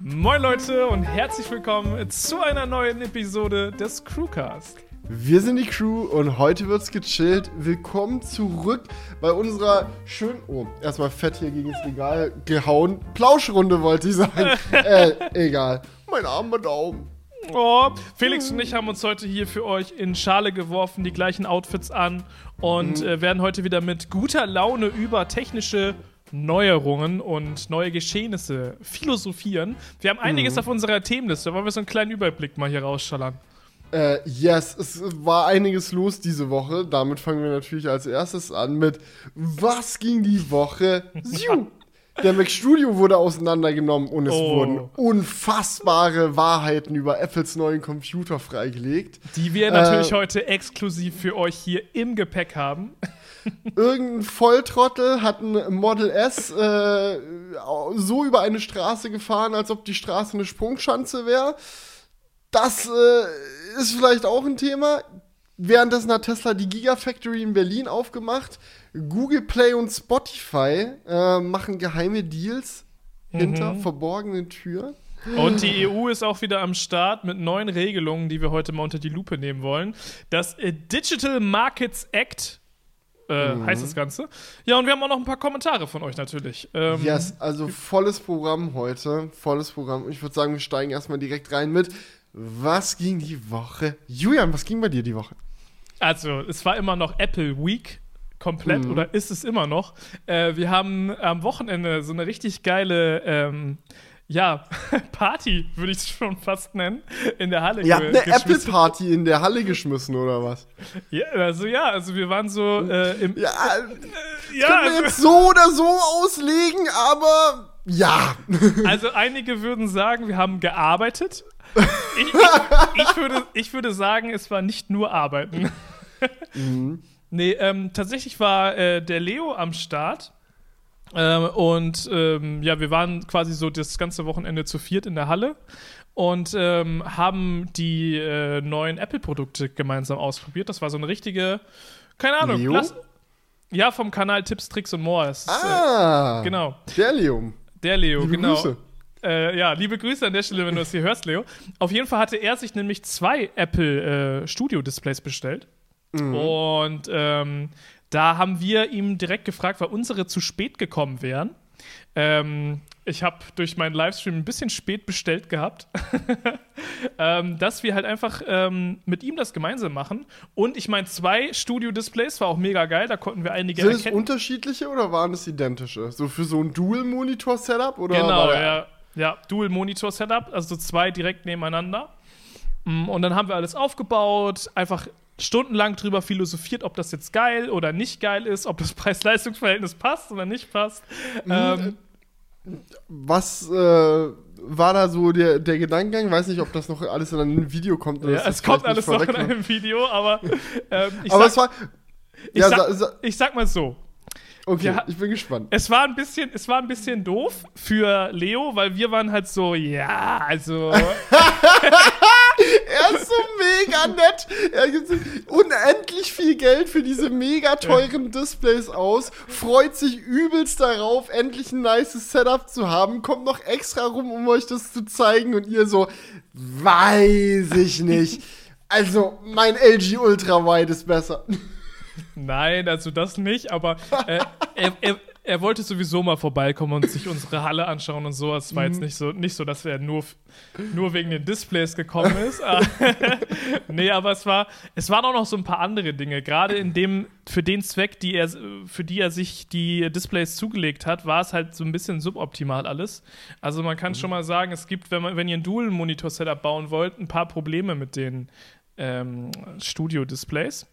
Moin Leute und herzlich willkommen zu einer neuen Episode des Crewcast. Wir sind die Crew und heute wird's gechillt. Willkommen zurück bei unserer schönen, oh, erstmal fett hier gegen das Regal gehauen. Plauschrunde wollte ich sagen. äh, egal. Mein armer Daumen. Oh, Felix und ich haben uns heute hier für euch in Schale geworfen, die gleichen Outfits an und äh, werden heute wieder mit guter Laune über technische Neuerungen und neue Geschehnisse philosophieren. Wir haben einiges auf unserer Themenliste. Wollen wir so einen kleinen Überblick mal hier rausschallern? Äh, yes, es war einiges los diese Woche. Damit fangen wir natürlich als erstes an mit Was ging die Woche? Siu. Der Mac Studio wurde auseinandergenommen und es Oh. wurden unfassbare Wahrheiten über Apples neuen Computer freigelegt. Die wir natürlich heute exklusiv für euch hier im Gepäck haben. Irgendein Volltrottel hat ein Model S äh, so über eine Straße gefahren, als ob die Straße eine Sprungschanze wäre. Das äh, ist vielleicht auch ein Thema. Währenddessen hat Tesla die Gigafactory in Berlin aufgemacht. Google Play und Spotify äh, machen geheime Deals hinter verborgenen Türen. Und die EU ist auch wieder am Start mit neuen Regelungen, die wir heute mal unter die Lupe nehmen wollen. Das äh, Digital Markets Act äh, heißt das Ganze. Ja, und wir haben auch noch ein paar Kommentare von euch natürlich. Ähm, Yes, also volles Programm heute. Volles Programm. Ich würde sagen, wir steigen erstmal direkt rein mit Was ging die Woche? Julian, was ging bei dir die Woche? Also, es war immer noch Apple Week komplett oder ist es immer noch. Äh, wir haben am Wochenende so eine richtig geile, ähm, ja, Party, würde ich es schon fast nennen, in der Halle Ihr habt eine Apple geschmissen. Party in der Halle geschmissen oder was? Ja, also ja, also wir waren so äh, im. Ja, Ja, können wir also, jetzt so oder so auslegen, aber ja. also einige würden sagen, wir haben gearbeitet. Ich, ich, ich, würde, ich würde sagen, es war nicht nur Arbeiten. Nee, ähm, tatsächlich war äh, der Leo am Start. Ähm, und ähm, ja, wir waren quasi so das ganze Wochenende zu viert in der Halle und ähm, haben die äh, neuen Apple-Produkte gemeinsam ausprobiert. Das war so eine richtige, keine Ahnung, Leo? Klasse- ja, vom Kanal Tipps, Tricks und More. Ist, Ah, äh, genau, der Leum. der Leo, Liebe genau. Grüße. Äh, ja, liebe Grüße an der Stelle, wenn du es hier hörst, Leo. Auf jeden Fall hatte er sich nämlich zwei Apple äh, Studio-Displays bestellt. Und ähm, da haben wir ihm direkt gefragt, weil unsere zu spät gekommen wären. Ähm, ich habe durch meinen Livestream ein bisschen spät bestellt gehabt, ähm, dass wir halt einfach ähm, mit ihm das gemeinsam machen. Und ich meine, zwei Studio-Displays war auch mega geil, da konnten wir einige Sind es erkennen. unterschiedliche oder waren es identische? So für so ein Dual-Monitor-Setup? oder Genau, ja. Ja, Dual-Monitor-Setup, also so zwei direkt nebeneinander. Mm, Und dann haben wir alles aufgebaut, einfach stundenlang drüber philosophiert, ob das jetzt geil oder nicht geil ist, ob das Preis-Leistungs-Verhältnis passt oder nicht passt. Mhm. Ähm, Was äh, war da so der, der Gedankengang? Ich weiß nicht, ob das noch alles in einem Video kommt. oder ja, es kommt alles noch in einem Video, aber ähm, ich, Aber sag, es war. ich, Ja, sag, sa, sa, ich sag mal so, okay, wir ich bin gespannt. es war ein bisschen, es war ein bisschen doof für Leo, weil wir waren halt so, ja, also Er ist so mega nett. Er gibt unendlich viel Geld für diese mega teuren Displays aus, freut sich übelst darauf, endlich ein nices Setup zu haben, kommt noch extra rum, um euch das zu zeigen und ihr so, weiß ich nicht. Also, mein LG Ultrawide ist besser. Nein, also das nicht, aber äh, er, er, er wollte sowieso mal vorbeikommen und sich unsere Halle anschauen und so. Es war Mhm. jetzt nicht so, nicht so, dass er nur, nur wegen den Displays gekommen ist. Ah, nee, aber es war, es waren auch noch so ein paar andere Dinge. Gerade in dem, für den Zweck, die er, für die er sich die Displays zugelegt hat, war es halt so ein bisschen suboptimal alles. Also man Mhm. kann schon mal sagen, es gibt, wenn man, wenn ihr ein Dual-Monitor-Setup bauen wollt, ein paar Probleme mit den ähm, Studio-Displays.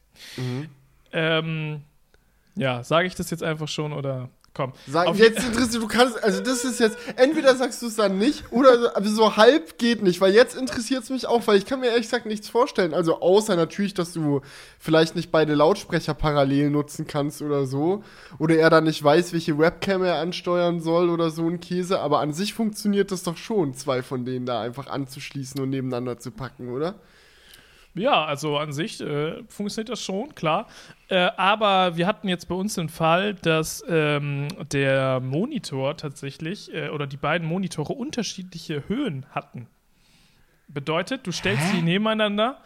Ähm, ja, sage ich das jetzt einfach schon oder komm. Sag, Auf- jetzt interessiert, du kannst, also das ist jetzt, entweder sagst du es dann nicht oder so halb geht nicht, weil jetzt interessiert es mich auch, weil ich kann mir ehrlich gesagt nichts vorstellen. Also außer natürlich, dass du vielleicht nicht beide Lautsprecher parallel nutzen kannst oder so. Oder er dann nicht weiß, welche Webcam er ansteuern soll oder so ein Käse. Aber an sich funktioniert das doch schon, zwei von denen da einfach anzuschließen und nebeneinander zu packen, oder? Ja, also an sich äh, funktioniert das schon, klar. Äh, aber wir hatten jetzt bei uns den Fall, dass ähm, der Monitor tatsächlich äh, oder die beiden Monitore unterschiedliche Höhen hatten. Bedeutet, du stellst Hä? die nebeneinander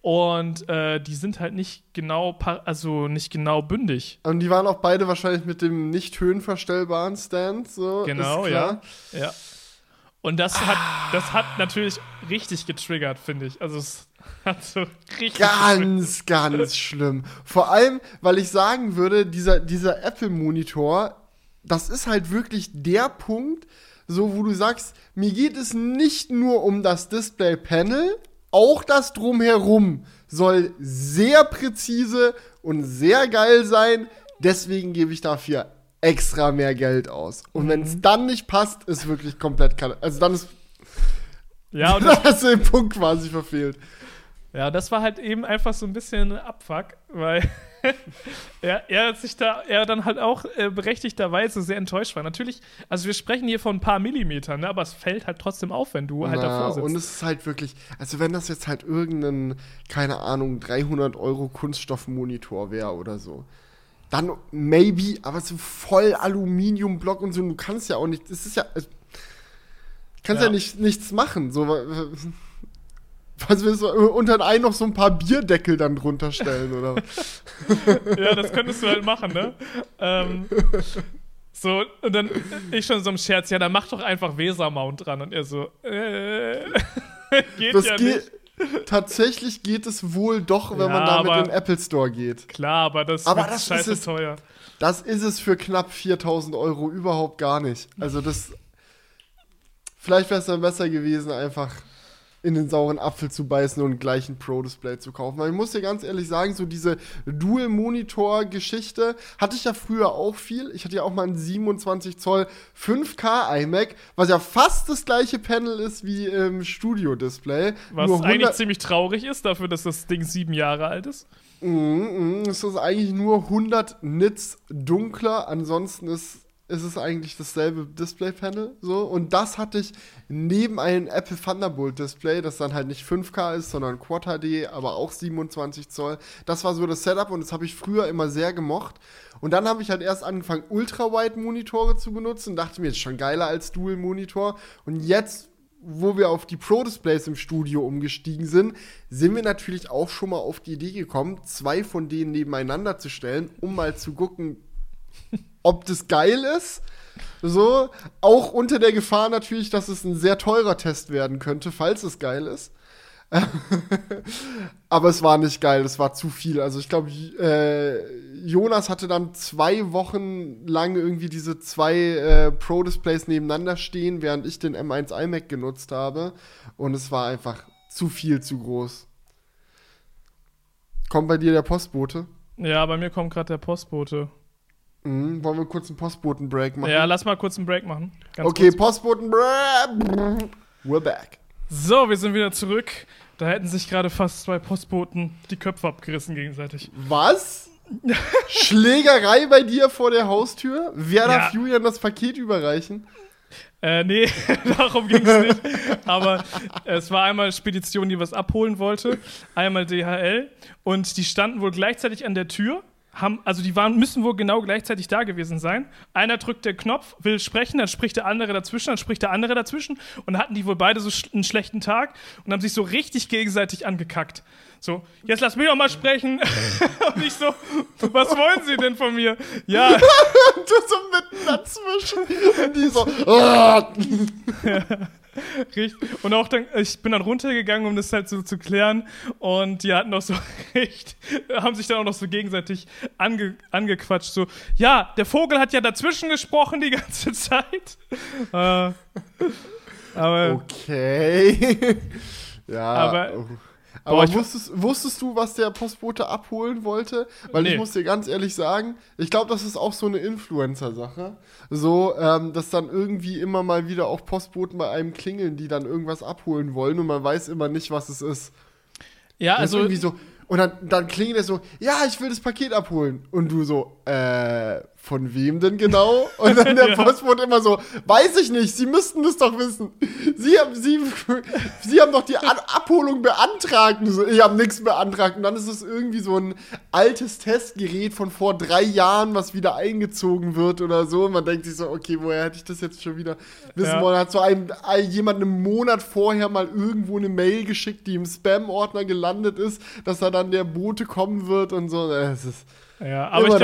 und äh, die sind halt nicht genau, also nicht genau bündig. Und die waren auch beide wahrscheinlich mit dem nicht höhenverstellbaren Stand. So, Genau, ja. Ja. Und das hat, das hat natürlich richtig getriggert, finde ich. Also es hat so richtig. Ganz, ganz schlimm. Vor allem, weil ich sagen würde, dieser, dieser Apple-Monitor, das ist halt wirklich der Punkt, so wo du sagst, mir geht es nicht nur um das Display-Panel, auch das drumherum soll sehr präzise und sehr geil sein. Deswegen gebe ich dafür extra mehr Geld aus. Und wenn es dann nicht passt, ist wirklich komplett. Also dann ist Ja, und dann hast du den Punkt quasi verfehlt. Ja, das war halt eben einfach so ein bisschen Abfuck, weil er, er sich da, er dann halt auch äh, berechtigterweise sehr enttäuscht war. Natürlich, also wir sprechen hier von ein paar Millimetern, ne, aber es fällt halt trotzdem auf, wenn du halt Na, davor sitzt. Und es ist halt wirklich, also wenn das jetzt halt irgendein, keine Ahnung, 300 Euro Kunststoffmonitor wäre oder so, dann maybe, aber so voll Aluminiumblock und so, du kannst ja auch nicht, das ist ja, es- kannst ja, Ja. nicht, nichts machen, so, was willst du, unter den einen noch so ein paar Bierdeckel dann drunter stellen, oder? ja, das könntest du halt machen, ne? ähm, so, und dann ich schon so im Scherz, ja, dann mach doch einfach Weser-Mount dran. Und er so, äh, geht Das ja geht, nicht. tatsächlich geht es wohl doch, wenn Ja, man damit aber- in den Apple Store geht. Klar, aber das Aber das ist scheiße teuer. Das ist es für knapp 4000 Euro überhaupt gar nicht. Also das. Vielleicht wäre es dann besser gewesen, einfach in den sauren Apfel zu beißen und gleich ein Pro-Display zu kaufen. Weil ich muss dir ganz ehrlich sagen, so diese Dual-Monitor-Geschichte hatte ich ja früher auch viel. Ich hatte ja auch mal einen 27 Zoll 5K iMac, was ja fast das gleiche Panel ist wie im Studio-Display. Was Nur eigentlich 100 ziemlich traurig ist, dafür, dass das Ding sieben Jahre alt ist. Mhm, mhm. Es ist eigentlich nur 100 Nits dunkler, ansonsten ist, ist es eigentlich dasselbe Display-Panel. So. Und das hatte ich neben einem Apple Thunderbolt Display, das dann halt nicht 5K ist, sondern Quad HD, aber auch 27 Zoll. Das war so das Setup und das habe ich früher immer sehr gemocht. Und dann habe ich halt erst angefangen, Ultra-Wide-Monitore zu benutzen. Dachte mir, ist schon geiler als Dual-Monitor. Und jetzt wo wir auf die Pro-Displays im Studio umgestiegen sind, sind wir natürlich auch schon mal auf die Idee gekommen, zwei von denen nebeneinander zu stellen, um mal zu gucken, ob das geil ist. So, auch unter der Gefahr natürlich, dass es ein sehr teurer Test werden könnte, falls es geil ist. Aber es war nicht geil, es war zu viel. Also ich glaube, äh, Jonas hatte dann zwei Wochen lang irgendwie diese zwei äh, Pro-Displays nebeneinander stehen, während ich den M1 iMac genutzt habe. Und es war einfach zu viel, zu groß. Kommt bei dir der Postbote? Ja, bei mir kommt gerade der Postbote. Mhm. Wollen wir kurz einen Postboten-Break machen? Ja, lass mal kurz einen Break machen. Ganz okay. Postboten-Break. We're back. So, wir sind wieder zurück. Da hätten sich gerade fast zwei Postboten die Köpfe abgerissen gegenseitig. Was? Schlägerei bei dir vor der Haustür? Wer Ja. darf Julian das Paket überreichen? Äh, nee, darum ging es nicht. Aber es war einmal Spedition, die was abholen wollte, einmal DHL und die standen wohl gleichzeitig an der Tür. Haben, also die waren, müssen wohl genau gleichzeitig da gewesen sein. Einer drückt den Knopf, will sprechen, dann spricht der andere dazwischen, dann spricht der andere dazwischen und hatten die wohl beide so sch einen schlechten Tag und haben sich so richtig gegenseitig angekackt. So, jetzt lass mich doch mal sprechen. und ich so, was wollen Sie denn von mir? Ja, Du so mitten dazwischen. Und die so. "Ah." Richtig. Und auch dann, ich bin dann runtergegangen, um das halt so zu klären. Und die hatten auch so recht, haben sich dann auch noch so gegenseitig ange, angequatscht. So, ja, der Vogel hat ja dazwischen gesprochen die ganze Zeit. Äh, aber Okay. ja. Aber- Boah, Aber ich- wusstest, wusstest du, was der Postbote abholen wollte? Weil Nee. ich muss dir ganz ehrlich sagen, ich glaube, das ist auch so eine Influencer-Sache. So, ähm, dass dann irgendwie immer mal wieder auch Postboten bei einem klingeln, die dann irgendwas abholen wollen und man weiß immer nicht, was es ist. ja, Das ist also irgendwie so, Und dann, dann klingelt er so, ja, ich will das Paket abholen. Und du so, äh, von wem denn genau? Und dann der Ja. Postbote immer so, weiß ich nicht, Sie müssten das doch wissen. Sie haben, Sie, Sie haben doch die An Abholung beantragt. Und so, ich habe nichts beantragt. Und dann ist es irgendwie so ein altes Testgerät von vor drei Jahren, was wieder eingezogen wird oder so. Und man denkt sich so, okay, woher hätte ich das jetzt schon wieder wissen Ja. wollen? Hat so einem, ein, jemand einen Monat vorher mal irgendwo eine Mail geschickt, die im Spam-Ordner gelandet ist, dass da dann der Bote kommen wird und so. Es ist Ja, aber immer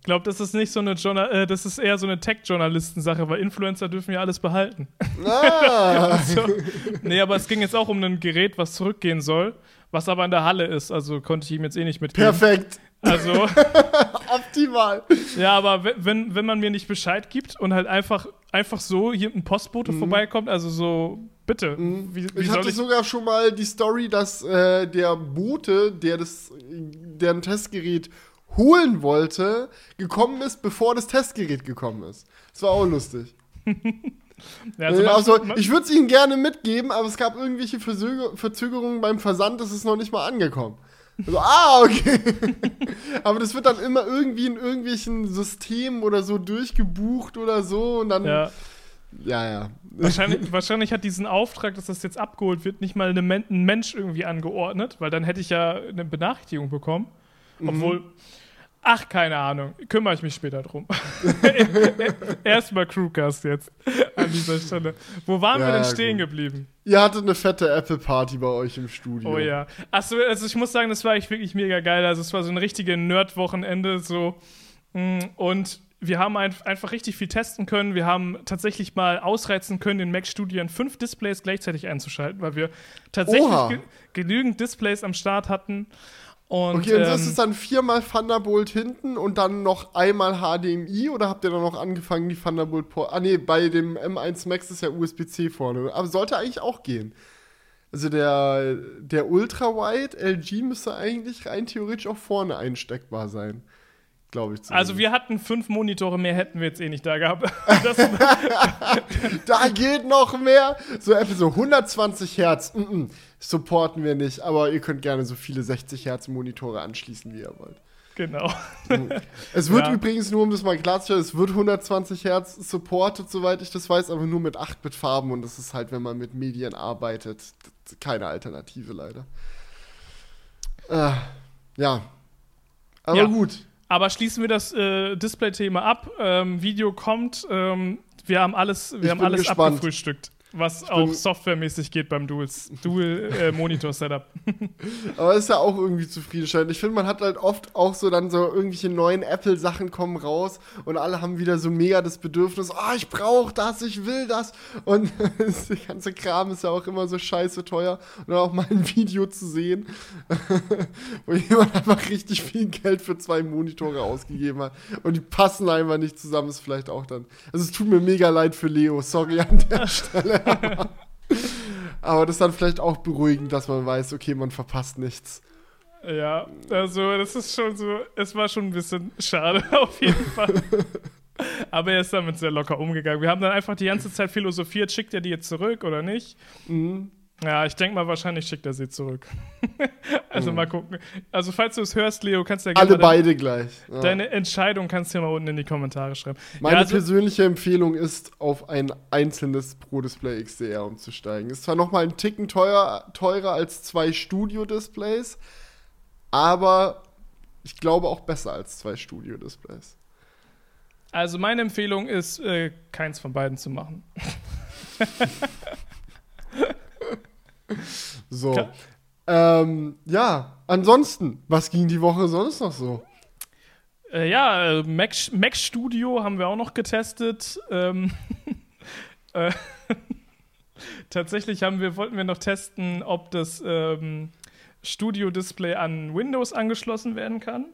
ich glaube, das ist nicht so eine Journal äh, das ist eher so eine Tech-Journalisten-Sache, weil Influencer dürfen ja alles behalten. Ah. so. Nee, aber es ging jetzt auch um ein Gerät, was zurückgehen soll, was aber in der Halle ist, also konnte ich ihm jetzt eh nicht mitgeben. Perfekt. Also, Optimal. ja, aber we- wenn, wenn man mir nicht Bescheid gibt und halt einfach, einfach so hier ein Postbote vorbeikommt, also so, bitte, wie, wie Mhm. Ich hatte ich... sogar schon mal die Story, dass äh, der Bote, der das, der ein Testgerät holen wollte, gekommen ist, bevor das Testgerät gekommen ist. Das war auch lustig. Ja, Also, also ich würde es Ihnen gerne mitgeben, aber es gab irgendwelche Verzöger Verzögerungen beim Versand, das ist noch nicht mal angekommen. Also, ah, okay. aber das wird dann immer irgendwie in irgendwelchen Systemen oder so durchgebucht oder so und dann. ja, ja. ja. wahrscheinlich, wahrscheinlich hat diesen Auftrag, dass das jetzt abgeholt wird, nicht mal ein Mensch irgendwie angeordnet, weil dann hätte ich ja eine Benachrichtigung bekommen. Mhm. Obwohl, ach, keine Ahnung, kümmere ich mich später drum. Erstmal Crewcast jetzt an dieser Stelle. Wo waren Ja, wir denn stehen gut. geblieben? Ihr hattet eine fette Apple-Party bei euch im Studio. Oh ja. Achso, also ich muss sagen, das war echt wirklich mega geil. Also es war so ein richtiges Nerd-Wochenende so. Mm, Und wir haben ein, einfach richtig viel testen können. Wir haben tatsächlich mal ausreizen können, in Mac-Studien fünf Displays gleichzeitig einzuschalten, weil wir tatsächlich ge genügend Displays am Start hatten. Und, Okay, und ähm, ist es dann viermal Thunderbolt hinten und dann noch einmal HDMI oder habt ihr dann noch angefangen, die Thunderbolt Port? Ah, nee, bei dem M1 Max ist ja USB-C vorne. Aber sollte eigentlich auch gehen. Also der, der Ultra-Wide LG müsste eigentlich rein theoretisch auch vorne einsteckbar sein. Glaube ich also zumindest. wir hatten fünf Monitore mehr, hätten wir jetzt eh nicht da gehabt. Das, Da geht noch mehr. So Apple so 120 Hertz. Mm -mm, supporten wir nicht. Aber ihr könnt gerne so viele 60 Hertz Monitore anschließen, wie ihr wollt. genau. Es wird Ja. übrigens nur, um das mal klarzustellen, es wird 120 Hertz supported, soweit ich das weiß, aber nur mit 8-Bit-Farben und das ist halt, wenn man mit Medien arbeitet, keine Alternative leider. Äh, ja. Aber Ja. gut. Aber schließen wir das äh, Display-Thema ab. Ähm, Video kommt. Ähm, wir haben alles, wir Ich haben alles gespannt. abgefrühstückt, was bin- auch softwaremäßig geht beim Duals- Dual-Monitor-Setup. Aber ist ja auch irgendwie zufriedenstellend. Ich finde, man hat halt oft auch so dann so irgendwelche neuen Apple-Sachen kommen raus und alle haben wieder so mega das Bedürfnis, ah, ich brauche das, ich will das. Und das ganze Kram ist ja auch immer so scheiße teuer. Und dann auch mal ein Video zu sehen, wo jemand einfach richtig viel Geld für zwei Monitore ausgegeben hat. Und die passen einfach nicht zusammen, ist vielleicht auch dann. Also es tut mir mega leid für Leo, sorry an der Stelle. Aber das ist dann vielleicht auch beruhigend, dass man weiß, okay, man verpasst nichts. ja, also das ist schon so, es war schon ein bisschen schade auf jeden Fall. Aber er ist damit sehr locker umgegangen. Wir haben dann einfach die ganze Zeit philosophiert, schickt er die jetzt zurück oder nicht? Mhm. Ja, ich denke mal, wahrscheinlich schickt er sie zurück. also mal gucken. Also falls du es hörst, Leo, kannst du ja gerne Alle beide gleich. Ja. deine Entscheidung kannst du ja mal unten in die Kommentare schreiben. Meine ja, also, persönliche Empfehlung ist, auf ein einzelnes Pro Display XDR umzusteigen. Ist zwar noch mal ein Ticken teuer, teurer als zwei Studio-Displays, aber ich glaube auch besser als zwei Studio-Displays. also meine Empfehlung ist, äh, keins von beiden zu machen. So. Ähm, ja, ansonsten, was ging die Woche sonst noch so? Äh, ja, äh, Mac, Mac Studio haben wir auch noch getestet. Ähm, äh, tatsächlich haben wir, wollten wir noch testen, ob das ähm, Studio-Display an Windows angeschlossen werden kann.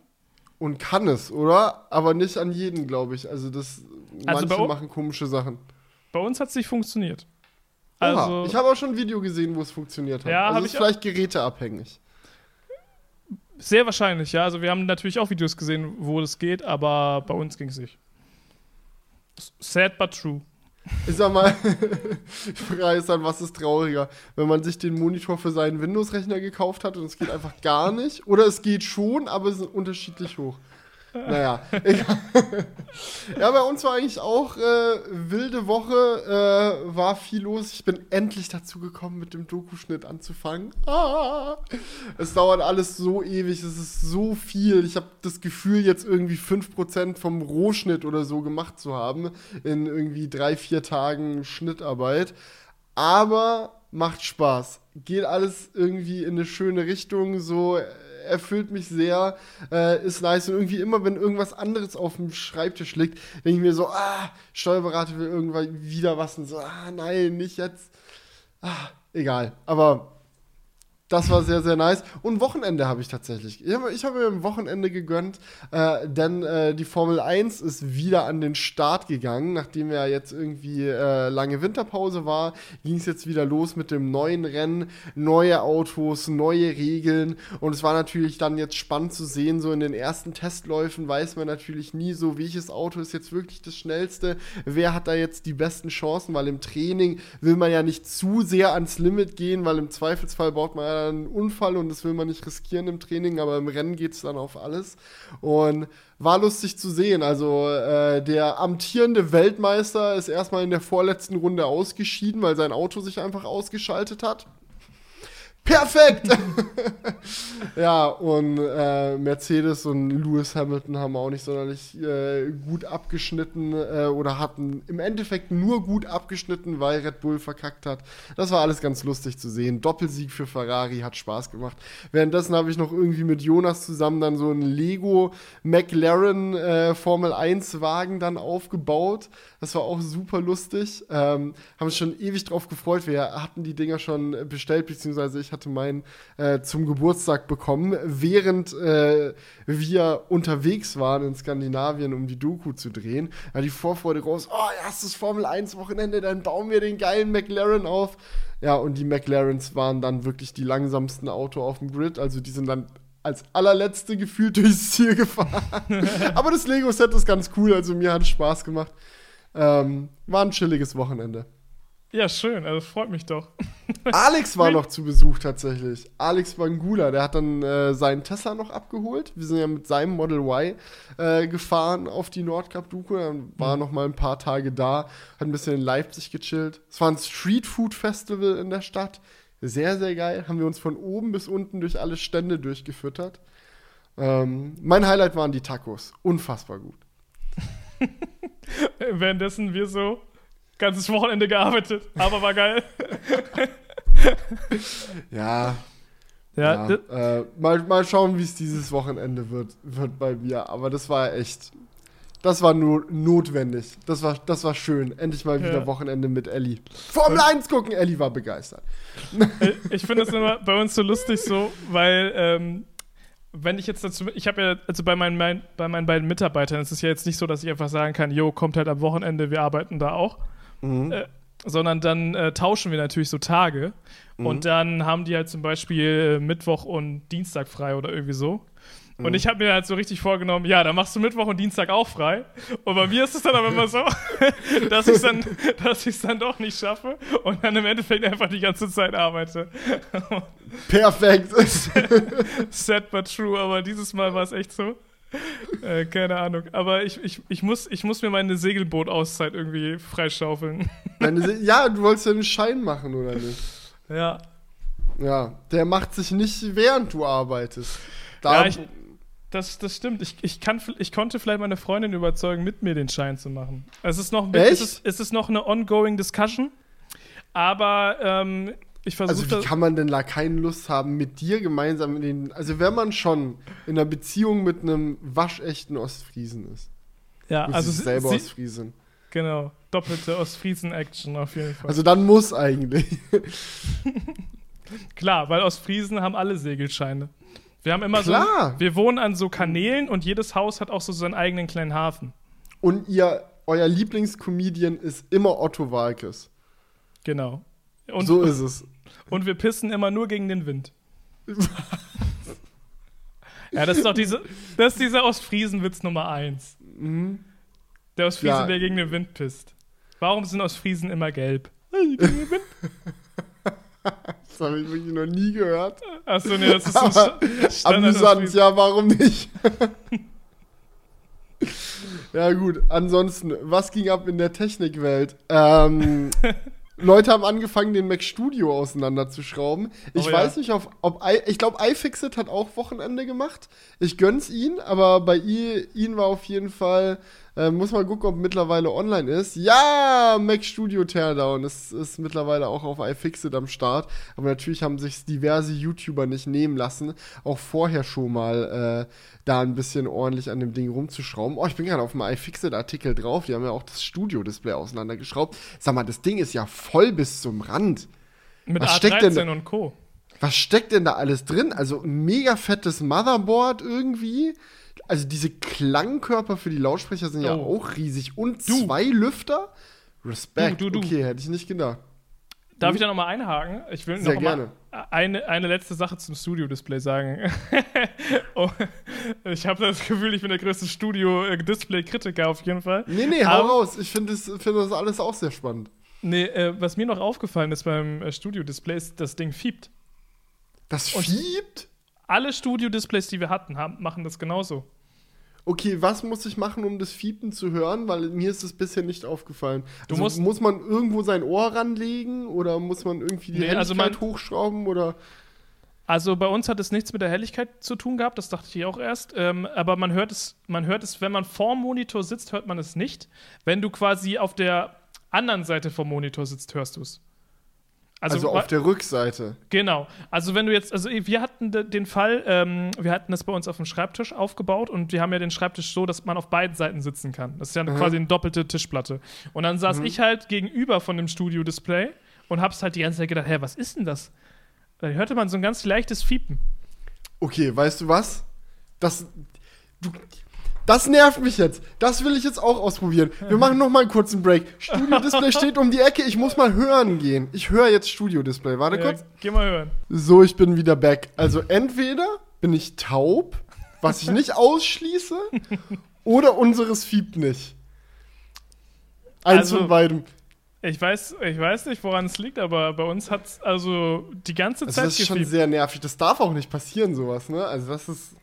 Und kann es, oder? Aber nicht an jeden, glaube ich. Also das, Also manche machen komische Sachen. Bei uns hat es nicht funktioniert. Oha, Also, ich habe auch schon ein Video gesehen, wo es funktioniert hat. Ja, also ist ich vielleicht geräteabhängig. sehr wahrscheinlich, ja. Also wir haben natürlich auch Videos gesehen, wo das geht, aber bei uns ging es nicht. Sad but true. Ich sag mal, Frage ist dann, was ist trauriger? Wenn man sich den Monitor für seinen Windows-Rechner gekauft hat und es geht einfach gar nicht. Oder es geht schon, aber es ist unterschiedlich hoch. Naja, egal. ja, bei uns war eigentlich auch äh, wilde Woche, äh, war viel los. Ich bin endlich dazu gekommen, mit dem Dokuschnitt anzufangen. Ah, es dauert alles so ewig, es ist so viel. Ich habe das Gefühl, jetzt irgendwie 5% vom Rohschnitt oder so gemacht zu haben, in irgendwie drei, vier Tagen Schnittarbeit. Aber macht Spaß. Geht alles irgendwie in eine schöne Richtung, so erfüllt mich sehr, äh, ist nice. Und irgendwie immer, wenn irgendwas anderes auf dem Schreibtisch liegt, denke ich mir so, ah, Steuerberater will irgendwann wieder was und so, ah, nein, nicht jetzt. Ah, egal. Aber das war sehr, sehr nice. Und Wochenende habe ich tatsächlich. Ich habe hab mir ein Wochenende gegönnt, äh, denn äh, die Formel 1 ist wieder an den Start gegangen. Nachdem ja jetzt irgendwie äh, lange Winterpause war, ging es jetzt wieder los mit dem neuen Rennen. Neue Autos, neue Regeln. Und es war natürlich dann jetzt spannend zu sehen, so in den ersten Testläufen weiß man natürlich nie so, welches Auto ist jetzt wirklich das schnellste. Wer hat da jetzt die besten Chancen, weil im Training will man ja nicht zu sehr ans Limit gehen, weil im Zweifelsfall baut man ja einen Unfall und das will man nicht riskieren im Training, aber im Rennen geht es dann auf alles. Und war lustig zu sehen. Also äh, der amtierende Weltmeister ist erstmal in der vorletzten Runde ausgeschieden, weil sein Auto sich einfach ausgeschaltet hat. Perfekt! ja, und äh, Mercedes und Lewis Hamilton haben auch nicht sonderlich äh, gut abgeschnitten äh, oder hatten im Endeffekt nur gut abgeschnitten, weil Red Bull verkackt hat. Das war alles ganz lustig zu sehen. Doppelsieg für Ferrari hat Spaß gemacht. Währenddessen habe ich noch irgendwie mit Jonas zusammen dann so einen Lego McLaren äh, Formel 1 Wagen dann aufgebaut. Das war auch super lustig. Ähm, haben uns schon ewig drauf gefreut. Wir hatten die Dinger schon bestellt, beziehungsweise ich meinen äh, zum Geburtstag bekommen, während äh, wir unterwegs waren in Skandinavien, um die Doku zu drehen. War die Vorfreude groß. Oh, erstes Formel 1 Wochenende, dann bauen wir den geilen McLaren auf. Ja, und die McLarens waren dann wirklich die langsamsten Auto auf dem Grid. Also die sind dann als allerletzte gefühlt durchs Ziel gefahren. Aber das Lego-Set ist ganz cool, also mir hat es Spaß gemacht. Ähm, war ein chilliges Wochenende. Ja, schön, also freut mich doch. Alex war noch zu Besuch tatsächlich. Alex Bangula, der hat dann äh, seinen Tesla noch abgeholt. Wir sind ja mit seinem Model Y äh, gefahren auf die Nordkap Duke. Dann war mhm. noch mal ein paar Tage da, hat ein bisschen in Leipzig gechillt. Es war ein Street Food Festival in der Stadt. Sehr, sehr geil. Haben wir uns von oben bis unten durch alle Stände durchgefüttert. Ähm, mein Highlight waren die Tacos. Unfassbar gut. Währenddessen wir so ganzes Wochenende gearbeitet, aber war geil. ja. Ja, ja äh, mal, mal schauen, wie es dieses Wochenende wird, wird bei mir. Aber das war echt, das war nur notwendig. Das war, das war schön. Endlich mal wieder ja. Wochenende mit Ellie. Formel 1 gucken, Ellie war begeistert. Ich finde es immer bei uns so lustig so, weil ähm, wenn ich jetzt dazu, ich habe ja, also bei meinen, mein, bei meinen beiden Mitarbeitern ist es ja jetzt nicht so, dass ich einfach sagen kann, jo, kommt halt am Wochenende, wir arbeiten da auch. Mhm. Äh, sondern dann äh, tauschen wir natürlich so Tage. Mhm. Und dann haben die halt zum Beispiel äh, Mittwoch und Dienstag frei oder irgendwie so. Und mhm. ich habe mir halt so richtig vorgenommen, ja, dann machst du Mittwoch und Dienstag auch frei. Und bei mir ist es dann aber immer so, dass ich es dann, dann doch nicht schaffe und dann im Endeffekt einfach die ganze Zeit arbeite. Perfekt. Sad but true, aber dieses Mal war es echt so. Äh, keine Ahnung. Aber ich, ich, ich, muss, ich muss mir meine Segelboot-Auszeit irgendwie freischaufeln. ja, du wolltest ja einen Schein machen, oder nicht? Ja. Ja, der macht sich nicht, während du arbeitest. Da ja, ich, das, das stimmt. Ich, ich, kann, ich konnte vielleicht meine Freundin überzeugen, mit mir den Schein zu machen. Es ist noch, Echt? Es ist, es ist noch eine ongoing Discussion. Aber ähm, ich versuche. Also, wie kann man denn da keine Lust haben, mit dir gemeinsam in den. Also, wenn man schon in einer Beziehung mit einem waschechten Ostfriesen ist. Ja, also. Sie selber sie, Ostfriesen. Genau. Doppelte Ostfriesen-Action auf jeden Fall. Also, dann muss eigentlich. Klar, weil Ostfriesen haben alle Segelscheine. Wir haben immer Klar. so. Wir wohnen an so Kanälen und jedes Haus hat auch so seinen eigenen kleinen Hafen. Und ihr, euer Lieblingscomedian ist immer Otto Walkes. Genau. Und, so ist es. Und wir pissen immer nur gegen den Wind. ja, das ist doch diese, das ist dieser Ostfriesen-Witz Nummer eins. Mhm. Der Ostfriesen, ja. der gegen den Wind pisst. Warum sind Ostfriesen immer gelb? Das habe ich wirklich noch nie gehört. Achso, nee, das ist so Standard Amüsant, ja, warum nicht? ja, gut. Ansonsten, was ging ab in der Technikwelt? Ähm, Leute haben angefangen, den Mac Studio auseinanderzuschrauben. Ich Oh ja. weiß nicht, ob, ob I, ich glaube, iFixit hat auch Wochenende gemacht. Ich gönn's ihn, aber bei i- ihn war auf jeden Fall, äh, muss mal gucken, ob mittlerweile online ist. Ja, Mac Studio Teardown ist, ist mittlerweile auch auf iFixit am Start. Aber natürlich haben sich diverse YouTuber nicht nehmen lassen, auch vorher schon mal äh, da ein bisschen ordentlich an dem Ding rumzuschrauben. Oh, ich bin gerade auf dem iFixit-Artikel drauf. Die haben ja auch das Studio-Display auseinandergeschraubt. Sag mal, das Ding ist ja voll bis zum Rand. Mit Was steckt denn A13 und Co. Was steckt denn da alles drin? Also ein mega fettes Motherboard irgendwie. Also diese Klangkörper für die Lautsprecher sind ja Oh. auch riesig. Und Du. zwei Lüfter? Respekt. Du, du. Okay, hätte ich nicht gedacht. Darf ich da nochmal einhaken? Ich will Sehr noch gerne. mal eine, eine letzte Sache zum Studio-Display sagen. oh, ich habe das Gefühl, ich bin der größte Studio-Display-Kritiker auf jeden Fall. Nee, nee, hau Aber- raus. Ich finde das, find das alles auch sehr spannend. Nee, äh, was mir noch aufgefallen ist beim äh, Studio-Display, ist, das Ding fiebt. Das Und- fiebt? Alle Studio-Displays, die wir hatten, haben, machen das genauso. Okay, was muss ich machen, um das Fiepen zu hören? Weil mir ist das bisher nicht aufgefallen. Du also, musst- muss man irgendwo sein Ohr ranlegen oder muss man irgendwie die Nee, also Helligkeit man- hochschrauben oder Also bei uns hat es nichts mit der Helligkeit zu tun gehabt, das dachte ich auch erst. Ähm, aber man hört es, man hört es, wenn man vorm Monitor sitzt, hört man es nicht. Wenn du quasi auf der anderen Seite vom Monitor sitzt, hörst du es. Also, wa- auf der Rückseite? Genau. Also wenn du jetzt, also wir hatten de- den Fall, ähm, wir hatten das bei uns auf dem Schreibtisch aufgebaut und wir haben ja den Schreibtisch so, dass man auf beiden Seiten sitzen kann. Das ist ja Mhm. quasi eine doppelte Tischplatte. Und dann saß ich halt gegenüber von dem Studio-Display und hab's halt die ganze Zeit gedacht, hä, was ist denn das? Da hörte man so ein ganz leichtes Fiepen. Okay, weißt du was? Das. Du, das nervt mich jetzt. Das will ich jetzt auch ausprobieren. Wir machen noch mal einen kurzen Break. Studio-Display steht um die Ecke. Ich muss mal hören gehen. Ich höre jetzt Studio-Display. Warte Ja, kurz. geh mal hören. So, ich bin wieder back. Also entweder bin ich taub, was ich nicht ausschließe, oder unseres fiebt nicht. Eins Also- von beidem. Ich weiß, ich weiß nicht, woran es liegt, aber bei uns hat es also die ganze Also Zeit das ist schon gefiebt. sehr nervig. Das darf auch nicht passieren, sowas, ne? Also das ist.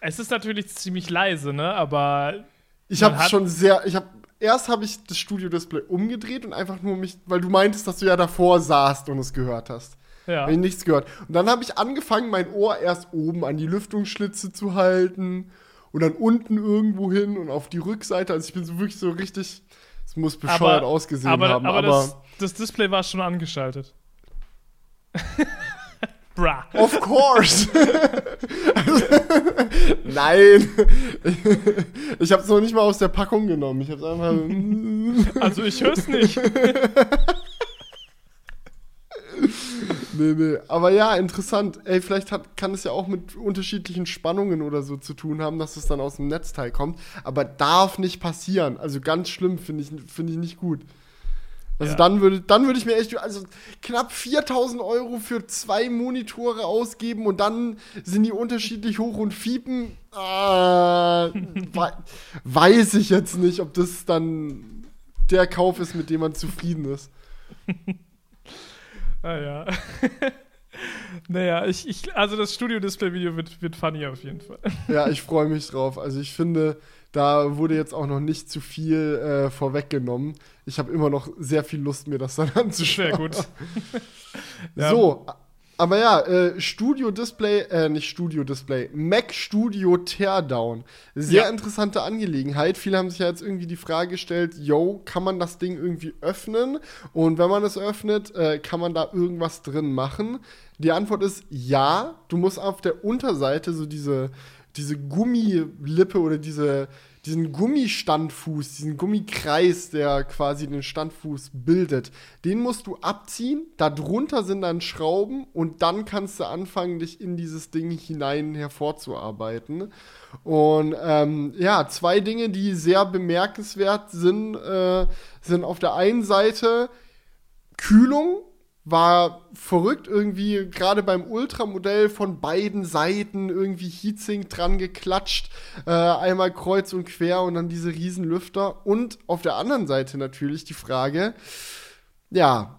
Es ist natürlich ziemlich leise, ne? Aber Ich habe schon sehr. Ich habe erst habe ich das Studio-Display umgedreht und einfach nur mich, weil du meintest, dass du ja davor saßt und es gehört hast. ja. Habe ich nichts gehört. Und dann habe ich angefangen, mein Ohr erst oben an die Lüftungsschlitze zu halten und dann unten irgendwo hin und auf die Rückseite. Also ich bin so wirklich so richtig. Es muss bescheuert ausgesehen aber, haben, aber, aber, das, das Display war schon angeschaltet. Bra. of course. Nein. Ich habe es noch nicht mal aus der Packung genommen. Ich habe es einfach. Also ich hör's nicht. Nee, nee. Aber ja, interessant. Ey, vielleicht hat, kann es ja auch mit unterschiedlichen Spannungen oder so zu tun haben, dass es dann aus dem Netzteil kommt. Aber darf nicht passieren. Also ganz schlimm, finde ich, finde ich nicht gut. Also Ja. dann würde dann würde ich mir echt, also knapp 4000 Euro für zwei Monitore ausgeben und dann sind die unterschiedlich hoch und fiepen. Ah, wei- weiß ich jetzt nicht, ob das dann der Kauf ist, mit dem man zufrieden ist. Ah ja. naja, ich, ich, also das Studio-Display-Video wird, wird funny auf jeden Fall. Ja, ich freue mich drauf. Also ich finde, da wurde jetzt auch noch nicht zu viel äh, vorweggenommen. Ich habe immer noch sehr viel Lust, mir das dann anzuschauen. Sehr gut. Ja. So, aber ja, äh, Studio Display, äh, nicht Studio Display, Mac Studio Teardown. Sehr Ja. interessante Angelegenheit. Viele haben sich ja jetzt irgendwie die Frage gestellt, yo, kann man das Ding irgendwie öffnen? Und wenn man es öffnet, äh, kann man da irgendwas drin machen? Die Antwort ist ja. Du musst auf der Unterseite so diese, diese Gummilippe oder diese, diesen Gummistandfuß, diesen Gummikreis, der quasi den Standfuß bildet, den musst du abziehen. Darunter sind dann Schrauben und dann kannst du anfangen, dich in dieses Ding hinein hervorzuarbeiten. Und ähm, ja, zwei Dinge, die sehr bemerkenswert sind, äh, sind auf der einen Seite Kühlung, war verrückt irgendwie, gerade beim Ultramodell von beiden Seiten irgendwie Heatsink dran geklatscht, äh, einmal kreuz und quer und dann diese Riesenlüfter. Und auf der anderen Seite natürlich die Frage, ja,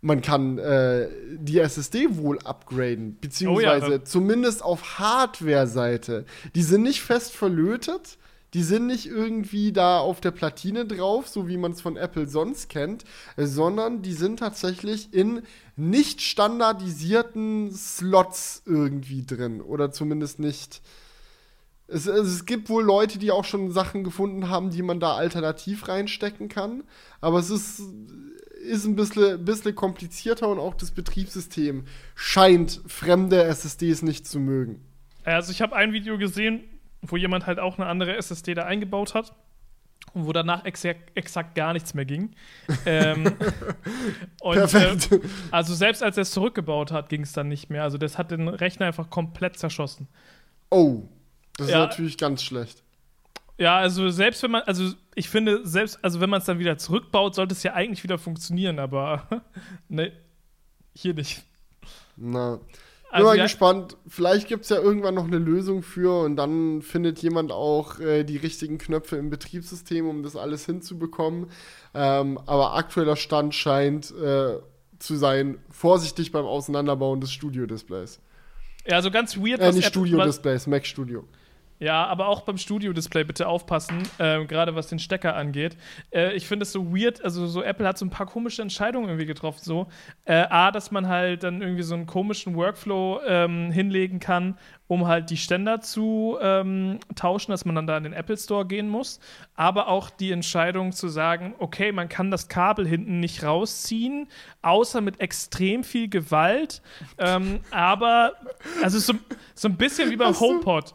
man kann äh, die SSD wohl upgraden, beziehungsweise oh ja. zumindest auf Hardware-Seite. Die sind nicht fest verlötet, die sind nicht irgendwie da auf der Platine drauf, so wie man es von Apple sonst kennt, sondern die sind tatsächlich in nicht standardisierten Slots irgendwie drin. Oder zumindest nicht. Es, es, gibt wohl Leute, die auch schon Sachen gefunden haben, die man da alternativ reinstecken kann. Aber es ist, ist ein bisschen, bisschen komplizierter und auch das Betriebssystem scheint fremde SSDs nicht zu mögen. Also ich habe ein Video gesehen, wo jemand halt auch eine andere SSD da eingebaut hat und wo danach exakt, exakt gar nichts mehr ging. ähm, und, Perfekt. Äh, also selbst als er es zurückgebaut hat, ging es dann nicht mehr. Also das hat den Rechner einfach komplett zerschossen. Oh, das ja. ist natürlich ganz schlecht. Ja, also selbst wenn man, also ich finde, selbst, also wenn man es dann wieder zurückbaut, sollte es ja eigentlich wieder funktionieren, aber ne, hier nicht. Na, also, bin mal gespannt. Vielleicht gibt es ja irgendwann noch eine Lösung für und dann findet jemand auch äh, die richtigen Knöpfe im Betriebssystem, um das alles hinzubekommen. Ähm, aber aktueller Stand scheint äh, zu sein, vorsichtig beim Auseinanderbauen des Studio-Displays. Ja, also ganz weird. Äh, nicht Studio-Displays, Mac Studio. Ja, aber auch beim Studio-Display bitte aufpassen, äh, gerade was den Stecker angeht. Äh, ich finde es so weird, also so Apple hat so ein paar komische Entscheidungen irgendwie getroffen. So, äh, A, dass man halt dann irgendwie so einen komischen Workflow ähm, hinlegen kann, um halt die Ständer zu ähm, tauschen, dass man dann da in den Apple Store gehen muss. Aber auch die Entscheidung zu sagen, okay, man kann das Kabel hinten nicht rausziehen, außer mit extrem viel Gewalt. Ähm, aber, also so, so ein bisschen wie beim HomePod.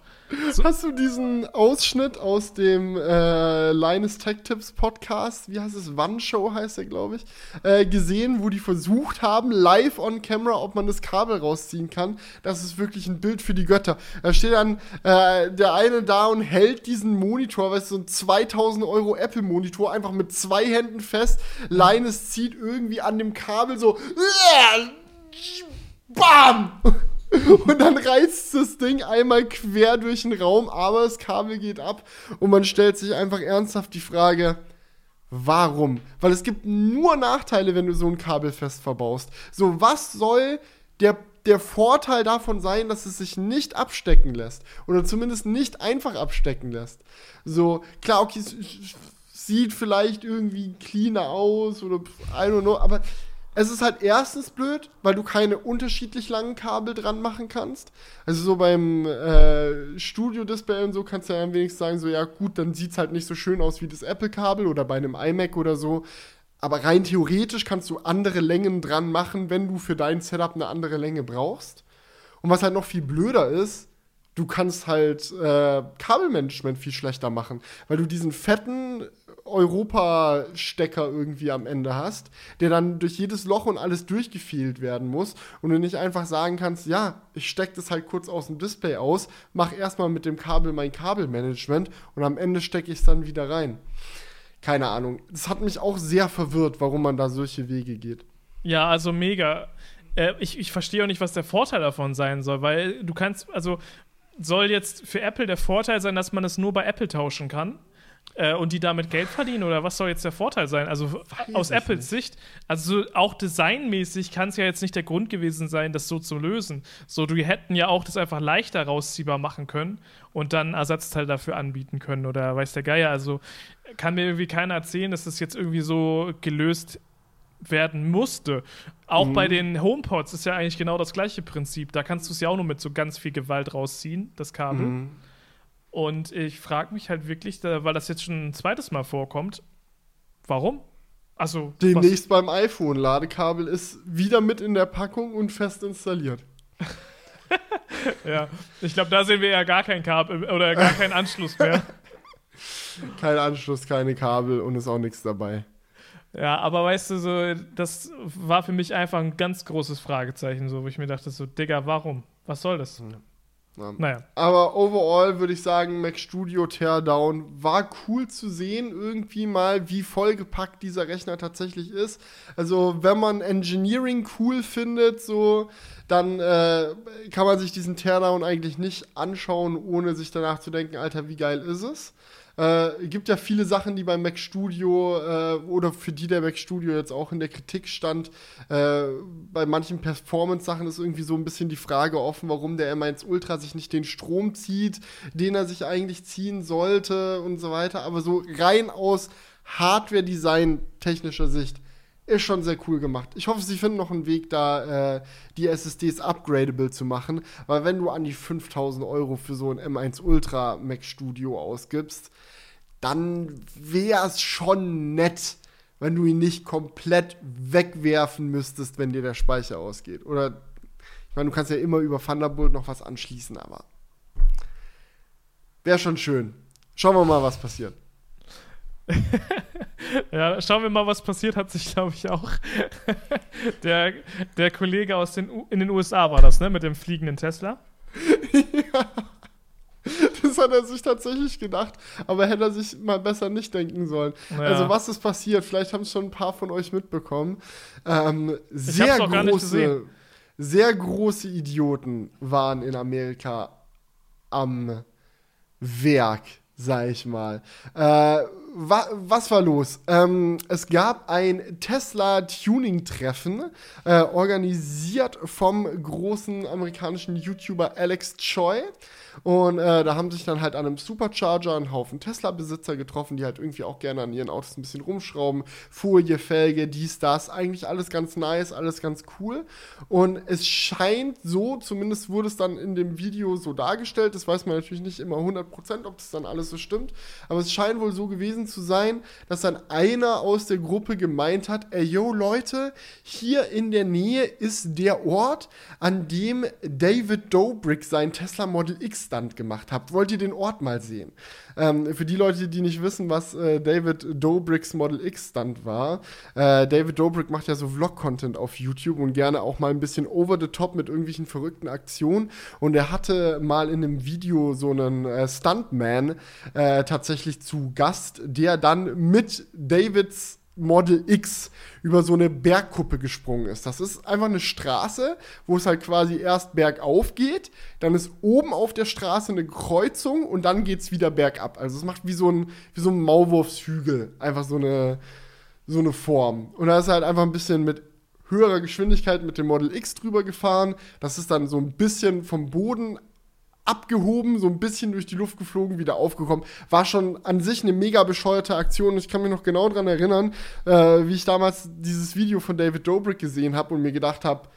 So. Hast du diesen Ausschnitt aus dem äh, Linus Tech Tips Podcast, wie heißt es, One Show heißt er, glaube ich, äh, gesehen, wo die versucht haben, live on camera, ob man das Kabel rausziehen kann? Das ist wirklich ein Bild für die Götter. Da steht dann äh, der eine da und hält diesen Monitor, weißt du, so ein 2000 Euro Apple Monitor, einfach mit zwei Händen fest. Linus zieht irgendwie an dem Kabel so, BAM! Und dann reißt das Ding einmal quer durch den Raum, aber das Kabel geht ab und man stellt sich einfach ernsthaft die Frage, warum? Weil es gibt nur Nachteile, wenn du so ein Kabel fest verbaust. So, was soll der, der Vorteil davon sein, dass es sich nicht abstecken lässt? Oder zumindest nicht einfach abstecken lässt? So, klar, okay, es sieht vielleicht irgendwie cleaner aus oder I don't know, aber es ist halt erstens blöd, weil du keine unterschiedlich langen Kabel dran machen kannst. Also so beim äh, Studio-Display und so kannst du ja am wenigsten sagen, so ja gut, dann sieht es halt nicht so schön aus wie das Apple-Kabel oder bei einem iMac oder so. Aber rein theoretisch kannst du andere Längen dran machen, wenn du für dein Setup eine andere Länge brauchst. Und was halt noch viel blöder ist, du kannst halt äh, Kabelmanagement viel schlechter machen, weil du diesen fetten Europa-Stecker irgendwie am Ende hast, der dann durch jedes Loch und alles durchgefielt werden muss und du nicht einfach sagen kannst, ja, ich stecke das halt kurz aus dem Display aus, mach erstmal mit dem Kabel mein Kabelmanagement und am Ende stecke ich es dann wieder rein. Keine Ahnung. Das hat mich auch sehr verwirrt, warum man da solche Wege geht. Ja, also mega. Äh, ich, ich verstehe auch nicht, was der Vorteil davon sein soll, weil du kannst, also soll jetzt für Apple der Vorteil sein, dass man es nur bei Apple tauschen kann? Äh, und die damit Geld verdienen oder was soll jetzt der Vorteil sein? Also Weiß aus Apples nicht. Sicht, also auch designmäßig kann es ja jetzt nicht der Grund gewesen sein, das so zu lösen. So, du hätten ja auch das einfach leichter rausziehbar machen können und dann Ersatzteil dafür anbieten können oder weiß der Geier. Also kann mir irgendwie keiner erzählen, dass das jetzt irgendwie so gelöst werden musste. Auch mhm. bei den HomePods ist ja eigentlich genau das gleiche Prinzip. Da kannst du es ja auch nur mit so ganz viel Gewalt rausziehen, das Kabel. Mhm. Und ich frage mich halt wirklich, weil das jetzt schon ein zweites Mal vorkommt, warum? Also. Demnächst beim iPhone. Ladekabel ist wieder mit in der Packung und fest installiert. ja, ich glaube, da sehen wir ja gar kein Kabel oder gar keinen Anschluss mehr. Kein Anschluss, keine Kabel und ist auch nichts dabei. Ja, aber weißt du, so, das war für mich einfach ein ganz großes Fragezeichen, so, wo ich mir dachte, so, Digga, warum? Was soll das? Ja. Naja. Aber overall würde ich sagen, Mac Studio Teardown war cool zu sehen, irgendwie mal, wie vollgepackt dieser Rechner tatsächlich ist. Also, wenn man Engineering cool findet, so, dann äh, kann man sich diesen Teardown eigentlich nicht anschauen, ohne sich danach zu denken, Alter, wie geil ist es? Äh, gibt ja viele Sachen, die beim Mac Studio äh, oder für die der Mac Studio jetzt auch in der Kritik stand. Äh, bei manchen Performance-Sachen ist irgendwie so ein bisschen die Frage offen, warum der M1 Ultra sich nicht den Strom zieht, den er sich eigentlich ziehen sollte und so weiter. Aber so rein aus Hardware-Design-technischer Sicht ist schon sehr cool gemacht. Ich hoffe, sie finden noch einen Weg, da äh, die SSDs upgradable zu machen, weil wenn du an die 5000 Euro für so ein M1 Ultra Mac Studio ausgibst, dann wäre es schon nett, wenn du ihn nicht komplett wegwerfen müsstest, wenn dir der Speicher ausgeht. Oder, ich meine, du kannst ja immer über Thunderbolt noch was anschließen, aber wäre schon schön. Schauen wir mal, was passiert. ja, schauen wir mal, was passiert, hat sich, glaube ich, auch der, der Kollege aus den U in den USA war das, ne, mit dem fliegenden Tesla. ja. Das hat er sich tatsächlich gedacht, aber hätte er sich mal besser nicht denken sollen. Ja. Also, was ist passiert? Vielleicht haben es schon ein paar von euch mitbekommen. Ähm, sehr große, sehr große Idioten waren in Amerika am Werk, sag ich mal. Äh, wa was war los? Ähm, es gab ein Tesla-Tuning-Treffen, äh, organisiert vom großen amerikanischen YouTuber Alex Choi. Und äh, da haben sich dann halt an einem Supercharger ein Haufen Tesla-Besitzer getroffen, die halt irgendwie auch gerne an ihren Autos ein bisschen rumschrauben. Folie, Felge, dies, das. Eigentlich alles ganz nice, alles ganz cool. Und es scheint so, zumindest wurde es dann in dem Video so dargestellt, das weiß man natürlich nicht immer 100%, ob das dann alles so stimmt, aber es scheint wohl so gewesen zu sein, dass dann einer aus der Gruppe gemeint hat, ey yo Leute, hier in der Nähe ist der Ort, an dem David Dobrik sein Tesla Model X Stand gemacht habt, wollt ihr den Ort mal sehen. Ähm, für die Leute, die nicht wissen, was äh, David Dobricks Model X Stand war, äh, David Dobrik macht ja so Vlog-Content auf YouTube und gerne auch mal ein bisschen over the top mit irgendwelchen verrückten Aktionen. Und er hatte mal in einem Video so einen äh, Stuntman äh, tatsächlich zu Gast, der dann mit Davids Model X über so eine Bergkuppe gesprungen ist. Das ist einfach eine Straße, wo es halt quasi erst bergauf geht, dann ist oben auf der Straße eine Kreuzung und dann geht es wieder bergab. Also es macht wie so ein, wie so ein Maulwurfshügel, einfach so eine, so eine Form. Und da ist halt einfach ein bisschen mit höherer Geschwindigkeit mit dem Model X drüber gefahren. Das ist dann so ein bisschen vom Boden abgehoben, so ein bisschen durch die Luft geflogen, wieder aufgekommen. War schon an sich eine mega bescheuerte Aktion. Ich kann mich noch genau daran erinnern, äh, wie ich damals dieses Video von David Dobrik gesehen habe und mir gedacht habe,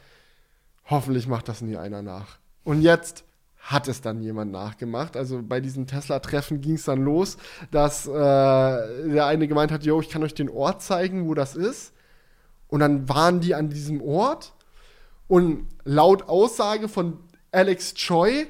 hoffentlich macht das nie einer nach. Und jetzt hat es dann jemand nachgemacht. Also bei diesem Tesla-Treffen ging es dann los, dass äh, der eine gemeint hat, yo, ich kann euch den Ort zeigen, wo das ist. Und dann waren die an diesem Ort und laut Aussage von Alex Choi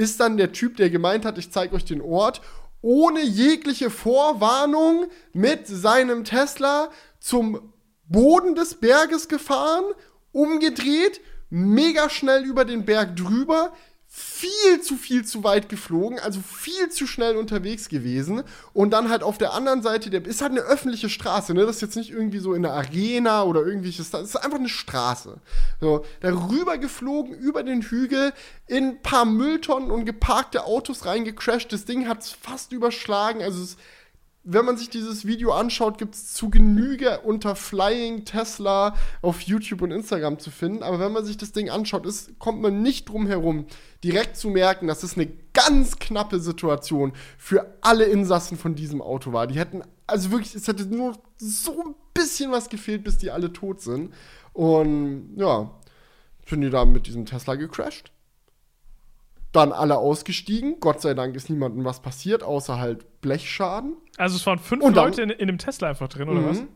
ist dann der Typ, der gemeint hat, ich zeige euch den Ort, ohne jegliche Vorwarnung mit seinem Tesla zum Boden des Berges gefahren, umgedreht, mega schnell über den Berg drüber, viel zu viel zu weit geflogen, also viel zu schnell unterwegs gewesen und dann halt auf der anderen Seite, der ist halt eine öffentliche Straße, ne? Das ist jetzt nicht irgendwie so in der Arena oder irgendwelches, das ist einfach eine Straße. So, darüber geflogen, über den Hügel, in ein paar Mülltonnen und geparkte Autos reingecrashed. Das Ding hat es fast überschlagen, also es wenn man sich dieses Video anschaut, gibt es zu Genüge unter Flying Tesla auf YouTube und Instagram zu finden. Aber wenn man sich das Ding anschaut, ist, kommt man nicht drum herum, direkt zu merken, dass es eine ganz knappe Situation für alle Insassen von diesem Auto war. Die hätten, also wirklich, es hätte nur so ein bisschen was gefehlt, bis die alle tot sind. Und ja, sind die da mit diesem Tesla gecrashed dann alle ausgestiegen. Gott sei Dank ist niemandem was passiert, außer halt Blechschaden. Also es waren fünf dann, Leute in, in dem Tesla einfach drin, oder was? Mhm.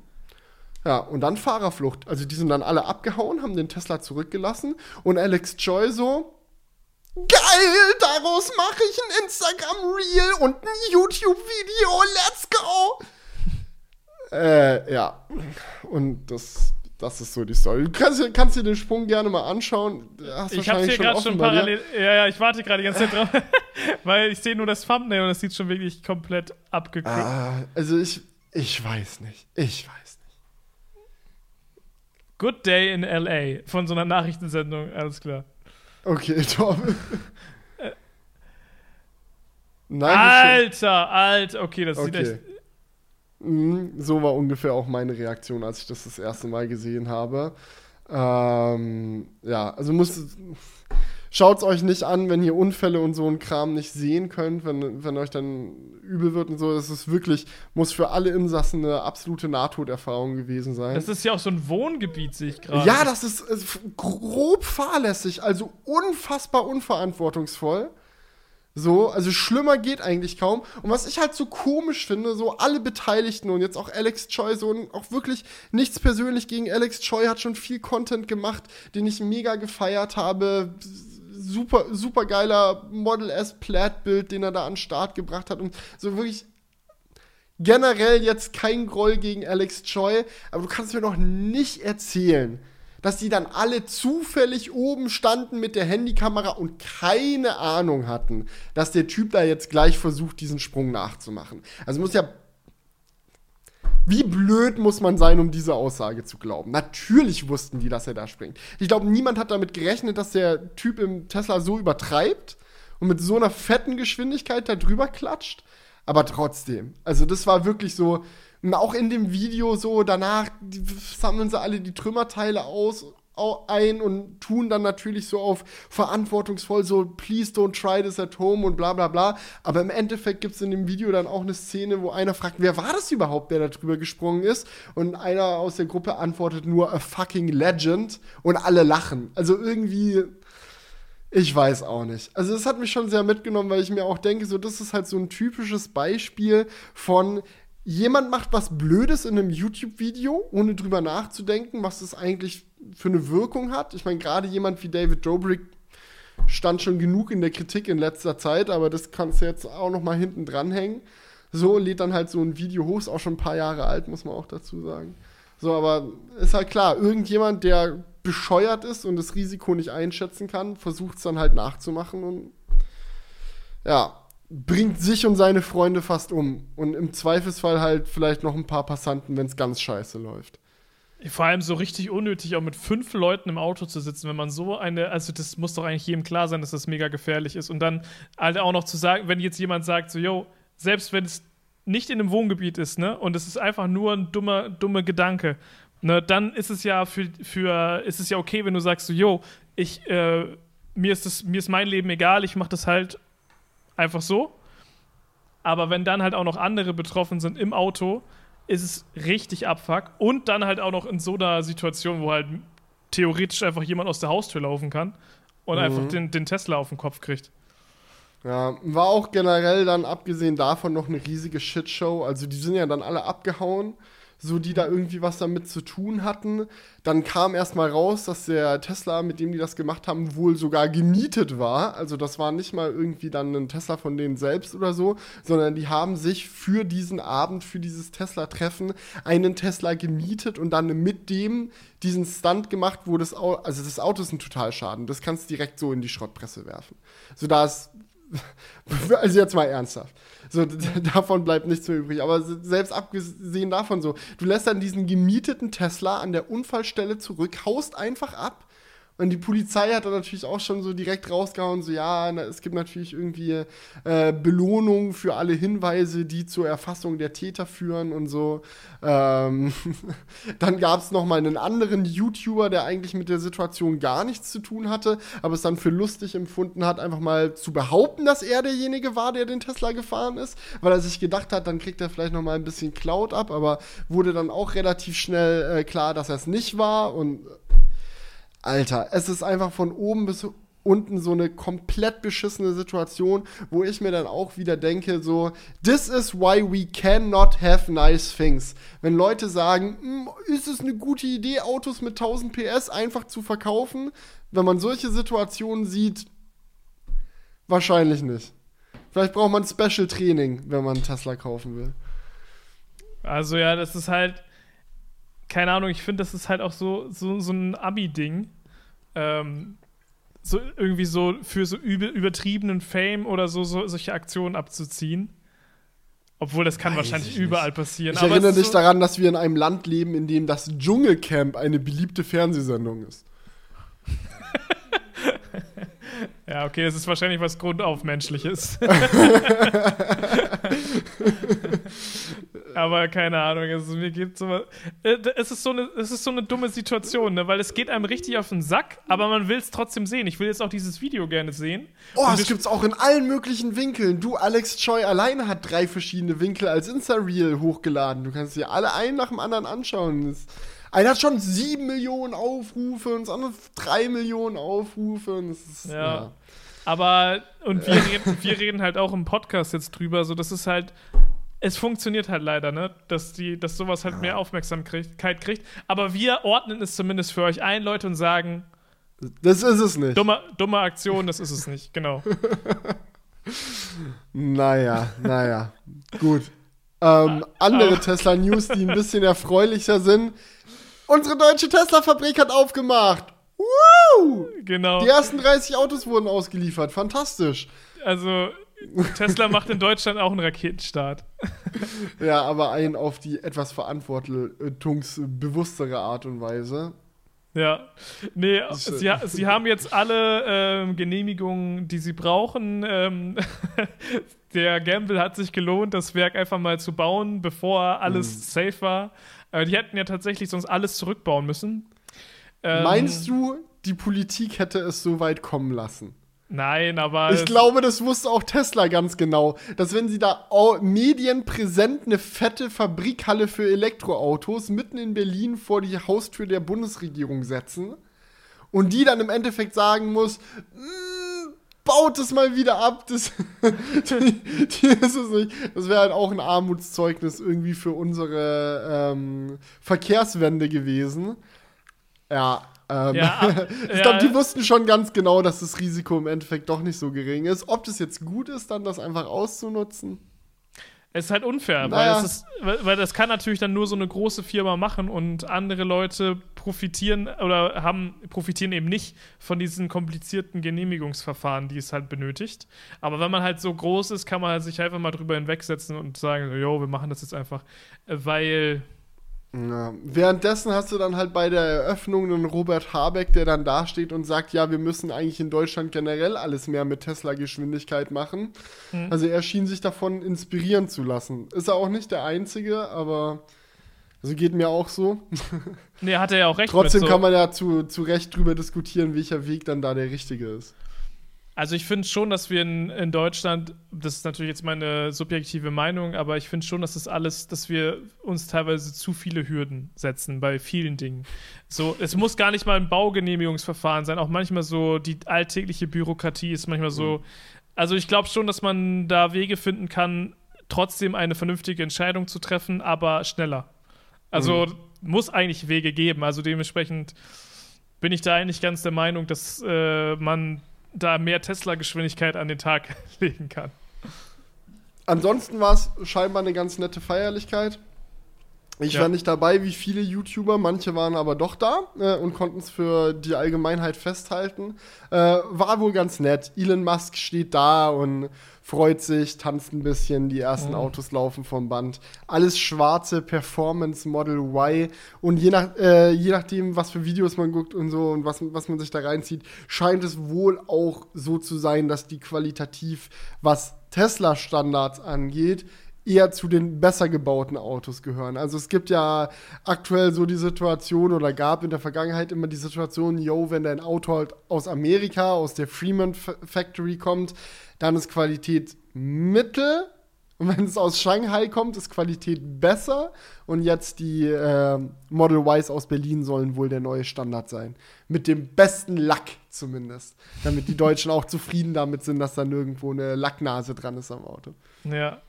Ja, und dann Fahrerflucht. Also die sind dann alle abgehauen, haben den Tesla zurückgelassen und Alex Joy so, geil, daraus mache ich ein Instagram-Reel und ein YouTube-Video, let's go! äh, ja. Und das das ist so die Story. Du kannst, kannst dir den Sprung gerne mal anschauen. Hast ich hab's hier gerade schon parallel. Ja, ja, ich warte gerade die ganze Zeit drauf. weil ich sehe nur das Thumbnail und das sieht schon wirklich komplett abgeguckt. Ah, also ich, ich weiß nicht. Ich weiß nicht. Good Day in LA von so einer Nachrichtensendung, alles klar. Okay, top. Nein, Alter, Alter, okay, das okay. sieht echt. Mhm, so war ungefähr auch meine Reaktion, als ich das das erste Mal gesehen habe. Ähm, ja, also muss. Schaut es euch nicht an, wenn ihr Unfälle und so einen Kram nicht sehen könnt, wenn, wenn euch dann übel wird und so. Es ist wirklich, muss für alle Insassen eine absolute Nahtoderfahrung gewesen sein. Das ist ja auch so ein Wohngebiet, sehe ich gerade. Ja, das ist, ist grob fahrlässig, also unfassbar unverantwortungsvoll. So, also schlimmer geht eigentlich kaum. Und was ich halt so komisch finde, so alle Beteiligten und jetzt auch Alex Choi, so auch wirklich nichts persönlich gegen Alex Choi, hat schon viel Content gemacht, den ich mega gefeiert habe. Super, super geiler Model S Plaid-Bild, den er da an den Start gebracht hat. Und so wirklich generell jetzt kein Groll gegen Alex Choi, aber du kannst mir noch nicht erzählen, dass die dann alle zufällig oben standen mit der Handykamera und keine Ahnung hatten, dass der Typ da jetzt gleich versucht, diesen Sprung nachzumachen. Also muss ja. Wie blöd muss man sein, um diese Aussage zu glauben? Natürlich wussten die, dass er da springt. Ich glaube, niemand hat damit gerechnet, dass der Typ im Tesla so übertreibt und mit so einer fetten Geschwindigkeit da drüber klatscht. Aber trotzdem, also das war wirklich so, auch in dem Video so, danach sammeln sie alle die Trümmerteile aus ein und tun dann natürlich so auf verantwortungsvoll so please don't try this at home und bla bla bla. Aber im Endeffekt gibt es in dem Video dann auch eine Szene, wo einer fragt, wer war das überhaupt, der da drüber gesprungen ist? Und einer aus der Gruppe antwortet nur a fucking legend und alle lachen. Also irgendwie, ich weiß auch nicht. Also es hat mich schon sehr mitgenommen, weil ich mir auch denke, so das ist halt so ein typisches Beispiel von jemand macht was Blödes in einem YouTube-Video, ohne drüber nachzudenken, was das eigentlich für eine Wirkung hat. Ich meine, gerade jemand wie David Dobrik stand schon genug in der Kritik in letzter Zeit, aber das kannst du jetzt auch noch mal hinten dranhängen. So lädt dann halt so ein Video hoch, ist auch schon ein paar Jahre alt, muss man auch dazu sagen. So, aber ist halt klar, irgendjemand, der bescheuert ist und das Risiko nicht einschätzen kann, versucht es dann halt nachzumachen und ja, bringt sich und seine Freunde fast um. Und im Zweifelsfall halt vielleicht noch ein paar Passanten, wenn es ganz scheiße läuft. Vor allem so richtig unnötig, auch mit fünf Leuten im Auto zu sitzen, wenn man so eine, also das muss doch eigentlich jedem klar sein, dass das mega gefährlich ist. Und dann halt auch noch zu sagen, wenn jetzt jemand sagt, so, yo, selbst wenn es nicht in einem Wohngebiet ist, ne, und es ist einfach nur ein dummer, dummer Gedanke, ne, dann ist es ja für, für, ist es ja okay, wenn du sagst, so, yo, ich, äh, mir ist das, mir ist mein Leben egal, ich mach das halt Einfach so. Aber wenn dann halt auch noch andere betroffen sind im Auto, ist es richtig abfuck. Und dann halt auch noch in so einer Situation, wo halt theoretisch einfach jemand aus der Haustür laufen kann und mhm. einfach den, den Tesla auf den Kopf kriegt. Ja, war auch generell dann abgesehen davon noch eine riesige Shitshow. Also die sind ja dann alle abgehauen so die da irgendwie was damit zu tun hatten. Dann kam erstmal raus, dass der Tesla, mit dem die das gemacht haben, wohl sogar gemietet war. Also das war nicht mal irgendwie dann ein Tesla von denen selbst oder so, sondern die haben sich für diesen Abend, für dieses Tesla-Treffen einen Tesla gemietet und dann mit dem diesen Stunt gemacht, wo das Auto, also das Auto ist ein Totalschaden. Das kannst du direkt so in die Schrottpresse werfen. So da ist also jetzt mal ernsthaft. So, davon bleibt nichts mehr übrig. Aber selbst abgesehen davon so, du lässt dann diesen gemieteten Tesla an der Unfallstelle zurück, haust einfach ab und die Polizei hat dann natürlich auch schon so direkt rausgehauen, so ja, na, es gibt natürlich irgendwie äh, Belohnungen für alle Hinweise, die zur Erfassung der Täter führen und so. Ähm, dann gab es noch mal einen anderen YouTuber, der eigentlich mit der Situation gar nichts zu tun hatte, aber es dann für lustig empfunden hat, einfach mal zu behaupten, dass er derjenige war, der den Tesla gefahren ist, weil er sich gedacht hat, dann kriegt er vielleicht noch mal ein bisschen Cloud ab, aber wurde dann auch relativ schnell äh, klar, dass er es nicht war und Alter, es ist einfach von oben bis unten so eine komplett beschissene Situation, wo ich mir dann auch wieder denke, so, this is why we cannot have nice things. Wenn Leute sagen, hm, ist es eine gute Idee, Autos mit 1000 PS einfach zu verkaufen, wenn man solche Situationen sieht, wahrscheinlich nicht. Vielleicht braucht man Special Training, wenn man einen Tesla kaufen will. Also ja, das ist halt, keine Ahnung, ich finde, das ist halt auch so, so, so ein Abi-Ding. Ähm, so irgendwie so für so übel, übertriebenen Fame oder so, so solche Aktionen abzuziehen. Obwohl das kann Weiß wahrscheinlich ich überall passieren. Ich aber erinnere dich so, daran, dass wir in einem Land leben, in dem das Dschungelcamp eine beliebte Fernsehsendung ist. Ja, okay, es ist wahrscheinlich was Grundaufmenschliches. Aber keine Ahnung, also mir geht so äh, es ist so eine es ist so eine dumme Situation, ne, weil es geht einem richtig auf den Sack, aber man will es trotzdem sehen. Ich will jetzt auch dieses Video gerne sehen. Oh, wir- gibt's auch in allen möglichen Winkeln. Du, Alex Choi alleine hat drei verschiedene Winkel als Insta-Reel hochgeladen. Du kannst dir alle einen nach dem anderen anschauen. Das, einer hat schon sieben Millionen Aufrufe und das andere drei Millionen Aufrufe. Und das ist, Ja. Aber, und wir reden, wir reden halt auch im Podcast jetzt drüber, so das ist halt, es funktioniert halt leider, ne? Dass, die, dass sowas halt mehr Aufmerksamkeit kriegt. Aber wir ordnen es zumindest für euch ein, Leute, und sagen, Das ist es nicht. dumme, dumme Aktion, das ist es nicht, genau. Naja, naja. Gut. Ähm, andere aber- Tesla-News, die ein bisschen erfreulicher sind. Unsere deutsche Tesla-Fabrik hat aufgemacht. Woo! Genau. Die ersten 30 Autos wurden ausgeliefert. Fantastisch. Also, Tesla macht in Deutschland auch einen Raketenstart. Ja, aber ein auf die etwas verantwortungsbewusstere Art und Weise. Ja. Nee, sie, sie haben jetzt alle ähm, Genehmigungen, die sie brauchen. Ähm, der Gamble hat sich gelohnt, das Werk einfach mal zu bauen, bevor alles Mhm. safe war. Äh, die hätten ja tatsächlich sonst alles zurückbauen müssen. Ähm, Meinst du, die Politik hätte es so weit kommen lassen? Nein, aber. Ich glaube, das wusste auch Tesla ganz genau, dass wenn sie da medienpräsent eine fette Fabrikhalle für Elektroautos mitten in Berlin vor die Haustür der Bundesregierung setzen und die dann im Endeffekt sagen muss, "Mm, baut es mal wieder ab, das, die, die ist es nicht. Das wäre halt auch ein Armutszeugnis irgendwie für unsere ähm, Verkehrswende gewesen. Ja, ähm, Ja, ich ja. glaube, die wussten schon ganz genau, dass das Risiko im Endeffekt doch nicht so gering ist. Ob das jetzt gut ist, dann das einfach auszunutzen. Es ist halt unfair, Naja. weil, es ist, weil, das kann natürlich dann nur so eine große Firma machen und andere Leute profitieren oder haben profitieren eben nicht von diesen komplizierten Genehmigungsverfahren, die es halt benötigt. Aber wenn man halt so groß ist, kann man halt sich einfach mal drüber hinwegsetzen und sagen, jo, wir machen das jetzt einfach, äh, weil Ja. Währenddessen hast du dann halt bei der Eröffnung einen Robert Habeck, der dann dasteht und sagt, ja, wir müssen eigentlich in Deutschland generell alles mehr mit Tesla-Geschwindigkeit machen. Mhm. Also er schien sich davon inspirieren zu lassen. Ist er auch nicht der Einzige, aber also geht mir auch so. nee, hat er ja auch recht Trotzdem so. kann man ja zu, zu Recht drüber diskutieren, welcher Weg dann da der richtige ist. Also ich finde schon, dass wir in, in Deutschland, das ist natürlich jetzt meine subjektive Meinung, aber ich finde schon, dass das alles, dass wir uns teilweise zu viele Hürden setzen bei vielen Dingen. So, es muss gar nicht mal ein Baugenehmigungsverfahren sein, auch manchmal so die alltägliche Bürokratie ist manchmal so. Also ich glaube schon, dass man da Wege finden kann, trotzdem eine vernünftige Entscheidung zu treffen, aber schneller. Also muss eigentlich Wege geben. Also dementsprechend bin ich da eigentlich ganz der Meinung, dass äh, man da mehr Tesla-Geschwindigkeit an den Tag legen kann. Ansonsten war es scheinbar eine ganz nette Feierlichkeit. Ich Ja. war nicht dabei, wie viele YouTuber, manche waren aber doch da äh, und konnten es für die Allgemeinheit festhalten. Äh, war wohl ganz nett. Elon Musk steht da und freut sich, tanzt ein bisschen, die ersten Mhm. Autos laufen vom Band. Alles schwarze Performance Model Y und je, nach, äh, je nachdem, was für Videos man guckt und so und was, was man sich da reinzieht, scheint es wohl auch so zu sein, dass die qualitativ, was Tesla-Standards angeht, eher zu den besser gebauten Autos gehören. Also es gibt ja aktuell so die Situation oder gab in der Vergangenheit immer die Situation, yo, wenn dein Auto halt aus Amerika, aus der Fremont Factory kommt, dann ist Qualität mittel. Und wenn es aus Shanghai kommt, ist Qualität besser. Und jetzt die äh, Model Ys aus Berlin sollen wohl der neue Standard sein. Mit dem besten Lack zumindest. Damit die Deutschen auch zufrieden damit sind, dass da nirgendwo eine Lacknase dran ist am Auto. Ja.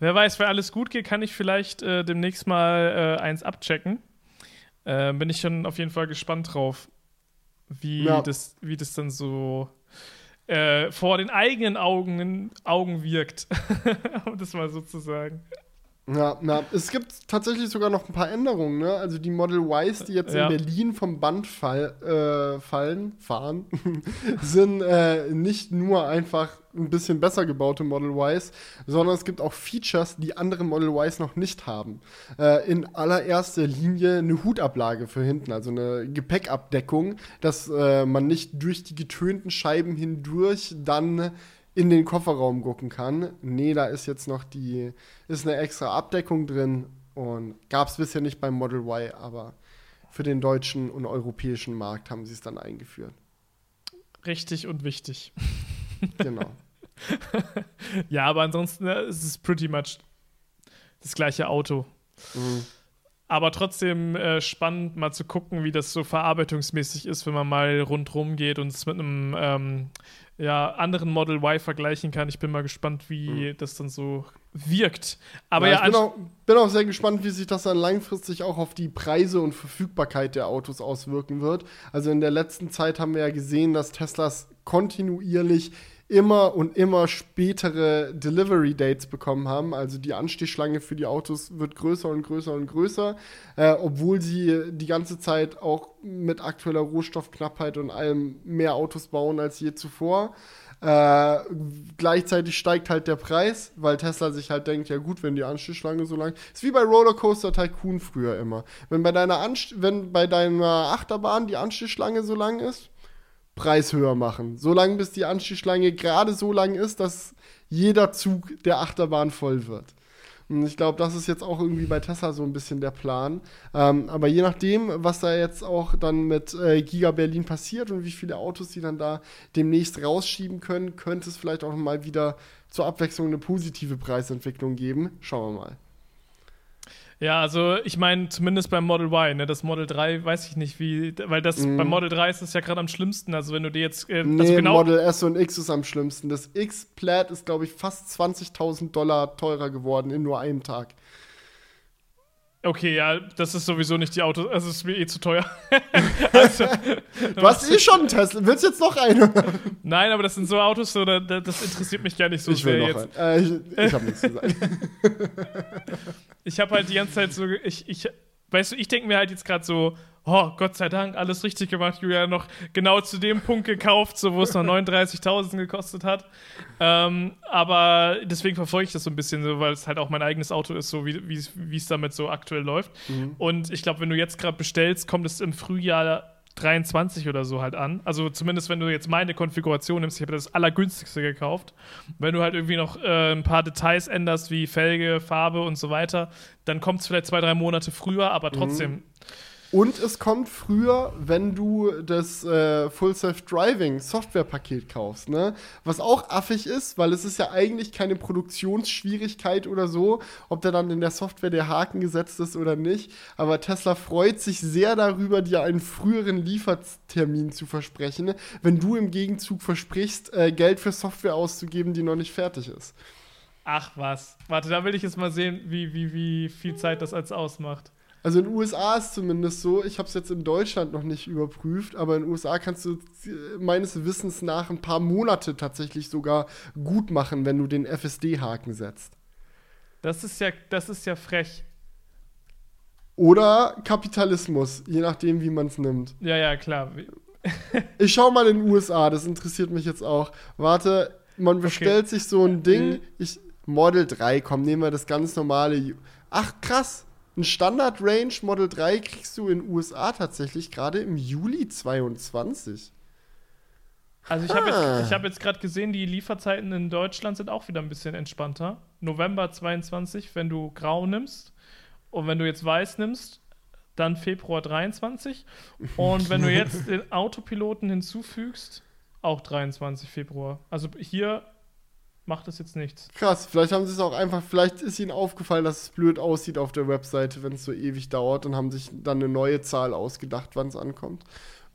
Wer weiß, wenn alles gut geht, kann ich vielleicht äh, demnächst mal äh, eins abchecken. Äh, bin ich schon auf jeden Fall gespannt drauf, wie, Ja. das, wie das dann so äh, vor den eigenen Augen, Augen wirkt. um das mal so zu sagen. Ja, na, es gibt tatsächlich sogar noch ein paar Änderungen, ne? Also die Model Ys, die jetzt Ja. in Berlin vom Band fall, äh, fallen, fahren, sind äh, nicht nur einfach ein bisschen besser gebaute Model Ys, sondern es gibt auch Features, die andere Model Ys noch nicht haben. Äh, in allererster Linie eine Hutablage für hinten, also eine Gepäckabdeckung, dass äh, man nicht durch die getönten Scheiben hindurch dann in den Kofferraum gucken kann. Nee, da ist jetzt noch die, ist eine extra Abdeckung drin und gab es bisher nicht beim Model Y, aber für den deutschen und europäischen Markt haben sie es dann eingeführt. Richtig und wichtig. Genau. Ja, aber ansonsten es ist es pretty much das gleiche Auto. Mhm. Aber trotzdem äh, spannend, mal zu gucken, wie das so verarbeitungsmäßig ist, wenn man mal rundrum geht und es mit einem ähm, ja, anderen Model Y vergleichen kann. Ich bin mal gespannt, wie das dann so wirkt. Aber ja, ja, ich bin auch, bin auch sehr gespannt, wie sich das dann langfristig auch auf die Preise und Verfügbarkeit der Autos auswirken wird. Also in der letzten Zeit haben wir ja gesehen, dass Teslas kontinuierlich immer und immer spätere Delivery Dates bekommen haben. Also die Anstehschlange für die Autos wird größer und größer und größer, äh, obwohl sie die ganze Zeit auch mit aktueller Rohstoffknappheit und allem mehr Autos bauen als je zuvor. Äh, gleichzeitig steigt halt der Preis, weil Tesla sich halt denkt, ja gut, wenn die Anstehschlange so lang ist, wie bei Rollercoaster Tycoon früher immer. Wenn bei deiner Anst wenn bei deiner Achterbahn die Anstehschlange so lang ist, Preis höher machen. So lange, bis die Anstehschlange gerade so lang ist, dass jeder Zug der Achterbahn voll wird. Und ich glaube, das ist jetzt auch irgendwie bei Tesla so ein bisschen der Plan. Ähm, aber je nachdem, was da jetzt auch dann mit äh, Giga Berlin passiert und wie viele Autos die dann da demnächst rausschieben können, könnte es vielleicht auch mal wieder zur Abwechslung eine positive Preisentwicklung geben. Schauen wir mal. Ja, also ich meine, zumindest beim Model Y, ne? Das Model 3 weiß ich nicht, wie, weil das Mhm. beim Model 3 ist es ja gerade am schlimmsten. Also wenn du dir jetzt äh, Nee, also genau, Model S und X ist am schlimmsten. Das X Plaid ist, glaube ich, fast 20.000 Dollar teurer geworden in nur einem Tag. Okay, ja, das ist sowieso nicht die Autos, also es ist mir eh zu teuer. also, Du hast eh schon einen Tesla. Willst du jetzt noch eine? nein, aber das sind so Autos, so, da, da, das interessiert mich gar nicht so ich will sehr noch jetzt. einen. Äh, ich ich habe nichts zu sagen. Ich habe halt die ganze Zeit so, ich, ich, weißt du, ich denke mir halt jetzt gerade so, oh, Gott sei Dank, alles richtig gemacht, Julia, noch genau zu dem Punkt gekauft, so wo es noch 39.000 gekostet hat. Ähm, aber deswegen verfolge ich das so ein bisschen, so, weil es halt auch mein eigenes Auto ist, so wie es- damit so aktuell läuft. Und ich glaube, wenn du jetzt gerade bestellst, kommt es im Frühjahr 23 oder so halt an. Also zumindest, wenn du jetzt meine Konfiguration nimmst, ich habe das allergünstigste gekauft. Wenn du halt irgendwie noch äh, ein paar Details änderst, wie Felge, Farbe und so weiter, dann kommt es vielleicht zwei, drei Monate früher, aber trotzdem. Und es kommt früher, wenn du das äh, Full Self Driving Softwarepaket kaufst, ne? Was auch affig ist, weil es ist ja eigentlich keine Produktionsschwierigkeit oder so, ob da dann in der Software der Haken gesetzt ist oder nicht. Aber Tesla freut sich sehr darüber, dir einen früheren Liefertermin zu versprechen, wenn du im Gegenzug versprichst, äh, Geld für Software auszugeben, die noch nicht fertig ist. Ach was. Warte, da will ich jetzt mal sehen, wie, wie, wie viel Zeit das als ausmacht. Also in den USA ist zumindest so, ich habe es jetzt in Deutschland noch nicht überprüft, aber in den USA kannst du meines Wissens nach ein paar Monate tatsächlich sogar gut machen, wenn du den FSD-Haken setzt. Das ist ja, das ist ja frech. Oder Kapitalismus, je nachdem, wie man es nimmt. Ja, ja, klar. Ich schau mal in den USA, das interessiert mich jetzt auch. Warte, man bestellt sich so ein Ding, Mhm. ich, Model 3, komm, nehmen wir das ganz normale. Ach, krass. Ein Standard-Range Model 3 kriegst du in USA tatsächlich gerade im Juli 22. Also ich habe Ah. jetzt, ich hab jetzt gerade gesehen, die Lieferzeiten in Deutschland sind auch wieder ein bisschen entspannter. November 22, wenn du grau nimmst. Und wenn du jetzt weiß nimmst, dann Februar 23. Und wenn du jetzt den Autopiloten hinzufügst, auch 23 Februar. Also hier macht es jetzt nichts. Krass, vielleicht haben sie es auch einfach, vielleicht ist ihnen aufgefallen, dass es blöd aussieht auf der Webseite, wenn es so ewig dauert und haben sich dann eine neue Zahl ausgedacht, wann es ankommt.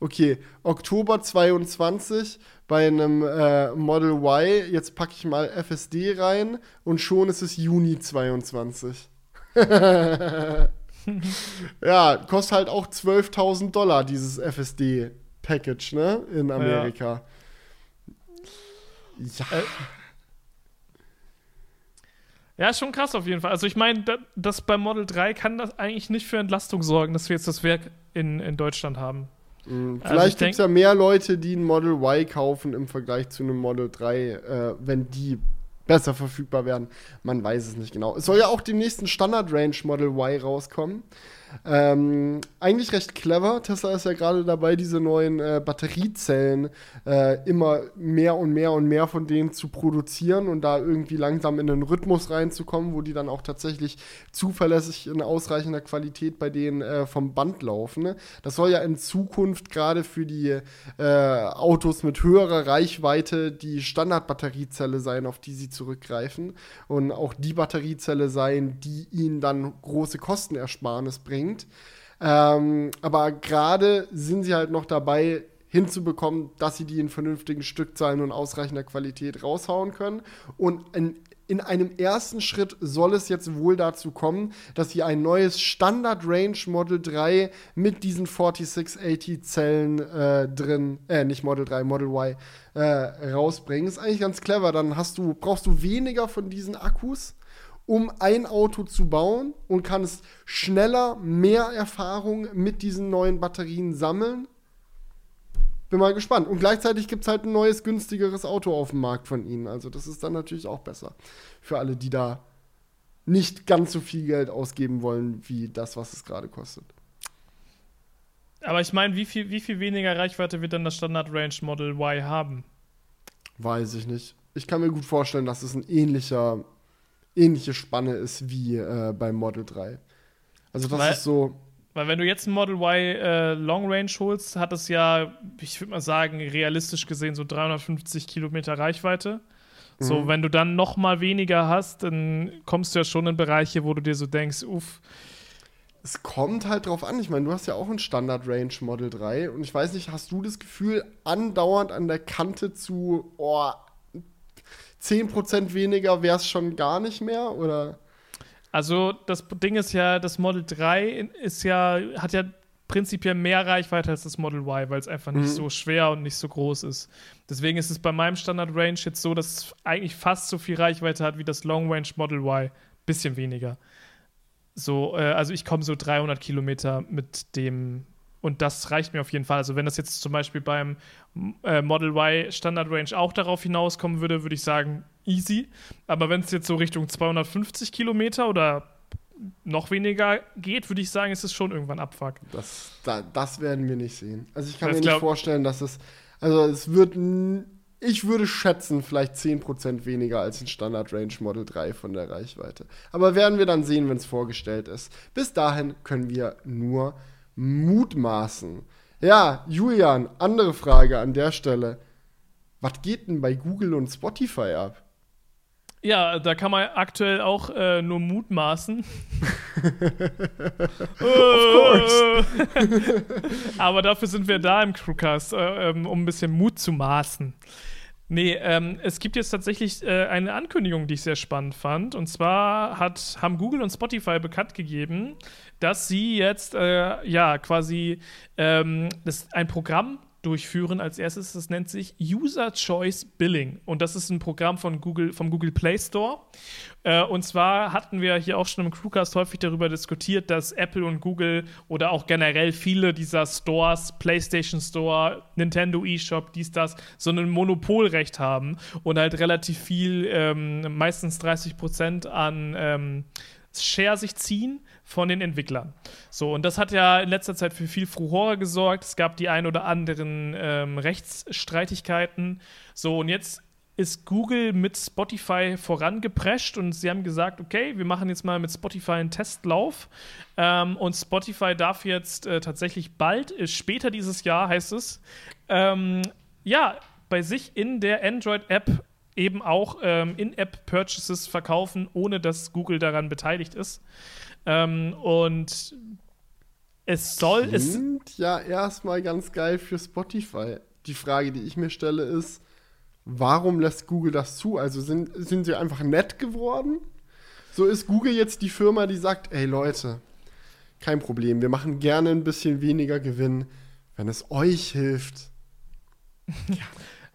Okay, Oktober 22 bei einem äh, Model Y, jetzt packe ich mal FSD rein und schon ist es Juni 22. ja, kostet halt auch 12.000 Dollar dieses FSD-Package, ne, in Amerika. Ja. Äh, Ja, schon krass auf jeden Fall. Also ich meine, das, das beim Model 3 kann das eigentlich nicht für Entlastung sorgen, dass wir jetzt das Werk in, in Deutschland haben. Mhm. Vielleicht also gibt es ja mehr Leute, die ein Model Y kaufen im Vergleich zu einem Model 3, äh, wenn die besser verfügbar werden. Man weiß es nicht genau. Es soll ja auch dem nächsten Standard Range Model Y rauskommen. Ähm, eigentlich recht clever. Tesla ist ja gerade dabei, diese neuen äh, Batteriezellen äh, immer mehr und mehr und mehr von denen zu produzieren und da irgendwie langsam in den Rhythmus reinzukommen, wo die dann auch tatsächlich zuverlässig in ausreichender Qualität bei denen äh, vom Band laufen. Ne? Das soll ja in Zukunft gerade für die äh, Autos mit höherer Reichweite die Standardbatteriezelle sein, auf die sie zurückgreifen und auch die Batteriezelle sein, die ihnen dann große Kostenersparnis bringt bringt. Ähm, aber gerade sind sie halt noch dabei, hinzubekommen, dass sie die in vernünftigen Stückzahlen und ausreichender Qualität raushauen können. Und in, in einem ersten Schritt soll es jetzt wohl dazu kommen, dass sie ein neues Standard Range Model 3 mit diesen 4680 Zellen äh, drin, äh, nicht Model 3, Model Y, äh, rausbringen. Ist eigentlich ganz clever. Dann hast du, brauchst du weniger von diesen Akkus um ein Auto zu bauen und kannst schneller mehr Erfahrung mit diesen neuen Batterien sammeln. Bin mal gespannt. Und gleichzeitig gibt es halt ein neues, günstigeres Auto auf dem Markt von ihnen. Also das ist dann natürlich auch besser für alle, die da nicht ganz so viel Geld ausgeben wollen, wie das, was es gerade kostet. Aber ich meine, wie viel, wie viel weniger Reichweite wird dann das Standard Range Model Y haben? Weiß ich nicht. Ich kann mir gut vorstellen, dass es ein ähnlicher ähnliche Spanne ist wie äh, beim Model 3. Also das weil, ist so. Weil wenn du jetzt ein Model Y äh, Long Range holst, hat es ja, ich würde mal sagen, realistisch gesehen so 350 Kilometer Reichweite. So, mhm. wenn du dann noch mal weniger hast, dann kommst du ja schon in Bereiche, wo du dir so denkst, uff. Es kommt halt drauf an. Ich meine, du hast ja auch ein Standard Range Model 3 und ich weiß nicht, hast du das Gefühl, andauernd an der Kante zu, oh, 10% weniger wäre es schon gar nicht mehr, oder? Also das Ding ist ja, das Model 3 ist ja, hat ja prinzipiell mehr Reichweite als das Model Y, weil es einfach nicht mhm. so schwer und nicht so groß ist. Deswegen ist es bei meinem Standard Range jetzt so, dass es eigentlich fast so viel Reichweite hat wie das Long Range Model Y. Bisschen weniger. So, äh, also ich komme so 300 Kilometer mit dem und das reicht mir auf jeden Fall. Also wenn das jetzt zum Beispiel beim äh, Model Y Standard Range auch darauf hinauskommen würde, würde ich sagen, easy. Aber wenn es jetzt so Richtung 250 Kilometer oder noch weniger geht, würde ich sagen, ist es schon irgendwann Abfuck. Das, da, das werden wir nicht sehen. Also ich kann das mir nicht vorstellen, dass es, also es wird, ich würde schätzen, vielleicht 10% weniger als ein Standard Range Model 3 von der Reichweite. Aber werden wir dann sehen, wenn es vorgestellt ist. Bis dahin können wir nur mutmaßen. Ja, Julian, andere Frage an der Stelle. Was geht denn bei Google und Spotify ab? Ja, da kann man aktuell auch äh, nur mutmaßen. of course. Aber dafür sind wir da im Crewcast, äh, ähm, um ein bisschen Mut zu maßen. Nee, ähm, es gibt jetzt tatsächlich äh, eine Ankündigung, die ich sehr spannend fand. Und zwar hat, haben Google und Spotify bekannt gegeben, dass sie jetzt äh, ja quasi ähm, das, ein Programm durchführen als erstes. Das nennt sich User Choice Billing. Und das ist ein Programm von Google, vom Google Play Store. Äh, und zwar hatten wir hier auch schon im Crewcast häufig darüber diskutiert, dass Apple und Google oder auch generell viele dieser Stores, PlayStation Store, Nintendo eShop, dies, das, so ein Monopolrecht haben und halt relativ viel, ähm, meistens 30 Prozent an ähm, Share sich ziehen von den Entwicklern. So, und das hat ja in letzter Zeit für viel Furore gesorgt. Es gab die ein oder anderen ähm, Rechtsstreitigkeiten. So, und jetzt ist Google mit Spotify vorangeprescht und sie haben gesagt, okay, wir machen jetzt mal mit Spotify einen Testlauf. Ähm, und Spotify darf jetzt äh, tatsächlich bald, äh, später dieses Jahr heißt es, ähm, ja, bei sich in der Android-App eben auch ähm, In-App-Purchases verkaufen, ohne dass Google daran beteiligt ist. Ähm, und es soll. Klingt es ja erstmal ganz geil für Spotify. Die Frage, die ich mir stelle, ist, warum lässt Google das zu? Also sind, sind sie einfach nett geworden? So ist Google jetzt die Firma, die sagt, ey Leute, kein Problem, wir machen gerne ein bisschen weniger Gewinn, wenn es euch hilft. ja.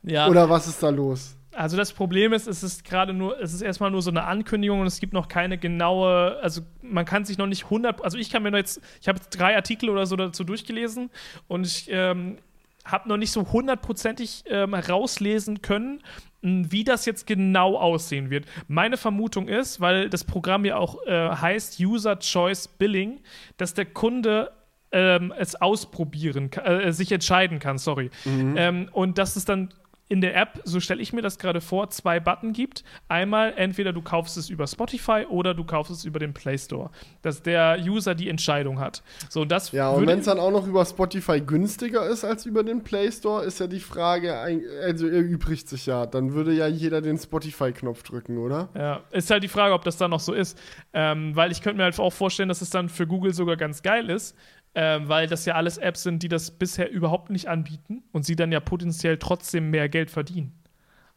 ja. Oder was ist da los? Also das Problem ist, es ist gerade nur, es ist erstmal nur so eine Ankündigung und es gibt noch keine genaue, also man kann sich noch nicht 100, also ich kann mir noch jetzt, ich habe drei Artikel oder so dazu durchgelesen und ich ähm, habe noch nicht so hundertprozentig ähm, rauslesen können, wie das jetzt genau aussehen wird. Meine Vermutung ist, weil das Programm ja auch äh, heißt User Choice Billing, dass der Kunde ähm, es ausprobieren, äh, sich entscheiden kann, sorry. Mhm. Ähm, und dass es dann in der App, so stelle ich mir das gerade vor, zwei Button gibt. Einmal entweder du kaufst es über Spotify oder du kaufst es über den Play Store, dass der User die Entscheidung hat. So, das ja, und wenn es dann auch noch über Spotify günstiger ist als über den Play Store, ist ja die Frage, also erübrigt sich ja, dann würde ja jeder den Spotify-Knopf drücken, oder? Ja, ist halt die Frage, ob das dann noch so ist. Ähm, weil ich könnte mir halt auch vorstellen, dass es dann für Google sogar ganz geil ist, ähm, weil das ja alles Apps sind, die das bisher überhaupt nicht anbieten und sie dann ja potenziell trotzdem mehr Geld verdienen.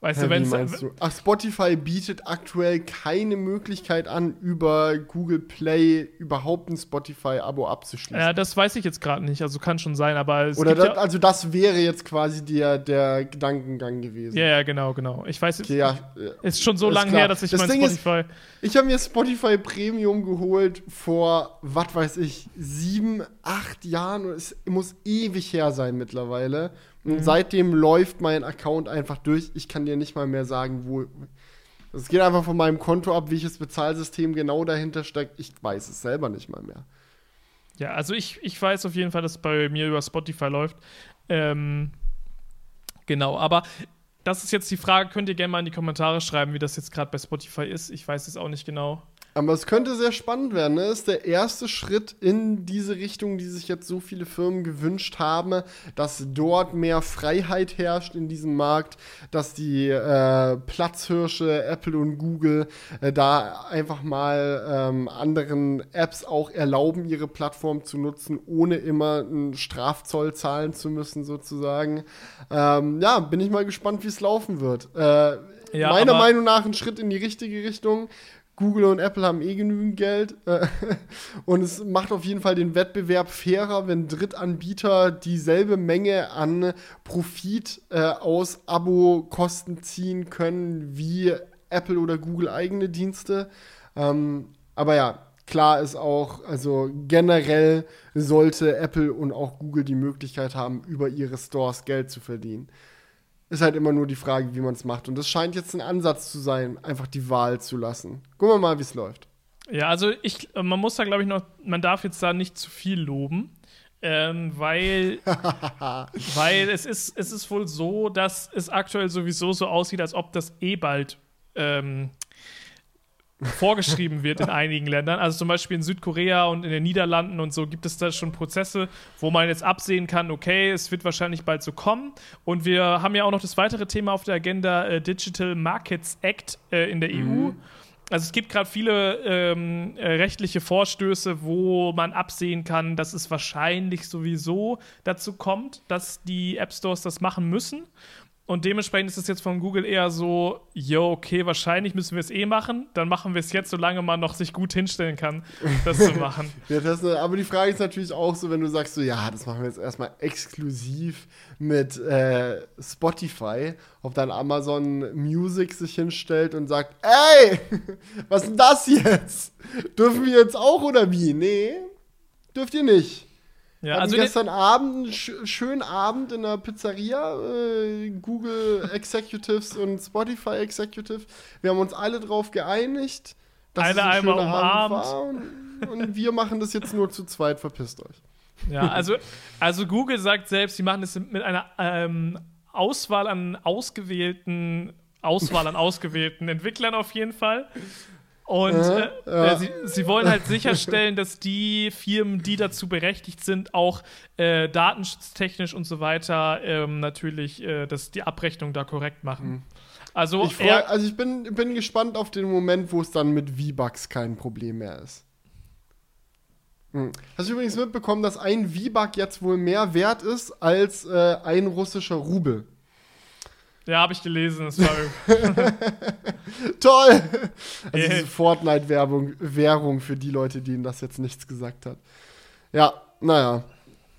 Weißt ja, du, wenn meinst du? Ach, Spotify bietet aktuell keine Möglichkeit an, über Google Play überhaupt ein Spotify-Abo abzuschließen. Ja, das weiß ich jetzt gerade nicht. Also kann schon sein, aber es Oder das, ja also das wäre jetzt quasi der, der Gedankengang gewesen. Ja, ja, genau, genau. Ich weiß, okay, ja, ist schon so lange her, dass ich das mein Ding Spotify. Ist, ich habe mir Spotify Premium geholt vor, was weiß ich, sieben, acht Jahren. Es muss ewig her sein mittlerweile. Und mhm. seitdem läuft mein Account einfach durch. Ich kann dir nicht mal mehr sagen, wo. Es geht einfach von meinem Konto ab, welches Bezahlsystem genau dahinter steckt. Ich weiß es selber nicht mal mehr. Ja, also ich, ich weiß auf jeden Fall, dass es bei mir über Spotify läuft. Ähm, genau, aber das ist jetzt die Frage. Könnt ihr gerne mal in die Kommentare schreiben, wie das jetzt gerade bei Spotify ist. Ich weiß es auch nicht genau. Aber es könnte sehr spannend werden. Ne? ist der erste Schritt in diese Richtung, die sich jetzt so viele Firmen gewünscht haben, dass dort mehr Freiheit herrscht in diesem Markt, dass die äh, Platzhirsche Apple und Google äh, da einfach mal ähm, anderen Apps auch erlauben, ihre Plattform zu nutzen, ohne immer einen Strafzoll zahlen zu müssen, sozusagen. Ähm, ja, bin ich mal gespannt, wie es laufen wird. Äh, ja, meiner Meinung nach ein Schritt in die richtige Richtung. Google und Apple haben eh genügend Geld. Äh, und es macht auf jeden Fall den Wettbewerb fairer, wenn Drittanbieter dieselbe Menge an Profit äh, aus Abo-Kosten ziehen können wie Apple oder Google eigene Dienste. Ähm, aber ja, klar ist auch, also generell sollte Apple und auch Google die Möglichkeit haben, über ihre Stores Geld zu verdienen. Ist halt immer nur die Frage, wie man es macht. Und das scheint jetzt ein Ansatz zu sein, einfach die Wahl zu lassen. Gucken wir mal, wie es läuft. Ja, also ich, man muss da, glaube ich, noch, man darf jetzt da nicht zu viel loben. Ähm, weil, weil es ist, es ist wohl so, dass es aktuell sowieso so aussieht, als ob das eh bald ähm, vorgeschrieben wird in einigen Ländern. Also zum Beispiel in Südkorea und in den Niederlanden und so gibt es da schon Prozesse, wo man jetzt absehen kann, okay, es wird wahrscheinlich bald so kommen. Und wir haben ja auch noch das weitere Thema auf der Agenda, äh, Digital Markets Act äh, in der EU. Mhm. Also es gibt gerade viele ähm, äh, rechtliche Vorstöße, wo man absehen kann, dass es wahrscheinlich sowieso dazu kommt, dass die App Stores das machen müssen. Und dementsprechend ist es jetzt von Google eher so, yo, okay, wahrscheinlich müssen wir es eh machen, dann machen wir es jetzt, solange man noch sich gut hinstellen kann, das zu machen. ja, das, aber die Frage ist natürlich auch so, wenn du sagst so, ja, das machen wir jetzt erstmal exklusiv mit äh, Spotify, ob dann Amazon Music sich hinstellt und sagt, ey, was ist denn das jetzt? Dürfen wir jetzt auch oder wie? Nee, dürft ihr nicht. Ja, also gestern Abend einen sch schönen Abend in der Pizzeria, äh, Google Executives und Spotify Executive. Wir haben uns alle drauf geeinigt, dass Eine es ein einmal schöner Abend war und, und wir machen das jetzt nur zu zweit. Verpisst euch. Ja, also, also Google sagt selbst, sie machen das mit einer ähm, Auswahl an ausgewählten Auswahl an ausgewählten Entwicklern auf jeden Fall. Und äh, ja. äh, sie, sie, wollen halt sicherstellen, dass die Firmen, die dazu berechtigt sind, auch äh, datenschutztechnisch und so weiter ähm, natürlich, äh, dass die Abrechnung da korrekt machen. Mhm. Also ich, freu, also ich bin, bin gespannt auf den Moment, wo es dann mit V-Bucks kein Problem mehr ist. Mhm. Hast du übrigens mitbekommen, dass ein V-Buck jetzt wohl mehr wert ist als äh, ein russischer Rubel? Ja, habe ich gelesen. Das war Toll! Also diese Fortnite-Werbung, Währung für die Leute, denen das jetzt nichts gesagt hat. Ja, naja.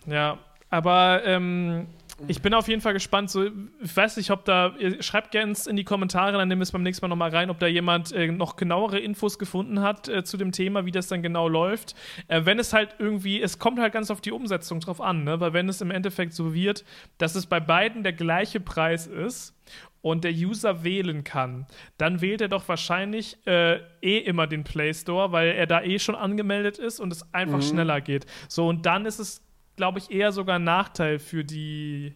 Ja, aber ähm, ich bin auf jeden Fall gespannt. So, ich weiß nicht, ob da, schreibt gerne in die Kommentare, dann nehmen wir es beim nächsten Mal nochmal rein, ob da jemand äh, noch genauere Infos gefunden hat äh, zu dem Thema, wie das dann genau läuft. Äh, wenn es halt irgendwie, es kommt halt ganz auf die Umsetzung drauf an, ne? weil wenn es im Endeffekt so wird, dass es bei beiden der gleiche Preis ist und der User wählen kann, dann wählt er doch wahrscheinlich äh, eh immer den Play Store, weil er da eh schon angemeldet ist und es einfach mhm. schneller geht. So, und dann ist es glaube ich, eher sogar ein Nachteil für die.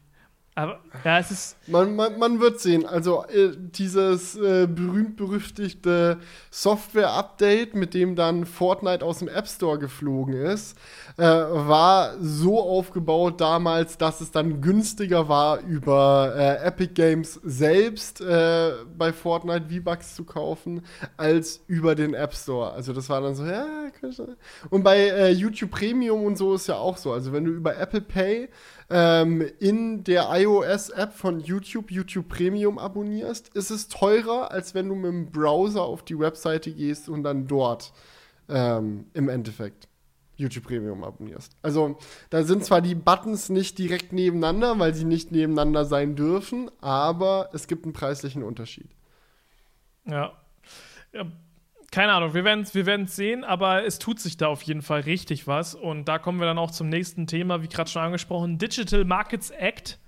Aber ja, es ist. Man, man, man wird sehen. Also, äh, dieses äh, berühmt-berüchtigte Software-Update, mit dem dann Fortnite aus dem App Store geflogen ist, äh, war so aufgebaut damals, dass es dann günstiger war, über äh, Epic Games selbst äh, bei Fortnite V-Bucks zu kaufen, als über den App Store. Also, das war dann so, ja, und bei YouTube Premium und so ist ja auch so. Also, wenn du über Apple Pay ähm, in der iOS-App von YouTube YouTube Premium abonnierst, ist es teurer, als wenn du mit dem Browser auf die Webseite gehst und dann dort ähm, im Endeffekt YouTube Premium abonnierst. Also da sind zwar die Buttons nicht direkt nebeneinander, weil sie nicht nebeneinander sein dürfen, aber es gibt einen preislichen Unterschied. Ja. ja keine Ahnung, wir werden es wir sehen, aber es tut sich da auf jeden Fall richtig was. Und da kommen wir dann auch zum nächsten Thema, wie gerade schon angesprochen, Digital Markets Act.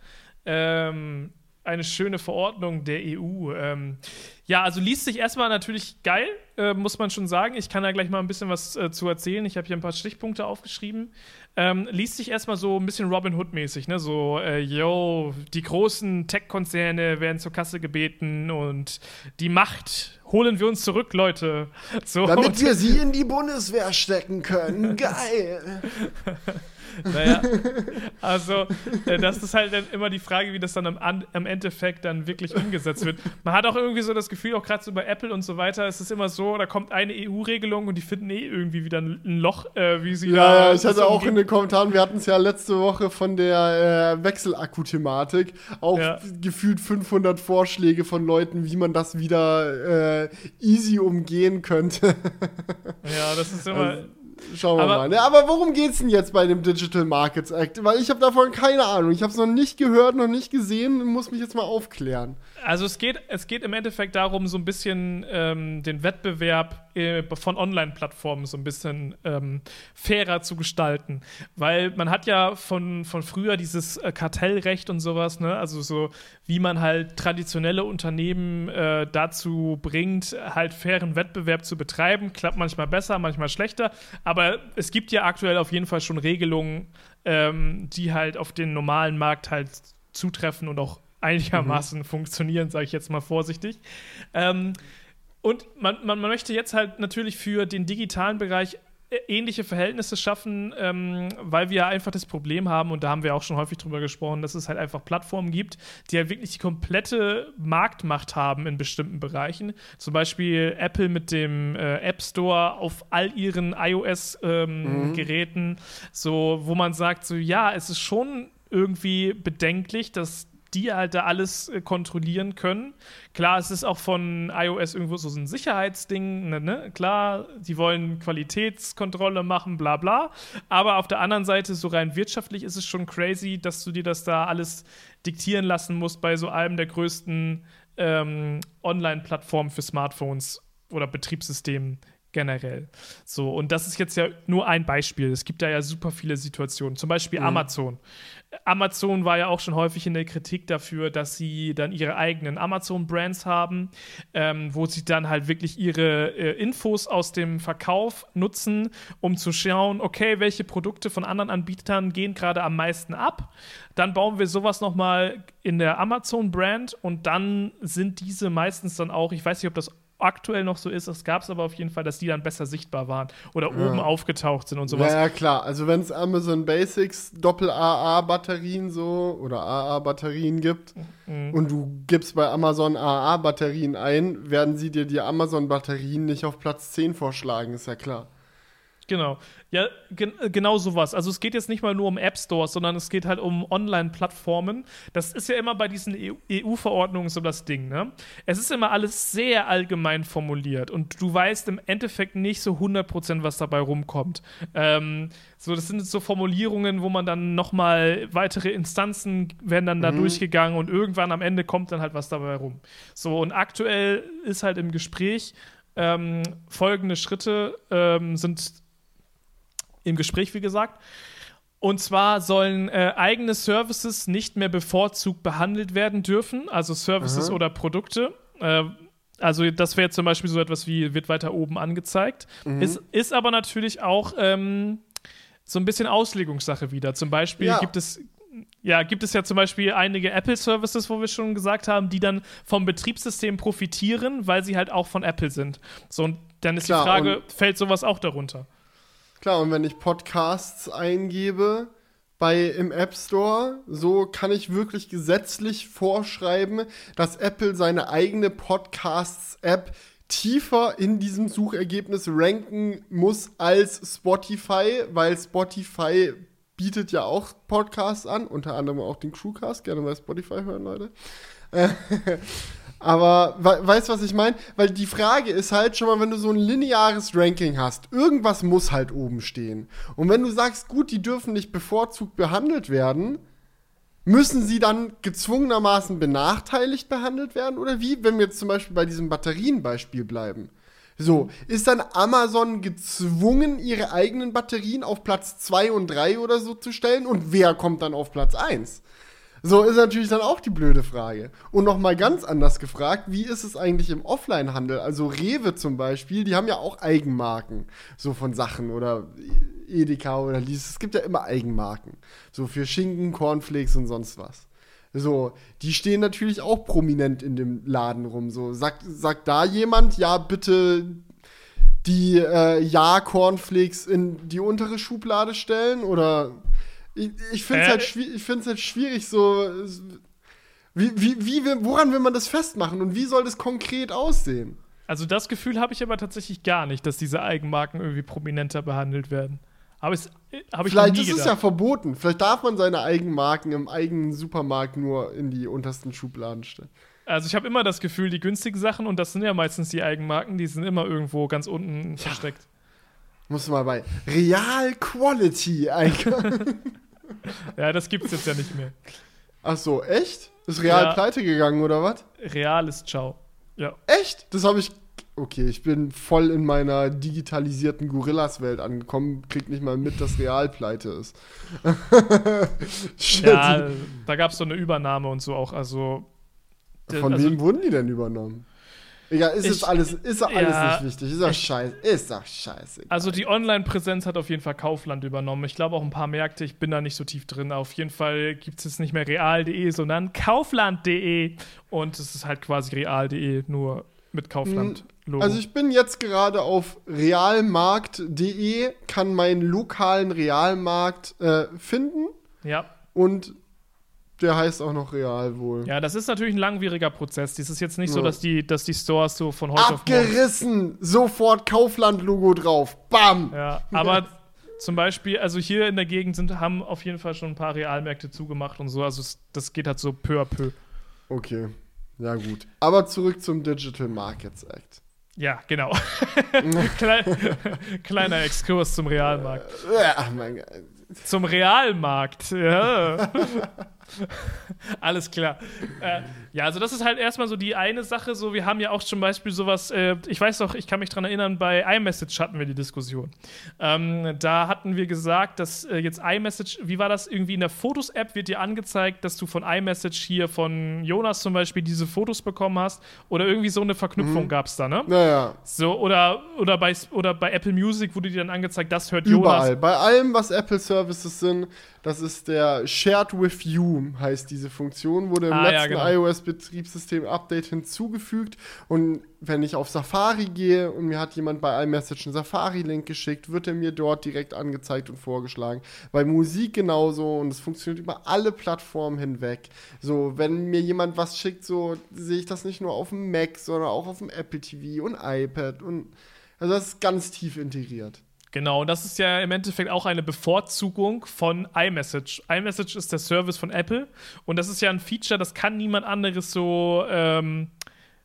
Ähm, eine schöne Verordnung der EU. Ähm, ja, also liest sich erstmal natürlich geil, äh, muss man schon sagen. Ich kann da gleich mal ein bisschen was äh, zu erzählen. Ich habe hier ein paar Stichpunkte aufgeschrieben. Ähm, liest sich erstmal so ein bisschen Robin Hood-mäßig, ne? So, äh, yo, die großen Tech-Konzerne werden zur Kasse gebeten und die Macht holen wir uns zurück, Leute. So. Damit wir sie in die Bundeswehr stecken können. Geil. naja, also äh, das ist halt dann immer die Frage, wie das dann am, am Endeffekt dann wirklich umgesetzt wird. Man hat auch irgendwie so das Gefühl, auch gerade so bei Apple und so weiter, es ist immer so, da kommt eine EU-Regelung und die finden eh irgendwie wieder ein Loch, äh, wie sie ja. Ja, ich hatte auch in den Kommentaren, wir hatten es ja letzte Woche von der äh, Wechselakku-Thematik, auch ja. gefühlt 500 Vorschläge von Leuten, wie man das wieder äh, easy umgehen könnte. ja, das ist immer. Also, Schauen wir aber, mal. Ne? Aber worum geht's denn jetzt bei dem Digital Markets Act? Weil ich habe davon keine Ahnung. Ich habe es noch nicht gehört, noch nicht gesehen. Muss mich jetzt mal aufklären. Also es geht, es geht im Endeffekt darum, so ein bisschen ähm, den Wettbewerb äh, von Online-Plattformen so ein bisschen ähm, fairer zu gestalten. Weil man hat ja von, von früher dieses äh, Kartellrecht und sowas, ne? Also so, wie man halt traditionelle Unternehmen äh, dazu bringt, halt fairen Wettbewerb zu betreiben. Klappt manchmal besser, manchmal schlechter. Aber es gibt ja aktuell auf jeden Fall schon Regelungen, ähm, die halt auf den normalen Markt halt zutreffen und auch einigermaßen mhm. funktionieren, sage ich jetzt mal vorsichtig. Ähm, und man, man, man möchte jetzt halt natürlich für den digitalen Bereich äh, ähnliche Verhältnisse schaffen, ähm, weil wir einfach das Problem haben, und da haben wir auch schon häufig drüber gesprochen, dass es halt einfach Plattformen gibt, die halt wirklich die komplette Marktmacht haben in bestimmten Bereichen. Zum Beispiel Apple mit dem äh, App Store auf all ihren iOS-Geräten, ähm, mhm. so, wo man sagt, so ja, es ist schon irgendwie bedenklich, dass die halt da alles äh, kontrollieren können. Klar, es ist auch von iOS irgendwo so ein Sicherheitsding, ne, ne? Klar, die wollen Qualitätskontrolle machen, bla bla. Aber auf der anderen Seite, so rein wirtschaftlich ist es schon crazy, dass du dir das da alles diktieren lassen musst bei so einem der größten ähm, Online-Plattformen für Smartphones oder Betriebssystemen generell. So, und das ist jetzt ja nur ein Beispiel. Es gibt da ja super viele Situationen. Zum Beispiel mhm. Amazon. Amazon war ja auch schon häufig in der Kritik dafür, dass sie dann ihre eigenen Amazon-Brands haben, ähm, wo sie dann halt wirklich ihre äh, Infos aus dem Verkauf nutzen, um zu schauen, okay, welche Produkte von anderen Anbietern gehen gerade am meisten ab. Dann bauen wir sowas nochmal in der Amazon-Brand und dann sind diese meistens dann auch, ich weiß nicht, ob das aktuell noch so ist. Es gab es aber auf jeden Fall, dass die dann besser sichtbar waren oder ja. oben aufgetaucht sind und sowas. Ja, ja klar. Also wenn es Amazon Basics Doppel-AA-Batterien so oder AA-Batterien gibt mhm. und du gibst bei Amazon AA-Batterien ein, werden sie dir die Amazon-Batterien nicht auf Platz 10 vorschlagen, ist ja klar. Genau. Ja, gen genau sowas. Also es geht jetzt nicht mal nur um App Stores, sondern es geht halt um Online-Plattformen. Das ist ja immer bei diesen EU-Verordnungen so das Ding, ne? Es ist immer alles sehr allgemein formuliert und du weißt im Endeffekt nicht so 100%, was dabei rumkommt. Ähm, so, das sind so Formulierungen, wo man dann nochmal weitere Instanzen werden dann da mhm. durchgegangen und irgendwann am Ende kommt dann halt was dabei rum. So, und aktuell ist halt im Gespräch, ähm, folgende Schritte ähm, sind im Gespräch, wie gesagt. Und zwar sollen äh, eigene Services nicht mehr bevorzugt behandelt werden dürfen, also Services Aha. oder Produkte. Äh, also das wäre zum Beispiel so etwas wie, wird weiter oben angezeigt. Mhm. Ist, ist aber natürlich auch ähm, so ein bisschen Auslegungssache wieder. Zum Beispiel ja. gibt es ja, gibt es ja zum Beispiel einige Apple-Services, wo wir schon gesagt haben, die dann vom Betriebssystem profitieren, weil sie halt auch von Apple sind. So, und dann ist Klar, die Frage, fällt sowas auch darunter? Klar, und wenn ich Podcasts eingebe bei im App Store, so kann ich wirklich gesetzlich vorschreiben, dass Apple seine eigene Podcasts-App tiefer in diesem Suchergebnis ranken muss als Spotify, weil Spotify bietet ja auch Podcasts an, unter anderem auch den Crewcast, gerne bei Spotify hören, Leute. Aber we weißt du, was ich meine? Weil die Frage ist halt schon mal, wenn du so ein lineares Ranking hast, irgendwas muss halt oben stehen. Und wenn du sagst, gut, die dürfen nicht bevorzugt behandelt werden, müssen sie dann gezwungenermaßen benachteiligt behandelt werden? Oder wie, wenn wir jetzt zum Beispiel bei diesem Batterienbeispiel bleiben? So, ist dann Amazon gezwungen, ihre eigenen Batterien auf Platz 2 und 3 oder so zu stellen? Und wer kommt dann auf Platz 1? So ist natürlich dann auch die blöde Frage. Und nochmal ganz anders gefragt, wie ist es eigentlich im Offline-Handel? Also Rewe zum Beispiel, die haben ja auch Eigenmarken, so von Sachen oder Edeka oder Lies. Es gibt ja immer Eigenmarken. So für Schinken, Cornflakes und sonst was. So, die stehen natürlich auch prominent in dem Laden rum. So, sagt, sagt da jemand, ja, bitte die äh, Ja-Cornflakes in die untere Schublade stellen? Oder ich, ich finde es äh, halt, halt schwierig, so. Wie, wie, wie, woran will man das festmachen und wie soll das konkret aussehen? Also, das Gefühl habe ich aber tatsächlich gar nicht, dass diese Eigenmarken irgendwie prominenter behandelt werden. Aber es habe ich Vielleicht ist es ja verboten. Vielleicht darf man seine Eigenmarken im eigenen Supermarkt nur in die untersten Schubladen stellen. Also ich habe immer das Gefühl, die günstigen Sachen, und das sind ja meistens die Eigenmarken, die sind immer irgendwo ganz unten ja. versteckt. Muss mal bei Real Quality einkaufen. ja, das gibt's jetzt ja nicht mehr. Ach so, echt? Ist Real ja. pleite gegangen oder was? Real ist ciao. Ja. Echt? Das habe ich. Okay, ich bin voll in meiner digitalisierten Gorillas-Welt angekommen, krieg nicht mal mit, dass Real pleite ist. ja, da gab es so eine Übernahme und so auch. Also. Von also, wem wurden die denn übernommen? Egal, ist ich, alles, ist alles ja, nicht wichtig. Ist doch scheiße. Ist doch scheiße. Also die Online-Präsenz hat auf jeden Fall Kaufland übernommen. Ich glaube auch ein paar Märkte, ich bin da nicht so tief drin. Auf jeden Fall gibt es jetzt nicht mehr real.de, sondern kaufland.de. Und es ist halt quasi real.de, nur mit Kaufland-Logo. Also ich bin jetzt gerade auf realmarkt.de, kann meinen lokalen Realmarkt äh, finden. Ja. Und der heißt auch noch real wohl. Ja, das ist natürlich ein langwieriger Prozess. Das ist jetzt nicht ja. so, dass die, dass die Stores so von heute Abgerissen! auf morgen Sofort Kaufland-Logo drauf. Bam! Ja, aber zum Beispiel, also hier in der Gegend sind, haben auf jeden Fall schon ein paar Realmärkte zugemacht und so. Also das geht halt so peu à peu. Okay, ja gut. Aber zurück zum Digital Markets Act. Ja, genau. Kleiner Exkurs zum Realmarkt. Ja, mein Gott. Zum Realmarkt, ja. Alles klar. Äh, ja, also das ist halt erstmal so die eine Sache. So, wir haben ja auch zum Beispiel sowas, äh, ich weiß doch, ich kann mich dran erinnern, bei iMessage hatten wir die Diskussion. Ähm, da hatten wir gesagt, dass äh, jetzt iMessage, wie war das? Irgendwie in der Fotos-App wird dir angezeigt, dass du von iMessage hier von Jonas zum Beispiel diese Fotos bekommen hast. Oder irgendwie so eine Verknüpfung mhm. gab es da, ne? Naja. So, oder, oder, bei, oder bei Apple Music wurde dir dann angezeigt, das hört Überall. Jonas. Bei allem, was Apple Services sind, das ist der Shared with You, heißt diese Funktion, wurde im ah, letzten ja, genau. iOS-Betriebssystem-Update hinzugefügt. Und wenn ich auf Safari gehe und mir hat jemand bei iMessage einen Safari-Link geschickt, wird er mir dort direkt angezeigt und vorgeschlagen. Bei Musik genauso und es funktioniert über alle Plattformen hinweg. So, wenn mir jemand was schickt, so sehe ich das nicht nur auf dem Mac, sondern auch auf dem Apple TV und iPad und also das ist ganz tief integriert. Genau, das ist ja im Endeffekt auch eine Bevorzugung von iMessage. iMessage ist der Service von Apple und das ist ja ein Feature, das kann niemand anderes so, ähm,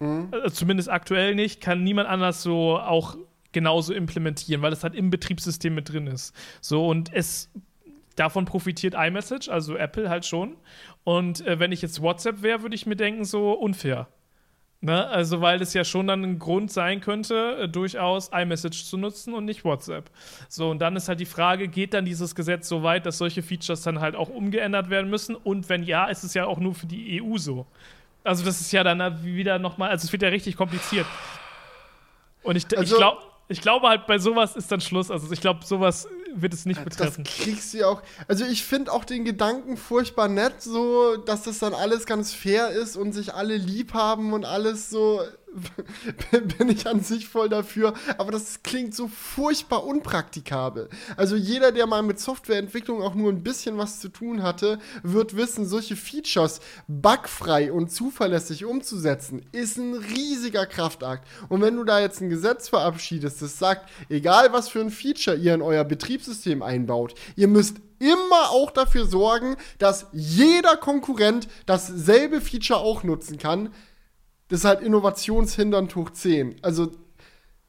mhm. äh, zumindest aktuell nicht, kann niemand anders so auch genauso implementieren, weil das halt im Betriebssystem mit drin ist. So und es davon profitiert iMessage, also Apple halt schon. Und äh, wenn ich jetzt WhatsApp wäre, würde ich mir denken, so unfair. Ne? Also, weil es ja schon dann ein Grund sein könnte, äh, durchaus iMessage zu nutzen und nicht WhatsApp. So, und dann ist halt die Frage, geht dann dieses Gesetz so weit, dass solche Features dann halt auch umgeändert werden müssen? Und wenn ja, ist es ja auch nur für die EU so. Also, das ist ja dann wieder nochmal, also es wird ja richtig kompliziert. Und ich, also, ich glaube ich glaube halt, bei sowas ist dann Schluss. Also ich glaube, sowas wird es nicht betreffen. Das kriegst du ja auch. Also ich finde auch den Gedanken furchtbar nett, so, dass das dann alles ganz fair ist und sich alle lieb haben und alles so. bin ich an sich voll dafür. Aber das klingt so furchtbar unpraktikabel. Also jeder, der mal mit Softwareentwicklung auch nur ein bisschen was zu tun hatte, wird wissen, solche Features bugfrei und zuverlässig umzusetzen, ist ein riesiger Kraftakt. Und wenn du da jetzt ein Gesetz verabschiedest, das sagt, egal was für ein Feature ihr in euer Betriebssystem einbaut, ihr müsst immer auch dafür sorgen, dass jeder Konkurrent dasselbe Feature auch nutzen kann, das ist halt innovationshindernd hoch 10. Also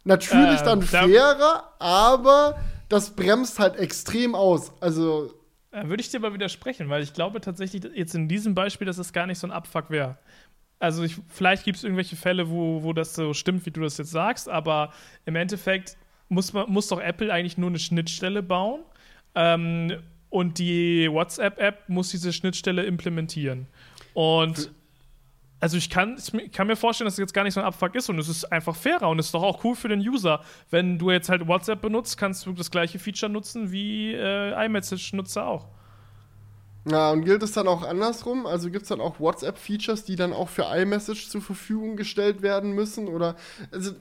natürlich äh, dann fairer, aber das bremst halt extrem aus. Also. Da würde ich dir aber widersprechen, weil ich glaube tatsächlich jetzt in diesem Beispiel, dass es gar nicht so ein Abfuck wäre. Also ich, vielleicht gibt es irgendwelche Fälle, wo, wo das so stimmt, wie du das jetzt sagst, aber im Endeffekt muss, man, muss doch Apple eigentlich nur eine Schnittstelle bauen ähm, und die WhatsApp-App muss diese Schnittstelle implementieren. Und also ich kann, ich kann mir vorstellen, dass es jetzt gar nicht so ein Abfuck ist und es ist einfach fairer und es ist doch auch cool für den User. Wenn du jetzt halt WhatsApp benutzt, kannst du das gleiche Feature nutzen wie äh, iMessage-Nutzer auch. Ja, und gilt es dann auch andersrum? Also gibt es dann auch WhatsApp-Features, die dann auch für iMessage zur Verfügung gestellt werden müssen? Oder also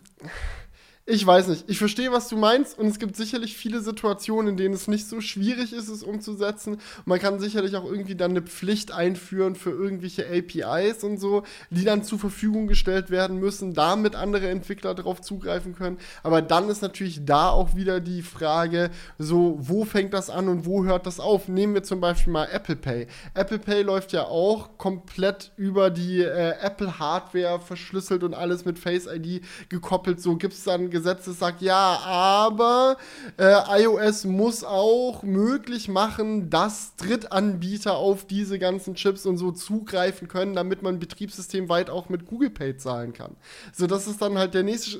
ich weiß nicht. Ich verstehe, was du meinst und es gibt sicherlich viele Situationen, in denen es nicht so schwierig ist, es umzusetzen. man kann sicherlich auch irgendwie dann eine Pflicht einführen für irgendwelche APIs und so, die dann zur Verfügung gestellt werden müssen, damit andere Entwickler darauf zugreifen können. Aber dann ist natürlich da auch wieder die Frage, so, wo fängt das an und wo hört das auf? Nehmen wir zum Beispiel mal Apple Pay. Apple Pay läuft ja auch komplett über die äh, Apple Hardware verschlüsselt und alles mit Face ID gekoppelt. So gibt es dann Gesetz, das sagt, ja, aber äh, iOS muss auch möglich machen, dass Drittanbieter auf diese ganzen Chips und so zugreifen können, damit man Betriebssystem weit auch mit Google Pay zahlen kann. So, das ist dann halt der nächste.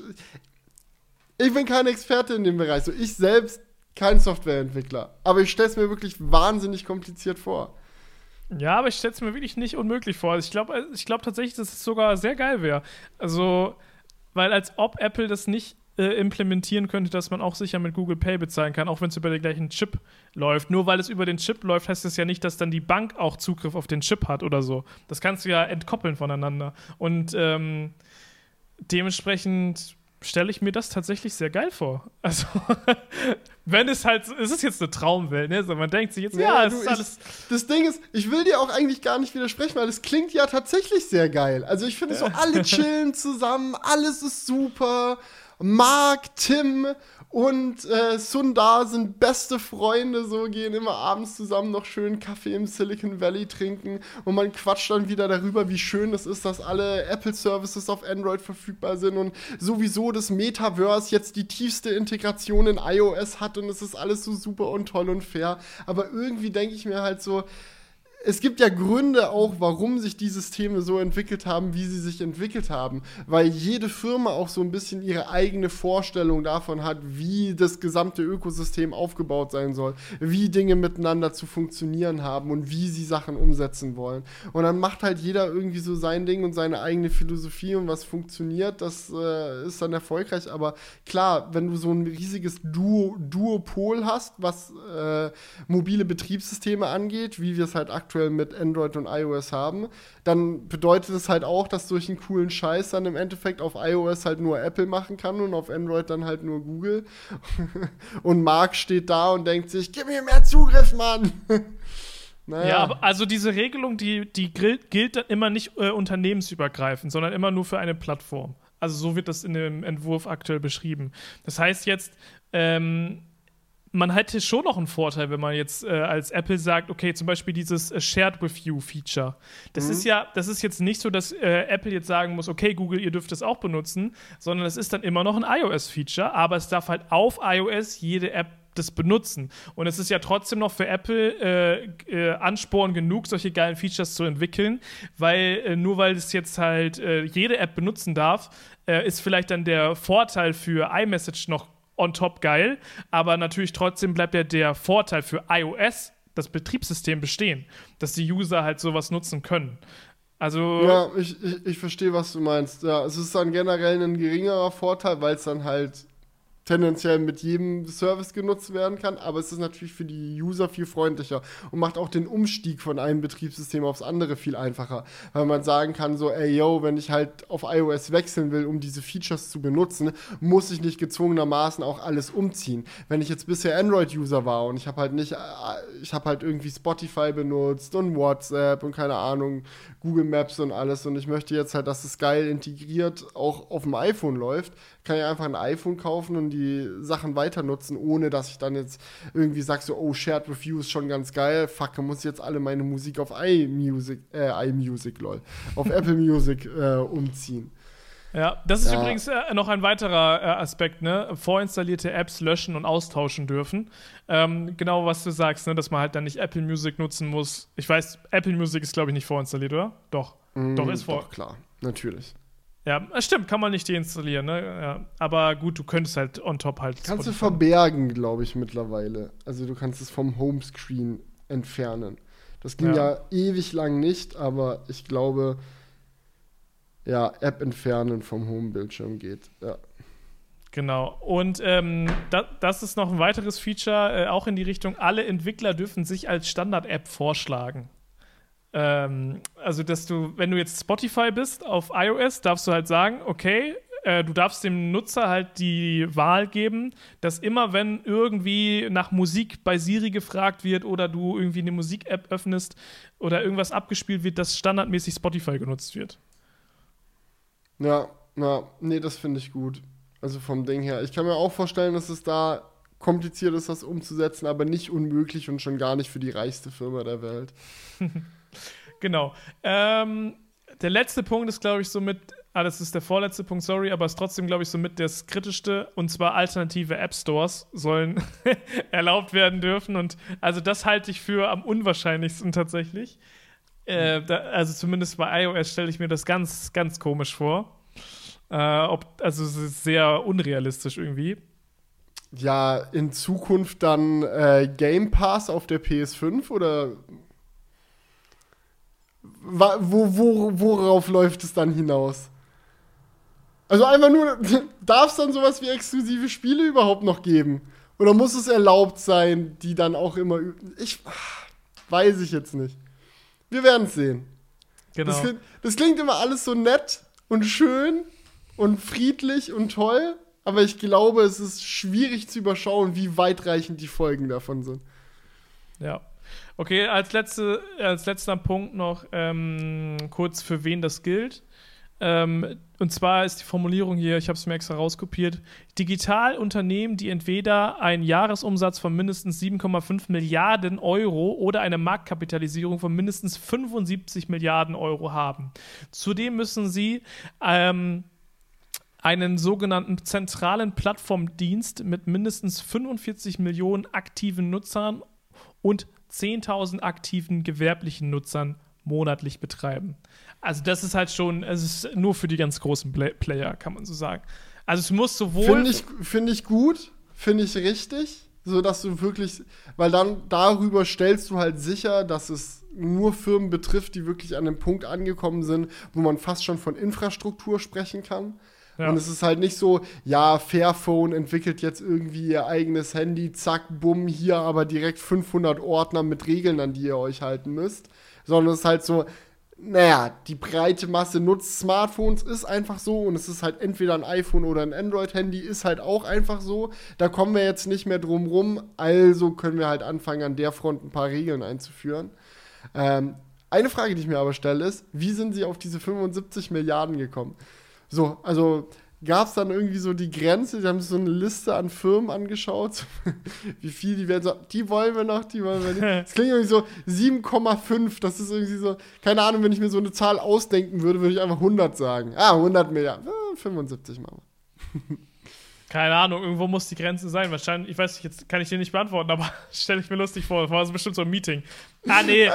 Ich bin kein Experte in dem Bereich. So, ich selbst kein Softwareentwickler. Aber ich stelle es mir wirklich wahnsinnig kompliziert vor. Ja, aber ich stelle es mir wirklich nicht unmöglich vor. Also ich glaube ich glaub tatsächlich, dass es sogar sehr geil wäre. Also, weil als ob Apple das nicht äh, implementieren könnte, dass man auch sicher mit Google Pay bezahlen kann, auch wenn es über den gleichen Chip läuft. Nur weil es über den Chip läuft, heißt das ja nicht, dass dann die Bank auch Zugriff auf den Chip hat oder so. Das kannst du ja entkoppeln voneinander. Und ähm, dementsprechend stelle ich mir das tatsächlich sehr geil vor. Also, wenn es halt, es ist jetzt eine Traumwelt, ne? So, man denkt sich jetzt, ja, ja du, ist alles. Ich, das Ding ist, ich will dir auch eigentlich gar nicht widersprechen, weil es klingt ja tatsächlich sehr geil. Also, ich finde so, alle chillen zusammen, alles ist super. Mark, Tim und äh, Sundar sind beste Freunde, so gehen immer abends zusammen noch schön Kaffee im Silicon Valley trinken und man quatscht dann wieder darüber, wie schön es ist, dass alle Apple Services auf Android verfügbar sind und sowieso das Metaverse jetzt die tiefste Integration in iOS hat und es ist alles so super und toll und fair. Aber irgendwie denke ich mir halt so, es gibt ja Gründe auch, warum sich die Systeme so entwickelt haben, wie sie sich entwickelt haben. Weil jede Firma auch so ein bisschen ihre eigene Vorstellung davon hat, wie das gesamte Ökosystem aufgebaut sein soll, wie Dinge miteinander zu funktionieren haben und wie sie Sachen umsetzen wollen. Und dann macht halt jeder irgendwie so sein Ding und seine eigene Philosophie und was funktioniert, das äh, ist dann erfolgreich. Aber klar, wenn du so ein riesiges Duo Duopol hast, was äh, mobile Betriebssysteme angeht, wie wir es halt aktuell aktuell mit Android und iOS haben, dann bedeutet es halt auch, dass durch einen coolen Scheiß dann im Endeffekt auf iOS halt nur Apple machen kann und auf Android dann halt nur Google. und Mark steht da und denkt sich, gib mir mehr Zugriff, Mann. Naja. Ja, also diese Regelung, die, die gilt, gilt dann immer nicht äh, unternehmensübergreifend, sondern immer nur für eine Plattform. Also so wird das in dem Entwurf aktuell beschrieben. Das heißt jetzt, ähm, man hätte schon noch einen Vorteil, wenn man jetzt äh, als Apple sagt, okay, zum Beispiel dieses äh, Shared with You Feature. Das mhm. ist ja, das ist jetzt nicht so, dass äh, Apple jetzt sagen muss, okay, Google, ihr dürft es auch benutzen, sondern es ist dann immer noch ein iOS-Feature, aber es darf halt auf iOS jede App das benutzen. Und es ist ja trotzdem noch für Apple äh, äh, Ansporn genug, solche geilen Features zu entwickeln, weil äh, nur weil es jetzt halt äh, jede App benutzen darf, äh, ist vielleicht dann der Vorteil für iMessage noch on top geil, aber natürlich trotzdem bleibt ja der Vorteil für iOS, das Betriebssystem bestehen, dass die User halt sowas nutzen können. Also. Ja, ich, ich, ich verstehe, was du meinst. Ja, es ist dann generell ein geringerer Vorteil, weil es dann halt tendenziell mit jedem Service genutzt werden kann, aber es ist natürlich für die User viel freundlicher und macht auch den Umstieg von einem Betriebssystem aufs andere viel einfacher, weil man sagen kann so, ey yo, wenn ich halt auf iOS wechseln will, um diese Features zu benutzen, muss ich nicht gezwungenermaßen auch alles umziehen. Wenn ich jetzt bisher Android-User war und ich habe halt nicht, äh, ich habe halt irgendwie Spotify benutzt und WhatsApp und keine Ahnung, Google Maps und alles und ich möchte jetzt halt, dass es geil integriert auch auf dem iPhone läuft, kann ich einfach ein iPhone kaufen und die Sachen weiter nutzen, ohne dass ich dann jetzt irgendwie sage so, oh, Shared Review ist schon ganz geil, fuck, muss jetzt alle meine Musik auf iMusic, äh, iMusic, lol, auf Apple Music äh, umziehen. Ja, das ist ja. übrigens äh, noch ein weiterer äh, Aspekt, ne? Vorinstallierte Apps löschen und austauschen dürfen. Ähm, genau, was du sagst, ne? dass man halt dann nicht Apple Music nutzen muss. Ich weiß, Apple Music ist, glaube ich, nicht vorinstalliert, oder? Doch. Mm, doch, ist vor. Doch, klar, natürlich. Ja, stimmt, kann man nicht deinstallieren, ne? Ja, aber gut, du könntest halt on top halt. Kannst Spotify. du verbergen, glaube ich, mittlerweile. Also du kannst es vom Homescreen entfernen. Das ging ja. ja ewig lang nicht, aber ich glaube, ja, App entfernen vom Homebildschirm geht. Ja. Genau. Und ähm, da, das ist noch ein weiteres Feature, äh, auch in die Richtung, alle Entwickler dürfen sich als Standard-App vorschlagen. Ähm, also, dass du, wenn du jetzt Spotify bist auf iOS, darfst du halt sagen, okay, äh, du darfst dem Nutzer halt die Wahl geben, dass immer wenn irgendwie nach Musik bei Siri gefragt wird oder du irgendwie eine Musik-App öffnest oder irgendwas abgespielt wird, dass standardmäßig Spotify genutzt wird. Ja, ja, nee, das finde ich gut. Also vom Ding her. Ich kann mir auch vorstellen, dass es da kompliziert ist, das umzusetzen, aber nicht unmöglich und schon gar nicht für die reichste Firma der Welt. genau. Ähm, der letzte Punkt ist, glaube ich, somit, ah, das ist der vorletzte Punkt, sorry, aber ist trotzdem, glaube ich, somit das kritischste. Und zwar alternative App Stores sollen erlaubt werden dürfen. Und also das halte ich für am unwahrscheinlichsten tatsächlich. Äh, da, also zumindest bei iOS stelle ich mir das ganz, ganz komisch vor. Äh, ob, also es ist sehr unrealistisch irgendwie. Ja, in Zukunft dann äh, Game Pass auf der PS5 oder wo, wo, worauf läuft es dann hinaus? Also einfach nur, darf es dann sowas wie exklusive Spiele überhaupt noch geben? Oder muss es erlaubt sein, die dann auch immer. Ich weiß ich jetzt nicht. Wir werden es sehen. Genau. Das, das klingt immer alles so nett und schön und friedlich und toll, aber ich glaube, es ist schwierig zu überschauen, wie weitreichend die Folgen davon sind. Ja, Okay, als, letzte, als letzter Punkt noch ähm, kurz, für wen das gilt. Ähm, und zwar ist die Formulierung hier, ich habe es mir extra rauskopiert: Digitalunternehmen, die entweder einen Jahresumsatz von mindestens 7,5 Milliarden Euro oder eine Marktkapitalisierung von mindestens 75 Milliarden Euro haben. Zudem müssen sie ähm, einen sogenannten zentralen Plattformdienst mit mindestens 45 Millionen aktiven Nutzern und 10.000 aktiven gewerblichen Nutzern monatlich betreiben. Also das ist halt schon, es ist nur für die ganz großen Play Player, kann man so sagen. Also es muss sowohl. Finde ich, find ich gut, finde ich richtig, so dass du wirklich, weil dann darüber stellst du halt sicher, dass es nur Firmen betrifft, die wirklich an dem Punkt angekommen sind, wo man fast schon von Infrastruktur sprechen kann. Ja. Und es ist halt nicht so, ja, Fairphone entwickelt jetzt irgendwie ihr eigenes Handy, zack, bumm, hier aber direkt 500 Ordner mit Regeln, an die ihr euch halten müsst. Sondern es ist halt so, naja, die breite Masse nutzt Smartphones, ist einfach so und es ist halt entweder ein iPhone oder ein Android-Handy, ist halt auch einfach so. Da kommen wir jetzt nicht mehr drum rum, also können wir halt anfangen, an der Front ein paar Regeln einzuführen. Ähm, eine Frage, die ich mir aber stelle, ist, wie sind sie auf diese 75 Milliarden gekommen? So, also gab es dann irgendwie so die Grenze, die haben sich so eine Liste an Firmen angeschaut, wie viel die werden, so, die wollen wir noch, die wollen wir nicht. Das klingt irgendwie so 7,5, das ist irgendwie so, keine Ahnung, wenn ich mir so eine Zahl ausdenken würde, würde ich einfach 100 sagen. Ah, 100 Milliarden, ah, 75 machen wir. Keine Ahnung, irgendwo muss die Grenze sein. Wahrscheinlich, ich weiß nicht, jetzt kann ich dir nicht beantworten, aber stelle ich mir lustig vor. Das war so bestimmt so ein Meeting. Ah, nee,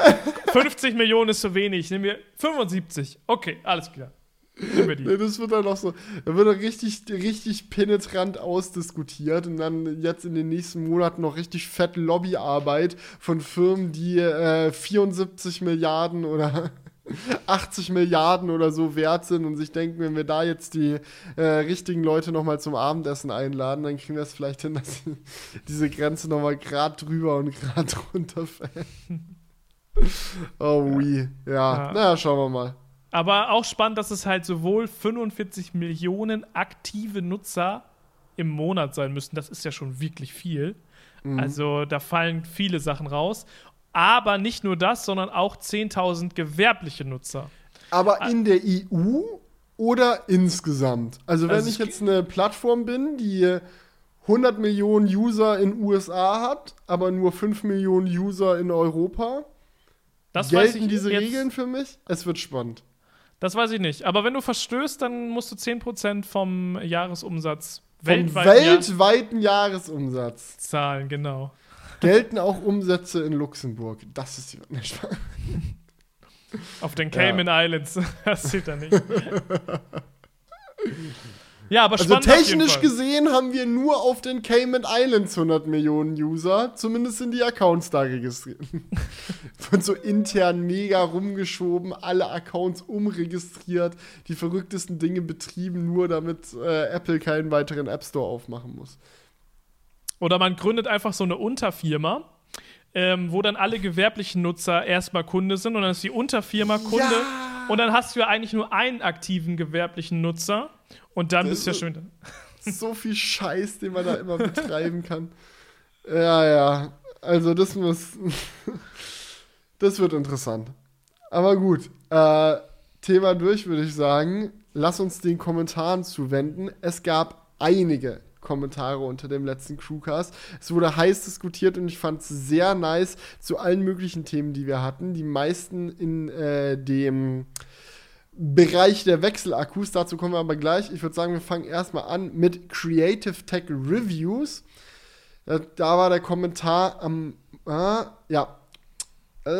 50 Millionen ist zu wenig. Nehmen wir 75. Okay, alles klar. Nee, das wird dann noch so, da wird dann richtig, richtig penetrant ausdiskutiert und dann jetzt in den nächsten Monaten noch richtig fett Lobbyarbeit von Firmen, die äh, 74 Milliarden oder 80 Milliarden oder so wert sind und sich denken, wenn wir da jetzt die äh, richtigen Leute nochmal zum Abendessen einladen, dann kriegen wir es vielleicht hin, dass diese Grenze nochmal grad drüber und grad runter fällt. oh, oui. Ja, ja. naja, schauen wir mal. Aber auch spannend, dass es halt sowohl 45 Millionen aktive Nutzer im Monat sein müssen. Das ist ja schon wirklich viel. Mhm. Also da fallen viele Sachen raus. Aber nicht nur das, sondern auch 10.000 gewerbliche Nutzer. Aber in der EU oder insgesamt? Also, wenn also ich jetzt eine Plattform bin, die 100 Millionen User in USA hat, aber nur 5 Millionen User in Europa, das gelten diese Regeln für mich? Es wird spannend. Das weiß ich nicht. Aber wenn du verstößt, dann musst du 10% vom Jahresumsatz vom weltweiten Jahresumsatz zahlen, genau. Gelten auch Umsätze in Luxemburg. Das ist die. Auf den Cayman ja. Islands. Das sieht er nicht. ja, aber Also technisch gesehen haben wir nur auf den Cayman Islands 100 Millionen User. Zumindest sind die Accounts da registriert. Von so intern mega rumgeschoben, alle Accounts umregistriert, die verrücktesten Dinge betrieben, nur damit äh, Apple keinen weiteren App Store aufmachen muss. Oder man gründet einfach so eine Unterfirma, ähm, wo dann alle gewerblichen Nutzer erstmal Kunde sind und dann ist die Unterfirma Kunde. Ja. Und dann hast du ja eigentlich nur einen aktiven gewerblichen Nutzer und dann das bist du ja schon. So viel Scheiß, den man da immer betreiben kann. Ja, ja. Also, das muss. das wird interessant. Aber gut. Äh, Thema durch, würde ich sagen. Lass uns den Kommentaren zuwenden. Es gab einige Kommentare unter dem letzten Crewcast. Es wurde heiß diskutiert und ich fand es sehr nice zu allen möglichen Themen, die wir hatten. Die meisten in äh, dem Bereich der Wechselakkus. Dazu kommen wir aber gleich. Ich würde sagen, wir fangen erstmal an mit Creative Tech Reviews. Da, da war der Kommentar am. Äh, ja. Äh,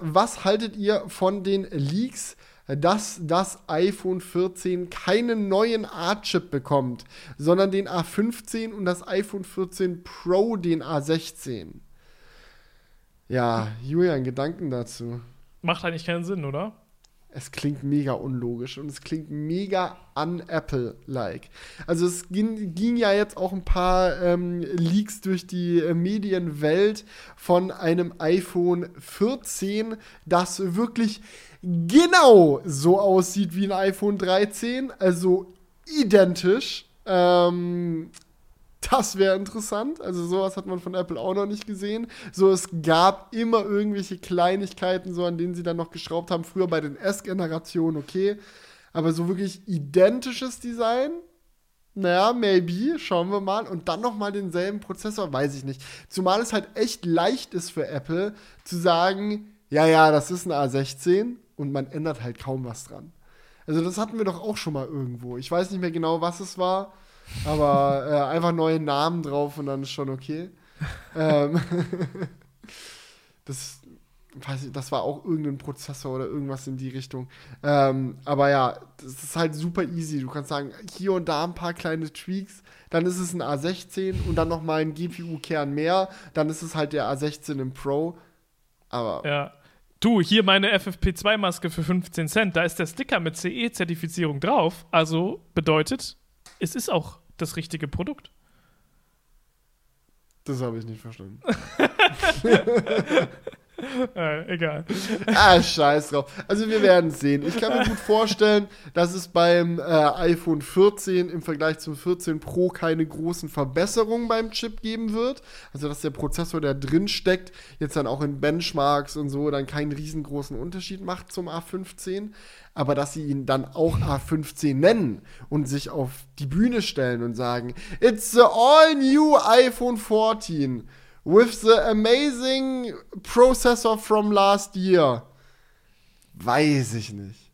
was haltet ihr von den Leaks dass das iPhone 14 keinen neuen A-Chip bekommt, sondern den A15 und das iPhone 14 Pro den A16. Ja, Julian, Gedanken dazu. Macht eigentlich keinen Sinn, oder? Es klingt mega unlogisch und es klingt mega un-Apple-like. Also es ging, ging, ja jetzt auch ein paar ähm, Leaks durch die äh, Medienwelt von einem iPhone 14, das wirklich genau so aussieht wie ein iPhone 13, also identisch. Ähm, das wäre interessant. Also sowas hat man von Apple auch noch nicht gesehen. So, es gab immer irgendwelche Kleinigkeiten, so an denen sie dann noch geschraubt haben. Früher bei den S-Generationen, okay. Aber so wirklich identisches Design, naja, maybe, schauen wir mal. Und dann noch mal denselben Prozessor, weiß ich nicht. Zumal es halt echt leicht ist für Apple zu sagen, ja, ja, das ist ein A16 und man ändert halt kaum was dran. Also das hatten wir doch auch schon mal irgendwo. Ich weiß nicht mehr genau, was es war, aber äh, einfach neue Namen drauf und dann ist schon okay. ähm, das, weiß ich, das war auch irgendein Prozessor oder irgendwas in die Richtung. Ähm, aber ja, das ist halt super easy. Du kannst sagen, hier und da ein paar kleine Tweaks, dann ist es ein A16 und dann noch mal ein GPU-Kern mehr, dann ist es halt der A16 im Pro. Aber ja. Du, hier meine FFP2-Maske für 15 Cent, da ist der Sticker mit CE-Zertifizierung drauf. Also bedeutet, es ist auch das richtige Produkt. Das habe ich nicht verstanden. äh, egal. Ah, scheiß drauf. Also wir werden sehen. Ich kann mir gut vorstellen, dass es beim äh, iPhone 14 im Vergleich zum 14 Pro keine großen Verbesserungen beim Chip geben wird. Also dass der Prozessor, der drin steckt, jetzt dann auch in Benchmarks und so dann keinen riesengroßen Unterschied macht zum A15. Aber dass sie ihn dann auch A15 nennen und sich auf die Bühne stellen und sagen, It's the all new iPhone 14 with the amazing processor from last year. Weiß ich nicht.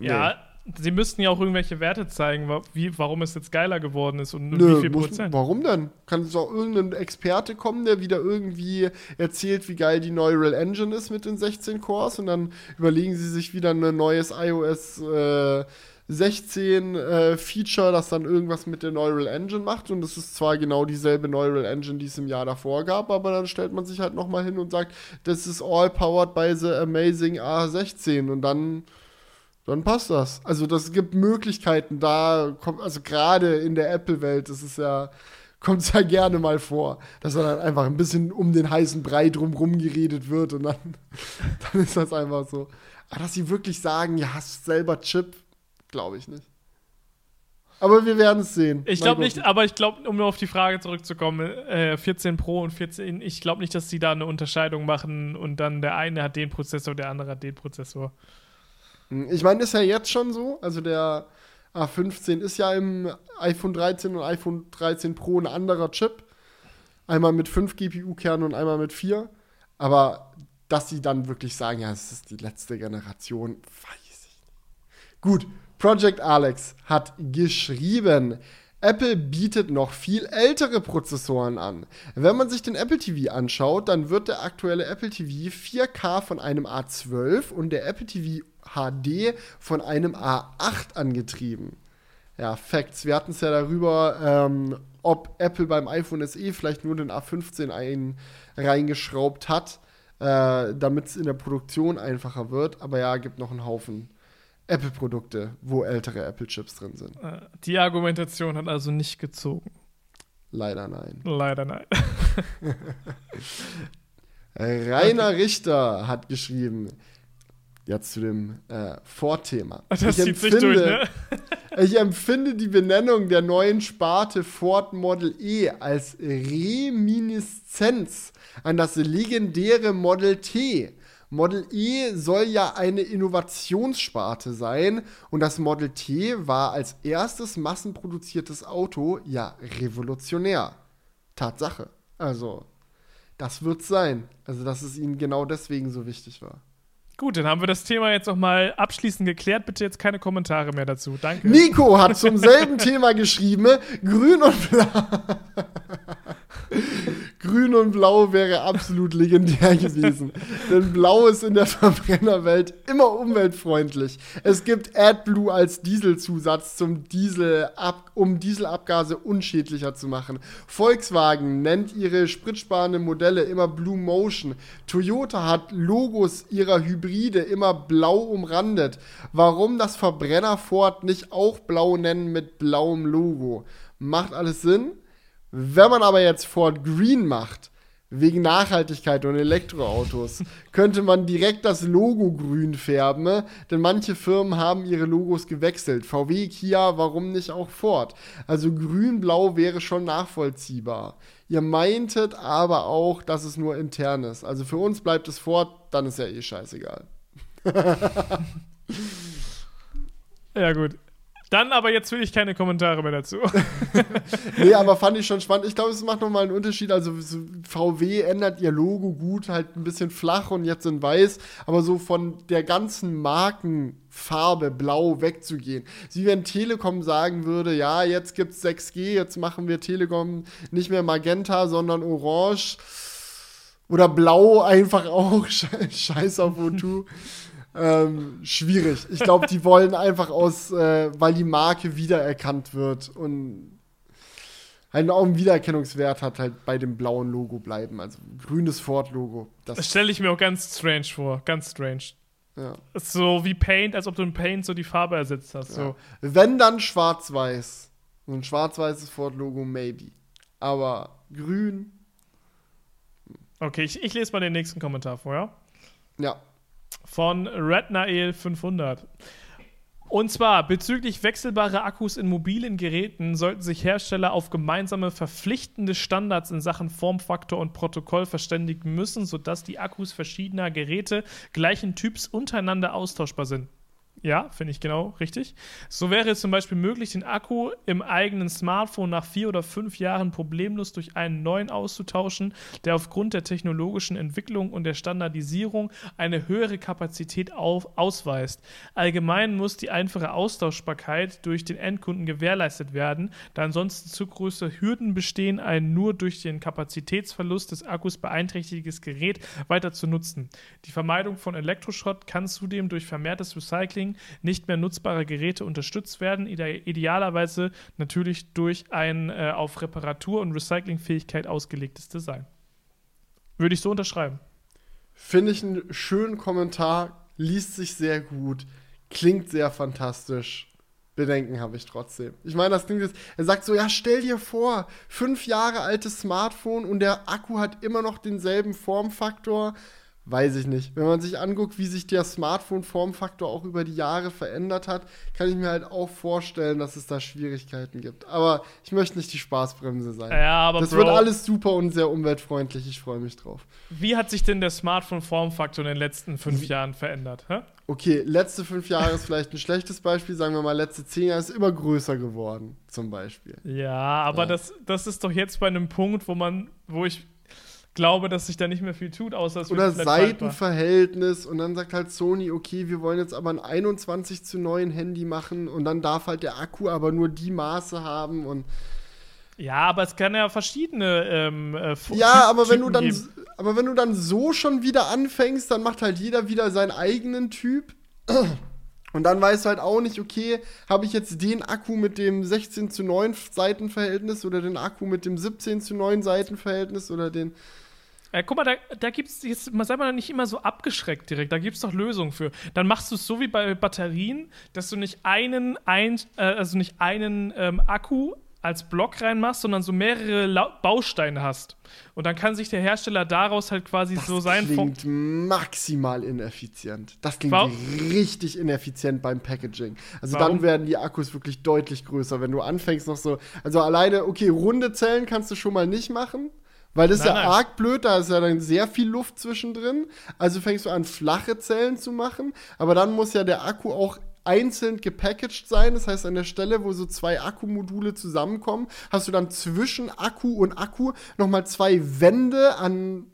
Ja, sie müssten ja auch irgendwelche Werte zeigen, wie, warum es jetzt geiler geworden ist und Nö, wie viel muss, Prozent. warum denn? Kann es auch irgendein Experte kommen, der wieder irgendwie erzählt, wie geil die neue Real Engine ist mit den 16 Cores und dann überlegen sie sich wieder ein neues iOS äh, 16 äh, Feature, das dann irgendwas mit der Neural Engine macht und es ist zwar genau dieselbe Neural Engine, die es im Jahr davor gab, aber dann stellt man sich halt nochmal hin und sagt, das ist all powered by the amazing A16 und dann dann passt das. Also das gibt Möglichkeiten da, kommt, also gerade in der Apple-Welt, das ist ja, kommt es ja gerne mal vor, dass dann halt einfach ein bisschen um den heißen Brei drumrum geredet wird und dann, dann ist das einfach so. Aber dass sie wirklich sagen, ja, hast selber Chip, glaube ich nicht. Aber wir werden es sehen. Ich glaube nicht, aber ich glaube, um nur auf die Frage zurückzukommen, äh, 14 Pro und 14, ich glaube nicht, dass sie da eine Unterscheidung machen und dann der eine hat den Prozessor, der andere hat den Prozessor. Ich meine, ist ja jetzt schon so. Also der A15 ist ja im iPhone 13 und iPhone 13 Pro ein anderer Chip. Einmal mit 5 GPU-Kernen und einmal mit 4. Aber dass sie dann wirklich sagen, ja, es ist die letzte Generation, weiß ich nicht. Gut, Project Alex hat geschrieben, Apple bietet noch viel ältere Prozessoren an. Wenn man sich den Apple TV anschaut, dann wird der aktuelle Apple TV 4K von einem A12 und der Apple TV HD von einem A8 angetrieben. Ja, Facts. Wir hatten es ja darüber, ähm, ob Apple beim iPhone SE vielleicht nur den A15 ein, reingeschraubt hat, äh, damit es in der Produktion einfacher wird. Aber ja, gibt noch einen Haufen Apple-Produkte, wo ältere Apple-Chips drin sind. Äh, die Argumentation hat also nicht gezogen. Leider nein. Leider nein. Rainer Richter hat geschrieben, jetzt zu dem äh, Vorthema. Das Ich zieht sich durch, ne? Ich empfinde die Benennung der neuen Sparte Ford Model E als Reminiszenz an das legendäre Model T. Model E soll ja eine Innovationssparte sein und das Model T war als erstes massenproduziertes Auto ja revolutionär. Tatsache. Also, das wird's sein. Also, dass es ihnen genau deswegen so wichtig war. Gut, dann haben wir das Thema jetzt noch mal abschließend geklärt. Bitte jetzt keine Kommentare mehr dazu. Danke. Nico hat zum selben Thema geschrieben, grün und blau. grün und blau wäre absolut legendär gewesen. Denn blau ist in der Verbrennerwelt immer umweltfreundlich. Es gibt AdBlue als Dieselzusatz zum Diesel ab, um Dieselabgase unschädlicher zu machen. Volkswagen nennt ihre spritsparenden Modelle immer Blue Motion. Toyota hat Logos ihrer Hybride immer blau umrandet. Warum das Verbrenner Ford nicht auch blau nennen mit blauem Logo? Macht alles Sinn? Wenn man aber jetzt Ford Green macht, wegen Nachhaltigkeit und Elektroautos, könnte man direkt das Logo grün färben, denn manche Firmen haben ihre Logos gewechselt. VW, Kia, warum nicht auch Ford? Also grün-blau wäre schon nachvollziehbar. Ihr meintet aber auch, dass es nur intern ist. Also für uns bleibt es Ford, dann ist ja eh scheißegal. Ja, gut. Dann aber jetzt will ich keine Kommentare mehr dazu. Nee, aber fand ich schon spannend. Ich glaube, es macht nochmal einen Unterschied. Also so VW ändert ihr Logo gut, halt ein bisschen flach und jetzt in weiß, aber so von der ganzen Markenfarbe blau wegzugehen. Wie wenn Telekom sagen würde, ja, jetzt gibt's 6G, jetzt machen wir Telekom nicht mehr Magenta, sondern Orange. Oder Blau einfach auch. Scheiß auf O2. ähm, schwierig. Ich glaube, die wollen einfach aus, äh, weil die Marke wiedererkannt wird und halt auch einen Wiedererkennungswert hat, halt bei dem blauen Logo bleiben. Also grünes Ford-Logo. Das Das, stelle ich mir auch ganz strange vor. Ganz strange. ja. So wie Paint, als ob du in Paint so die Farbe ersetzt hast. So. Ja. Wenn dann schwarz-weiß. So ein schwarz-weißes Ford-Logo, maybe. Aber grün. Okay, ich, ich lese mal den nächsten Kommentar vor, ja? Von Rednael 500. Und zwar bezüglich wechselbarer Akkus in mobilen Geräten sollten sich Hersteller auf gemeinsame verpflichtende Standards in Sachen Formfaktor und Protokoll verständigen müssen, sodass die Akkus verschiedener Geräte gleichen Typs untereinander austauschbar sind. Ja, finde ich genau richtig. So wäre es zum Beispiel möglich, den Akku im eigenen Smartphone nach vier oder fünf Jahren problemlos durch einen neuen auszutauschen, der aufgrund der technologischen Entwicklung und der Standardisierung eine höhere Kapazität auf, ausweist. Allgemein muss die einfache Austauschbarkeit durch den Endkunden gewährleistet werden, da ansonsten zu große Hürden bestehen, ein nur durch den Kapazitätsverlust des Akkus beeinträchtigtes Gerät weiter zu nutzen. Die Vermeidung von Elektroschrott kann zudem durch vermehrtes Recycling nicht mehr nutzbare Geräte unterstützt werden, ide idealerweise natürlich durch ein äh, auf Reparatur- und Recyclingfähigkeit ausgelegtes Design. Würde ich so unterschreiben. Finde ich einen schönen Kommentar, liest sich sehr gut, klingt sehr fantastisch. Bedenken habe ich trotzdem. Ich meine, das klingt jetzt, er sagt so, ja, stell dir vor, fünf Jahre altes Smartphone und der Akku hat immer noch denselben Formfaktor. Weiß ich nicht. Wenn man sich anguckt, wie sich der Smartphone-Formfaktor auch über die Jahre verändert hat, kann ich mir halt auch vorstellen, dass es da Schwierigkeiten gibt. Aber ich möchte nicht die Spaßbremse sein. Ja, aber das Bro, wird alles super und sehr umweltfreundlich. Ich freue mich drauf. Wie hat sich denn der Smartphone-Formfaktor in den letzten fünf Jahren verändert? Hä? Okay, letzte fünf Jahre ist vielleicht ein schlechtes Beispiel. Sagen wir mal, letzte zehn Jahre ist immer größer geworden, zum Beispiel. Ja, aber Ja. Das, das ist doch jetzt bei einem Punkt, wo man, wo ich glaube, dass sich da nicht mehr viel tut, außer es wird Oder. Seitenverhältnis und dann sagt halt Sony, okay, wir wollen jetzt aber ein 21 zu 9 Handy machen und dann darf halt der Akku aber nur die Maße haben und Ja, aber es kann ja verschiedene ähm, äh, ja, aber wenn du dann geben. aber wenn du dann so schon wieder anfängst, dann macht halt jeder wieder seinen eigenen Typ. Und dann weißt du halt auch nicht, okay, habe ich jetzt den Akku mit dem 16 zu 9 Seitenverhältnis oder den Akku mit dem 17 zu 9 Seitenverhältnis oder den Äh, guck mal, da, da gibt es jetzt, man sei mal nicht immer so abgeschreckt direkt, da gibt es doch Lösungen für. Dann machst du es so wie bei Batterien, dass du nicht einen, ein, äh, also nicht einen ähm, Akku als Block reinmachst, sondern so mehrere Lau Bausteine hast. Und dann kann sich der Hersteller daraus halt quasi Das so sein Fo- klingt maximal ineffizient. Das klingt Warum? richtig ineffizient beim Packaging. Also Warum? dann werden die Akkus wirklich deutlich größer, wenn du anfängst noch so. Also alleine, okay, runde Zellen kannst du schon mal nicht machen. Weil das ist Nein, ja nein. arg blöd, da ist ja dann sehr viel Luft zwischendrin. Also fängst du an, flache Zellen zu machen. Aber dann muss ja der Akku auch einzeln gepackaged sein. Das heißt, an der Stelle, wo so zwei Akkumodule zusammenkommen, hast du dann zwischen Akku und Akku nochmal zwei Wände an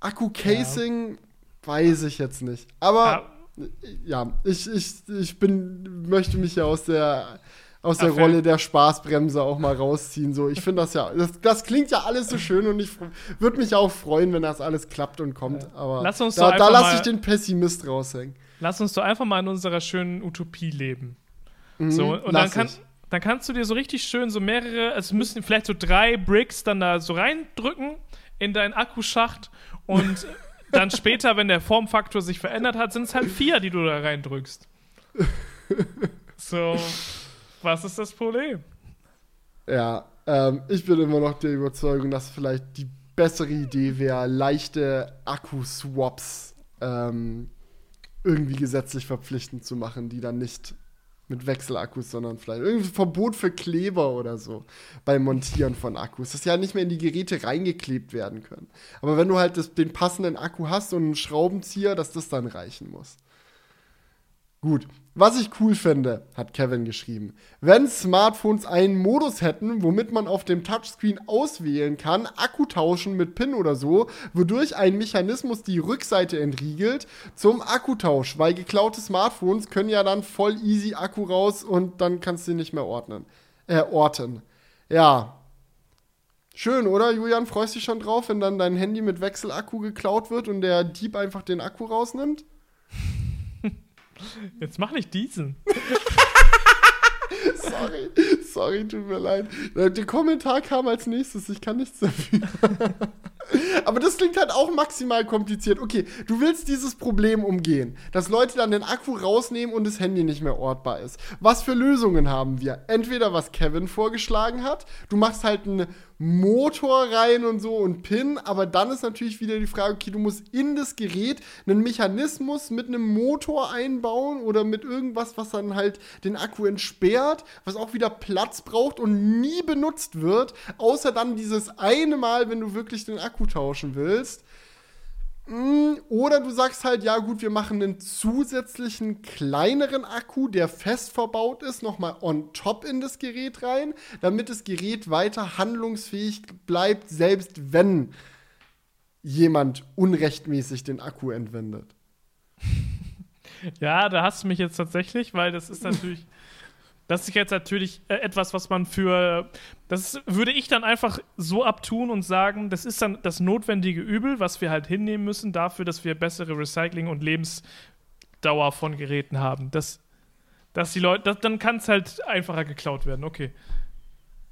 Akku-Casing. Weiß ich jetzt nicht. Aber Ja, ja, ich, ich, ich bin, möchte mich ja aus der, aus der Affäre. Rolle der Spaßbremse auch mal rausziehen. So, ich finde das ja, das, das klingt ja alles so schön und ich würde mich auch freuen, wenn das alles klappt und kommt. Aber Lass uns da, da lasse ich den Pessimist raushängen. lass uns doch einfach mal in unserer schönen Utopie leben. Mhm, So, und dann, kann, dann kannst du dir so richtig schön so mehrere, also es müssen vielleicht so drei Bricks dann da so reindrücken in deinen Akkuschacht und dann später, wenn der Formfaktor sich verändert hat, sind es halt vier, die du da reindrückst. So, was ist das Problem? Ja, ähm, ich bin immer noch der Überzeugung, dass vielleicht die bessere Idee wäre, leichte Akku-Swaps ähm, irgendwie gesetzlich verpflichtend zu machen, die dann nicht mit Wechselakkus, sondern vielleicht irgendwie Verbot für Kleber oder so beim Montieren von Akkus, dass ja nicht mehr in die Geräte reingeklebt werden können. Aber wenn du halt das, den passenden Akku hast und einen Schraubenzieher, dass das dann reichen muss. Gut. Was ich cool fände, hat Kevin geschrieben, wenn Smartphones einen Modus hätten, womit man auf dem Touchscreen auswählen kann, Akku tauschen mit PIN oder so, wodurch ein Mechanismus die Rückseite entriegelt zum Akkutausch, weil geklaute Smartphones können ja dann voll easy Akku raus und dann kannst du ihn nicht mehr ordnen. Äh, orten. Ja. Schön, oder, Julian? Freust dich schon drauf, wenn dann dein Handy mit Wechselakku geklaut wird und der Dieb einfach den Akku rausnimmt? Jetzt mach nicht diesen. Sorry, sorry, tut mir leid. Äh, Der Kommentar kam als nächstes, ich kann nichts dafür. Aber das klingt halt auch maximal kompliziert. Okay, du willst dieses Problem umgehen, dass Leute dann den Akku rausnehmen und das Handy nicht mehr ortbar ist. Was für Lösungen haben wir? Entweder was Kevin vorgeschlagen hat, du machst halt einen Motor rein und so und Pin, aber dann ist natürlich wieder die Frage, okay, du musst in das Gerät einen Mechanismus mit einem Motor einbauen oder mit irgendwas, was dann halt den Akku entsperrt, was auch wieder Platz braucht und nie benutzt wird, außer dann dieses eine Mal, wenn du wirklich den Akku tauschen willst. Mm, oder du sagst halt, ja gut, wir machen einen zusätzlichen kleineren Akku, der fest verbaut ist, nochmal on top in das Gerät rein, damit das Gerät weiter handlungsfähig bleibt, selbst wenn jemand unrechtmäßig den Akku entwendet. Ja, da hast du mich jetzt tatsächlich, weil das ist natürlich Das ist jetzt natürlich äh, etwas, was man für. Das würde ich dann einfach so abtun und sagen, das ist dann das notwendige Übel, was wir halt hinnehmen müssen, dafür, dass wir bessere Recycling- und Lebensdauer von Geräten haben. Das, dass die Leute. Das, dann kann es halt einfacher geklaut werden, okay.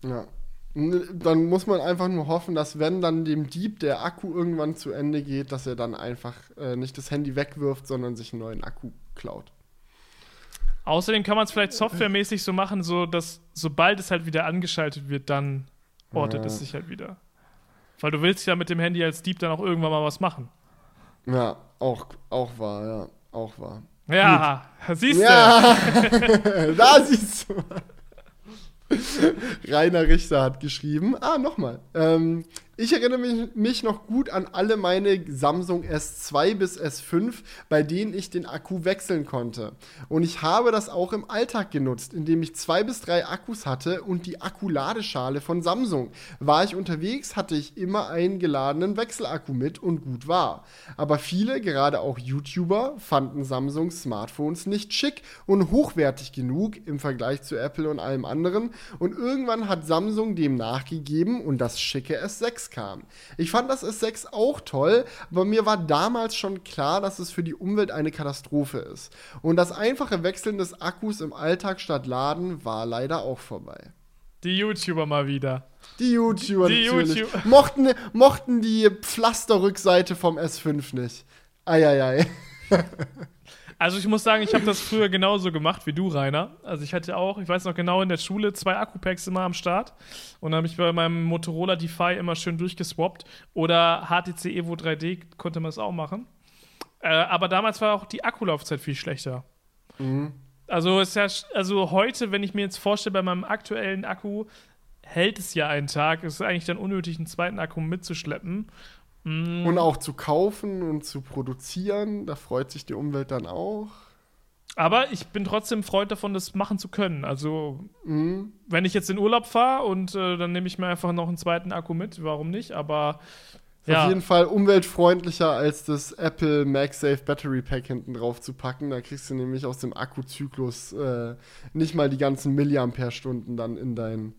Ja. Dann muss man einfach nur hoffen, dass wenn dann dem Dieb der Akku irgendwann zu Ende geht, dass er dann einfach äh, nicht das Handy wegwirft, sondern sich einen neuen Akku klaut. Außerdem kann man es vielleicht softwaremäßig so machen, so dass sobald es halt wieder angeschaltet wird, dann ortet Ja. es sich halt wieder. Weil du willst ja mit dem Handy als Dieb dann auch irgendwann mal was machen. Ja, auch, auch wahr, ja. Auch wahr. Ja, siehst du. Ja, da siehst du. Rainer Richter hat geschrieben. Ah, nochmal. Ähm, ich erinnere mich, mich noch gut an alle meine Samsung S2 bis S5, bei denen ich den Akku wechseln konnte. Und ich habe das auch im Alltag genutzt, indem ich zwei bis drei Akkus hatte und die Akkuladeschale von Samsung. War ich unterwegs, hatte ich immer einen geladenen Wechselakku mit und gut war. Aber viele, gerade auch YouTuber, fanden Samsungs Smartphones nicht schick und hochwertig genug im Vergleich zu Apple und allem anderen. Und irgendwann hat Samsung dem nachgegeben und das schicke S6 kam. Ich fand das S6 auch toll, aber mir war damals schon klar, dass es für die Umwelt eine Katastrophe ist. Und das einfache Wechseln des Akkus im Alltag statt Laden war leider auch vorbei. Die YouTuber mal wieder. Die YouTuber Die natürlich. YouTuber. Mochten, mochten die Pflasterrückseite vom S5 nicht. Eieiei. Also ich muss sagen, ich habe das früher genauso gemacht wie du, Rainer. Also ich hatte auch, ich weiß noch genau, in der Schule zwei Akkupacks immer am Start. Und dann habe ich bei meinem Motorola Defy immer schön durchgeswappt. Oder HTC Evo 3D konnte man es auch machen. Äh, aber damals war auch die Akkulaufzeit viel schlechter. Also ist ja, also heute, wenn ich mir jetzt vorstelle, bei meinem aktuellen Akku hält es ja einen Tag. Es ist eigentlich dann unnötig, einen zweiten Akku mitzuschleppen. Mm. Und auch zu kaufen und zu produzieren, da freut sich die Umwelt dann auch. Aber ich bin trotzdem Freund davon, das machen zu können. Also, Mhm. wenn ich jetzt in Urlaub fahre und äh, dann nehme ich mir einfach noch einen zweiten Akku mit, warum nicht? Aber ja, Auf jeden Fall umweltfreundlicher als das Apple MagSafe Battery Pack hinten drauf zu packen. Da kriegst du nämlich aus dem Akkuzyklus äh, nicht mal die ganzen Milliampere-Stunden dann in dein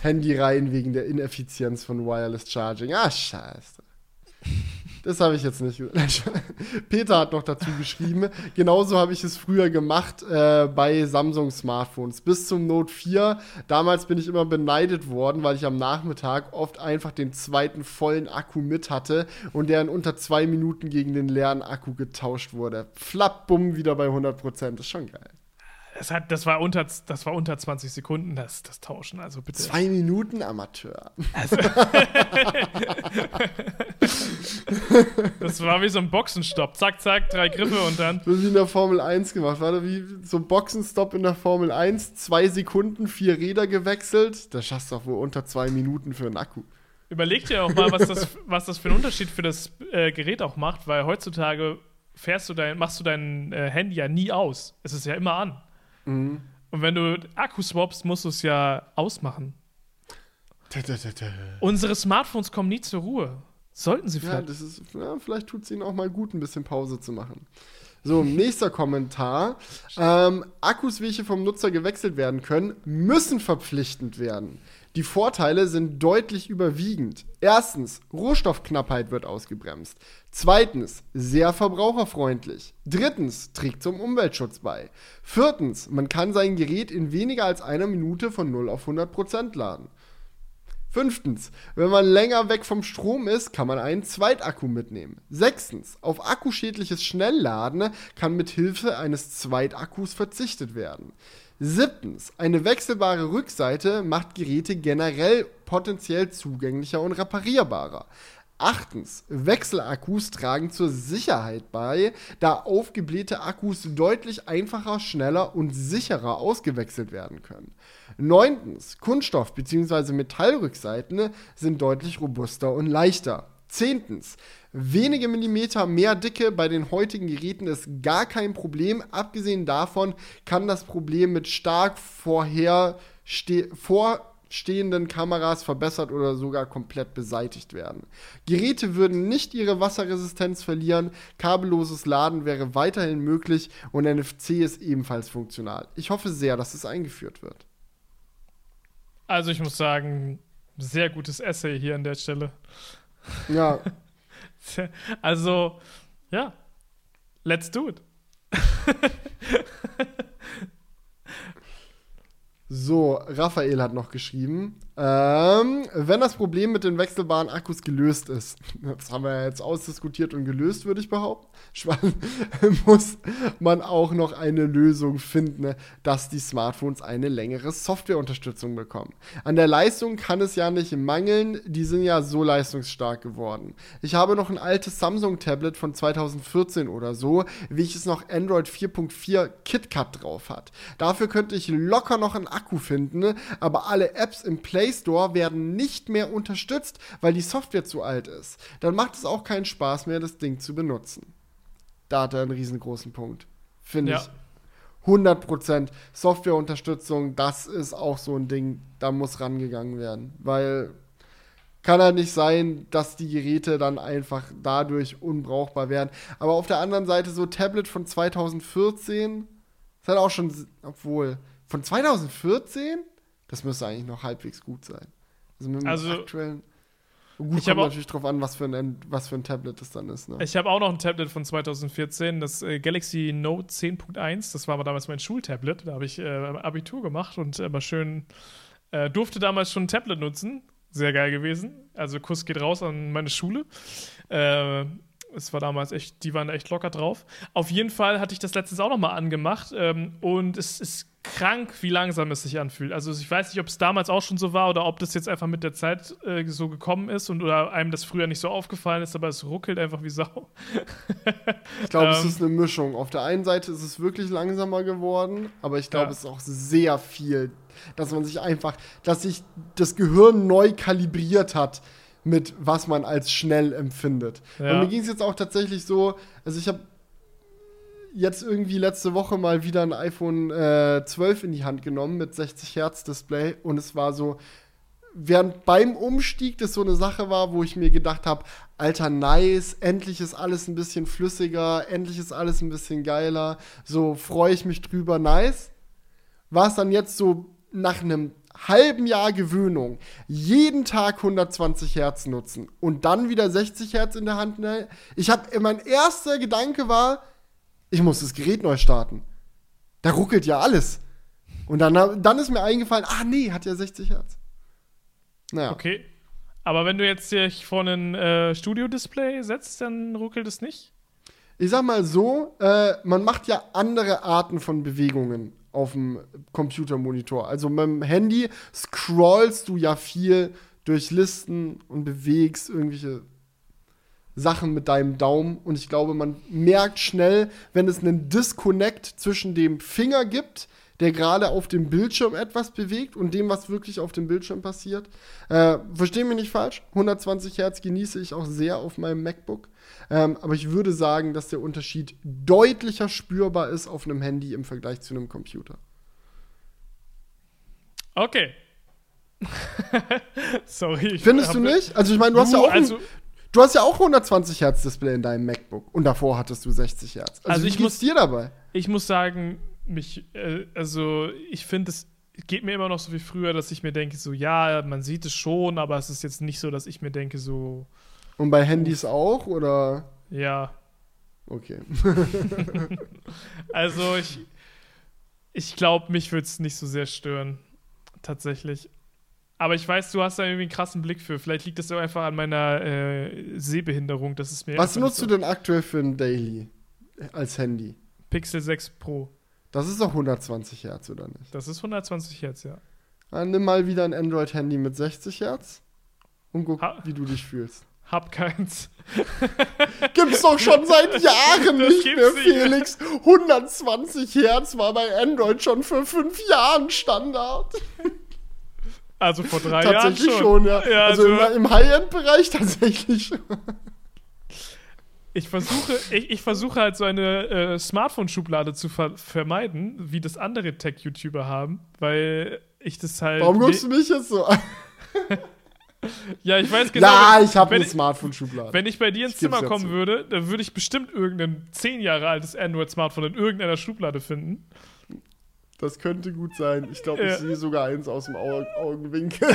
Handy rein wegen der Ineffizienz von Wireless Charging. Ah, scheiße. Das habe ich jetzt nicht. Peter hat noch dazu geschrieben, genauso habe ich es früher gemacht äh, bei Samsung Smartphones. Bis zum Note 4. Damals bin ich immer beneidet worden, weil ich am Nachmittag oft einfach den zweiten vollen Akku mit hatte und der in unter zwei Minuten gegen den leeren Akku getauscht wurde. Flapp, bumm, wieder bei 100%. Das ist schon geil. Das, hat, das, war unter, das war unter 20 Sekunden, das, das Tauschen. Also bitte. Zwei Minuten Amateur. Das war wie so ein Boxenstopp. Zack, zack, drei Griffe und dann. Das ist wie in der Formel 1 gemacht. Warte, wie so ein Boxenstopp in der Formel 1, zwei Sekunden, vier Räder gewechselt. Da schaffst du doch wohl unter zwei Minuten für einen Akku. Überleg dir auch mal, was das, was das für einen Unterschied für das äh, Gerät auch macht, weil heutzutage fährst du dein, machst du dein äh, Handy ja nie aus. Es ist ja immer an. Mhm. Und wenn du Akku swappst, musst du es ja ausmachen. Tä, tä, tä. Unsere Smartphones kommen nie zur Ruhe. Sollten sie Ja, vielleicht. das ist, ja, vielleicht tut es ihnen auch mal gut, ein bisschen Pause zu machen. So, nächster Kommentar. Ähm, Akkus, welche vom Nutzer gewechselt werden können, müssen verpflichtend werden. Die Vorteile sind deutlich überwiegend. Erstens, Rohstoffknappheit wird ausgebremst. Zweitens, sehr verbraucherfreundlich. Drittens, trägt zum Umweltschutz bei. Viertens, man kann sein Gerät in weniger als einer Minute von 0 auf 100% laden. Fünftens, wenn man länger weg vom Strom ist, kann man einen Zweitakku mitnehmen. Sechstens, auf akkuschädliches Schnellladen kann mit Hilfe eines Zweitakkus verzichtet werden. Siebtens, eine wechselbare Rückseite macht Geräte generell potenziell zugänglicher und reparierbarer. Achtens, Wechselakkus tragen zur Sicherheit bei, da aufgeblähte Akkus deutlich einfacher, schneller und sicherer ausgewechselt werden können. Neuntens, Kunststoff- bzw. Metallrückseiten sind deutlich robuster und leichter. Zehntens, wenige Millimeter mehr Dicke bei den heutigen Geräten ist gar kein Problem. Abgesehen davon kann das Problem mit stark vorherste vor stehenden Kameras verbessert oder sogar komplett beseitigt werden. Geräte würden nicht ihre Wasserresistenz verlieren, kabelloses Laden wäre weiterhin möglich und NFC ist ebenfalls funktional. Ich hoffe sehr, dass es eingeführt wird. Also ich muss sagen, sehr gutes Essay hier an der Stelle. Ja. also, ja, let's do it. So, Raphael hat noch geschrieben, ähm, wenn das Problem mit den wechselbaren Akkus gelöst ist, das haben wir ja jetzt ausdiskutiert und gelöst, würde ich behaupten, muss man auch noch eine Lösung finden, dass die Smartphones eine längere Softwareunterstützung bekommen. An der Leistung kann es ja nicht mangeln, die sind ja so leistungsstark geworden. Ich habe noch ein altes Samsung-Tablet von 2014 oder so, welches noch Android 4.4 KitKat drauf hat. Dafür könnte ich locker noch einen Akku finden, aber alle Apps im Play Store werden nicht mehr unterstützt, weil die Software zu alt ist. Dann macht es auch keinen Spaß mehr, das Ding zu benutzen. Da hat er einen riesengroßen Punkt. Finde ja. ich. 100% Softwareunterstützung, das ist auch so ein Ding, da muss rangegangen werden. Weil kann ja nicht sein, dass die Geräte dann einfach dadurch unbrauchbar werden. Aber auf der anderen Seite, so Tablet von 2014, ist halt auch schon, obwohl, von 2014? Das müsste eigentlich noch halbwegs gut sein. Also mit dem also, aktuellen. Gut, ich kommt natürlich drauf an, was für ein, was für ein Tablet das dann ist. Ne? Ich habe auch noch ein Tablet von 2014, das äh, Galaxy Note 10.1. Das war aber damals mein Schultablet. Da habe ich äh, Abitur gemacht und immer schön äh, durfte damals schon ein Tablet nutzen. Sehr geil gewesen. Also Kuss geht raus an meine Schule. Äh, es war damals echt, die waren echt locker drauf. Auf jeden Fall hatte ich das letztens auch noch mal angemacht ähm, und es ist krank, wie langsam es sich anfühlt. Also ich weiß nicht, ob es damals auch schon so war oder ob das jetzt einfach mit der Zeit äh, so gekommen ist und oder einem das früher nicht so aufgefallen ist, aber es ruckelt einfach wie Sau. ich glaube, ähm, es ist eine Mischung. Auf der einen Seite ist es wirklich langsamer geworden, aber ich glaube, ja. es ist auch sehr viel, dass man sich einfach, dass sich das Gehirn neu kalibriert hat mit was man als schnell empfindet. Ja. Und mir ging es jetzt auch tatsächlich so, also ich habe jetzt irgendwie letzte Woche mal wieder ein iPhone äh, 12 in die Hand genommen mit 60 Hertz Display und es war so, während beim Umstieg das so eine Sache war, wo ich mir gedacht habe, alter nice, endlich ist alles ein bisschen flüssiger, endlich ist alles ein bisschen geiler, so freue ich mich drüber, nice. War es dann jetzt so nach einem halben Jahr Gewöhnung jeden Tag 120 Hertz nutzen und dann wieder 60 Hertz in der Hand. Ne? Ich habe mein erster Gedanke war, ich muss das Gerät neu starten. Da ruckelt ja alles. Und dann, dann ist mir eingefallen, ah nee, hat ja 60 Hertz. Naja. Okay. Aber wenn du jetzt dich vor ein äh, Studio-Display setzt, dann ruckelt es nicht? Ich sag mal so, äh, man macht ja andere Arten von Bewegungen auf dem Computermonitor. Also mit dem Handy scrollst du ja viel durch Listen und bewegst irgendwelche Sachen mit deinem Daumen. Und ich glaube, man merkt schnell, wenn es einen Disconnect zwischen dem Finger gibt, der gerade auf dem Bildschirm etwas bewegt und dem, was wirklich auf dem Bildschirm passiert. Äh, Verstehe mich nicht falsch, 120 Hertz genieße ich auch sehr auf meinem MacBook. Ähm, aber ich würde sagen, dass der Unterschied deutlicher spürbar ist auf einem Handy im Vergleich zu einem Computer. Okay. Sorry. Findest du nicht? Also ich meine, du, du hast ja auch also, Du hast ja auch 120 Hertz Display in deinem MacBook und davor hattest du 60 Hertz. Also, also ich muss dir dabei. Ich muss sagen, mich, äh, also ich finde es geht mir immer noch so wie früher, dass ich mir denke, so ja, man sieht es schon, aber es ist jetzt nicht so, dass ich mir denke, so. Und bei Handys auch oder? Ja. Okay. also ich, ich glaube, mich würde es nicht so sehr stören, tatsächlich. Aber ich weiß, du hast da irgendwie einen krassen Blick für. Vielleicht liegt das auch einfach an meiner äh, Sehbehinderung. Das ist mir Was nutzt nicht du denn aktuell für ein Daily als Handy? Pixel 6 Pro. Das ist doch 120 Hertz, oder nicht? Das ist 120 Hertz, ja. Dann nimm mal wieder ein Android-Handy mit 60 Hertz und guck, Ha- wie du dich fühlst. Hab keins. Gibt's doch schon seit Jahren Das nicht gibt's mehr, nicht mehr. Felix. 120 Hertz war bei Android schon für fünf Jahren Standard. Also vor drei Jahren tatsächlich schon. ja. ja also also, im, im High-End-Bereich tatsächlich schon. ich versuche, ich, ich versuche halt so eine äh, Smartphone-Schublade zu ver vermeiden, wie das andere Tech-YouTuber haben, weil ich das halt. Warum guckst du mich jetzt so an? Ja, ich weiß genau. Ja, ich habe eine Smartphone-Schublade. Wenn ich bei dir ins Zimmer kommen würde, dann würde ich bestimmt irgendein zehn Jahre altes Android-Smartphone in irgendeiner Schublade finden. Das könnte gut sein. Ich glaube, Ja. ich sehe sogar eins aus dem Au Augenwinkel.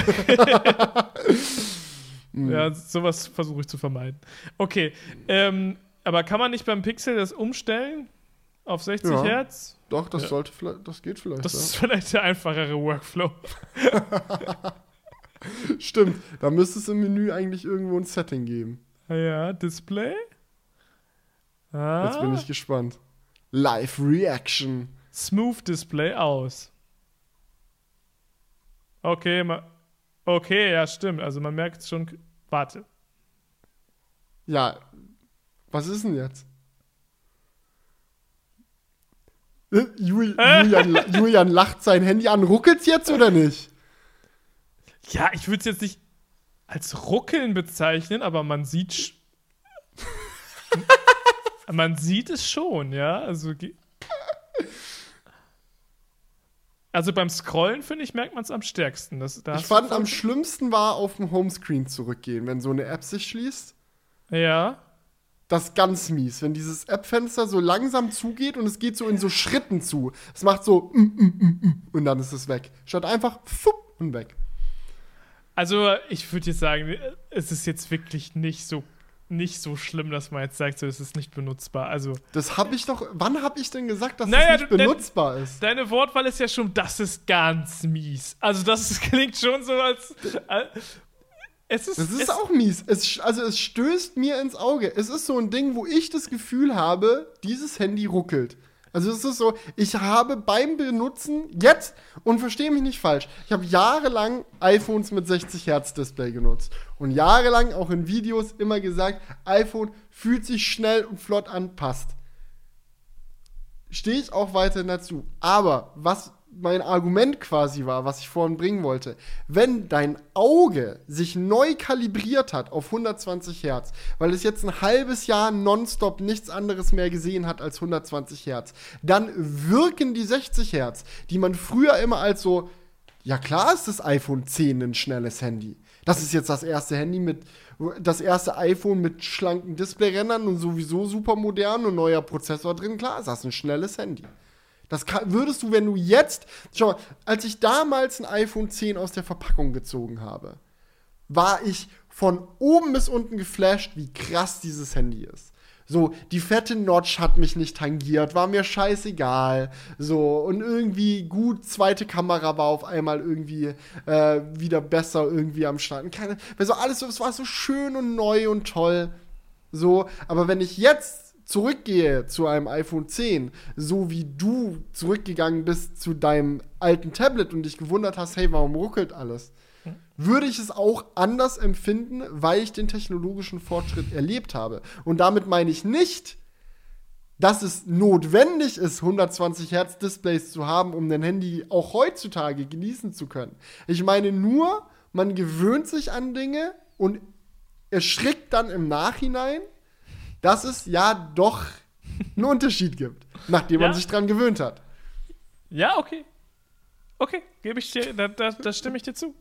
Mhm. Ja, sowas versuche ich zu vermeiden. Okay, ähm, aber kann man nicht beim Pixel das umstellen auf 60 Ja. Hertz? Doch, das Ja. sollte vielleicht, das geht vielleicht. Das ja. ist vielleicht der einfachere Workflow. Stimmt. Da müsste es im Menü eigentlich irgendwo ein Setting geben. Ja, Display. Ah, Jetzt bin ich gespannt. Live Reaction. Smooth Display aus. Okay, ma okay, ja, stimmt. Also man merkt schon. Warte. Ja, was ist denn jetzt? Äh, Jul Julian, la- Julian lacht sein Handy an. Ruckelt's jetzt oder nicht? Ja, ich würde es jetzt nicht als Ruckeln bezeichnen, aber man sieht. man sieht es schon, ja. Also, ge- also beim Scrollen, finde ich, merkt man es am stärksten. Das, da Ich fand, am schlimmsten war auf dem Homescreen zurückgehen, wenn so eine App sich schließt. Ja. Das ist ganz mies, wenn dieses App-Fenster so langsam zugeht und es geht so in so Schritten zu. Es macht so mm, mm, mm, und dann ist es weg. Statt einfach und weg. Also, ich würde jetzt sagen, es ist jetzt wirklich nicht so, nicht so schlimm, dass man jetzt sagt, so, es ist nicht benutzbar. Also, Das habe ich doch. Wann habe ich denn gesagt, dass Naja, das nicht benutzbar ist? deine Wortwahl ist ja schon, das ist ganz mies. Also, das ist, klingt schon so, als. Äh, es ist, Das ist es, auch mies. Es, also es stößt mir ins Auge. Es ist so ein Ding, wo ich das Gefühl habe, dieses Handy ruckelt. Also es ist so, ich habe beim Benutzen jetzt, und verstehe mich nicht falsch, ich habe jahrelang iPhones mit 60 Hertz Display genutzt. Und jahrelang auch in Videos immer gesagt, iPhone fühlt sich schnell und flott an, passt. Stehe ich auch weiterhin dazu. Aber was mein Argument quasi war, was ich vorhin bringen wollte, wenn dein Auge sich neu kalibriert hat auf 120 Hertz, weil es jetzt ein halbes Jahr nonstop nichts anderes mehr gesehen hat als 120 Hertz, dann wirken die 60 Hertz, die man früher immer als so, ja klar ist das iPhone 10 ein schnelles Handy. Das ist jetzt das erste Handy mit, das erste iPhone mit schlanken Displayrändern und sowieso super modern und neuer Prozessor drin. Klar ist das ein schnelles Handy. Das würdest du, wenn du jetzt, schau mal, als ich damals ein iPhone 10 aus der Verpackung gezogen habe, war ich von oben bis unten geflasht, wie krass dieses Handy ist. So, die fette Notch hat mich nicht tangiert, war mir scheißegal. So, und irgendwie gut, zweite Kamera war auf einmal irgendwie äh, wieder besser irgendwie am Start. Keine, weil so alles es war so schön und neu und toll. So, aber wenn ich jetzt zurückgehe zu einem iPhone 10, so wie du zurückgegangen bist zu deinem alten Tablet und dich gewundert hast, hey, warum ruckelt alles? Würde ich es auch anders empfinden, weil ich den technologischen Fortschritt erlebt habe. Und damit meine ich nicht, dass es notwendig ist, 120 Hertz Displays zu haben, um ein Handy auch heutzutage genießen zu können. Ich meine nur, man gewöhnt sich an Dinge und erschrickt dann im Nachhinein, dass es ja doch einen Unterschied gibt, nachdem Ja. man sich dran gewöhnt hat. Ja, okay. Okay, gebe ich dir, da, da, da stimme ich dir zu.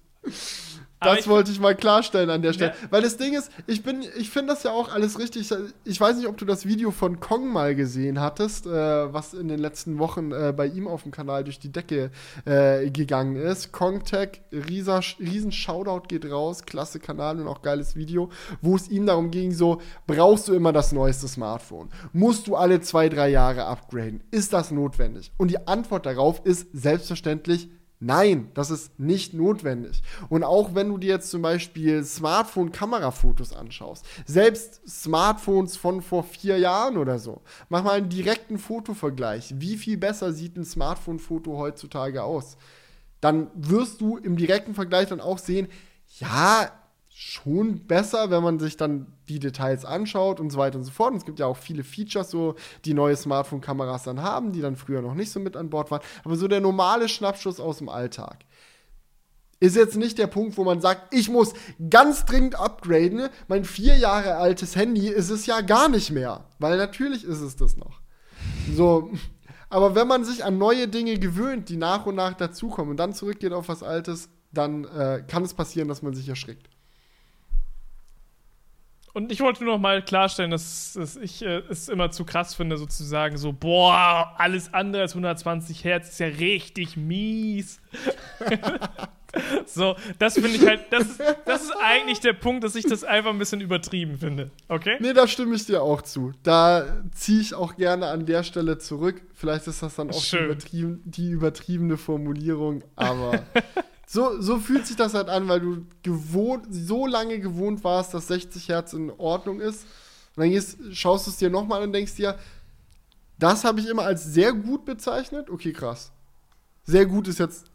Das ich- wollte ich mal klarstellen an der Stelle. Ja. Weil das Ding ist, ich bin, ich finde das ja auch alles richtig. Ich weiß nicht, ob du das Video von Kong mal gesehen hattest, äh, was in den letzten Wochen äh, bei ihm auf dem Kanal durch die Decke äh, gegangen ist. Kong Tech, riesen Shoutout geht raus, klasse Kanal und auch geiles Video, wo es ihm darum ging, so, brauchst du immer das neueste Smartphone? Musst du alle zwei, drei Jahre upgraden? Ist das notwendig? Und die Antwort darauf ist selbstverständlich Nein, das ist nicht notwendig. Und auch wenn du dir jetzt zum Beispiel Smartphone-Kamerafotos anschaust, selbst Smartphones von vor vier Jahren oder so, mach mal einen direkten Fotovergleich. Wie viel besser sieht ein Smartphone-Foto heutzutage aus? Dann wirst du im direkten Vergleich dann auch sehen, ja, schon besser, wenn man sich dann die Details anschaut und so weiter und so fort. Und es gibt ja auch viele Features, so die neue Smartphone-Kameras dann haben, die dann früher noch nicht so mit an Bord waren. Aber so der normale Schnappschuss aus dem Alltag ist jetzt nicht der Punkt, wo man sagt, ich muss ganz dringend upgraden. Mein vier Jahre altes Handy ist es ja gar nicht mehr. Weil natürlich ist es das noch. So. Aber wenn man sich an neue Dinge gewöhnt, die nach und nach dazukommen und dann zurückgeht auf was Altes, dann äh, kann es passieren, dass man sich erschrickt. Und ich wollte nur noch mal klarstellen, dass, dass ich äh, es immer zu krass finde, sozusagen so, boah, alles andere als 120 Hertz ist ja richtig mies. so, das finde ich halt, das ist, das ist eigentlich der Punkt, dass ich das einfach ein bisschen übertrieben finde. Okay? Nee, da stimme ich dir auch zu. Da ziehe ich auch gerne an der Stelle zurück. Vielleicht ist das dann auch die, übertrieben, die übertriebene Formulierung, aber so, so fühlt sich das halt an, weil du gewohnt, so lange gewohnt warst, dass 60 Hertz in Ordnung ist. Und dann gehst, schaust du es dir nochmal und denkst dir, das habe ich immer als sehr gut bezeichnet. Okay, krass. Sehr gut ist jetzt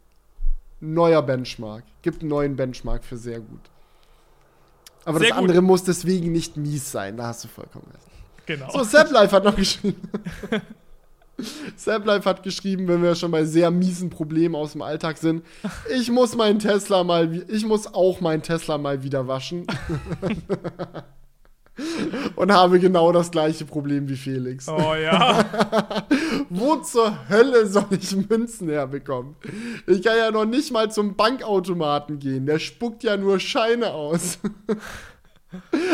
neuer Benchmark. Gibt einen neuen Benchmark für sehr gut. Aber sehr das andere gut. muss deswegen nicht mies sein. Da hast du vollkommen recht. Genau. So, Sepp Life hat noch geschrieben. Saplife hat geschrieben, wenn wir schon bei sehr miesen Problemen aus dem Alltag sind, ich muss meinen Tesla mal, ich muss auch meinen Tesla mal wieder waschen. Und habe genau das gleiche Problem wie Felix. Oh ja. Wo zur Hölle soll ich Münzen herbekommen? Ich kann ja noch nicht mal zum Bankautomaten gehen. Der spuckt ja nur Scheine aus.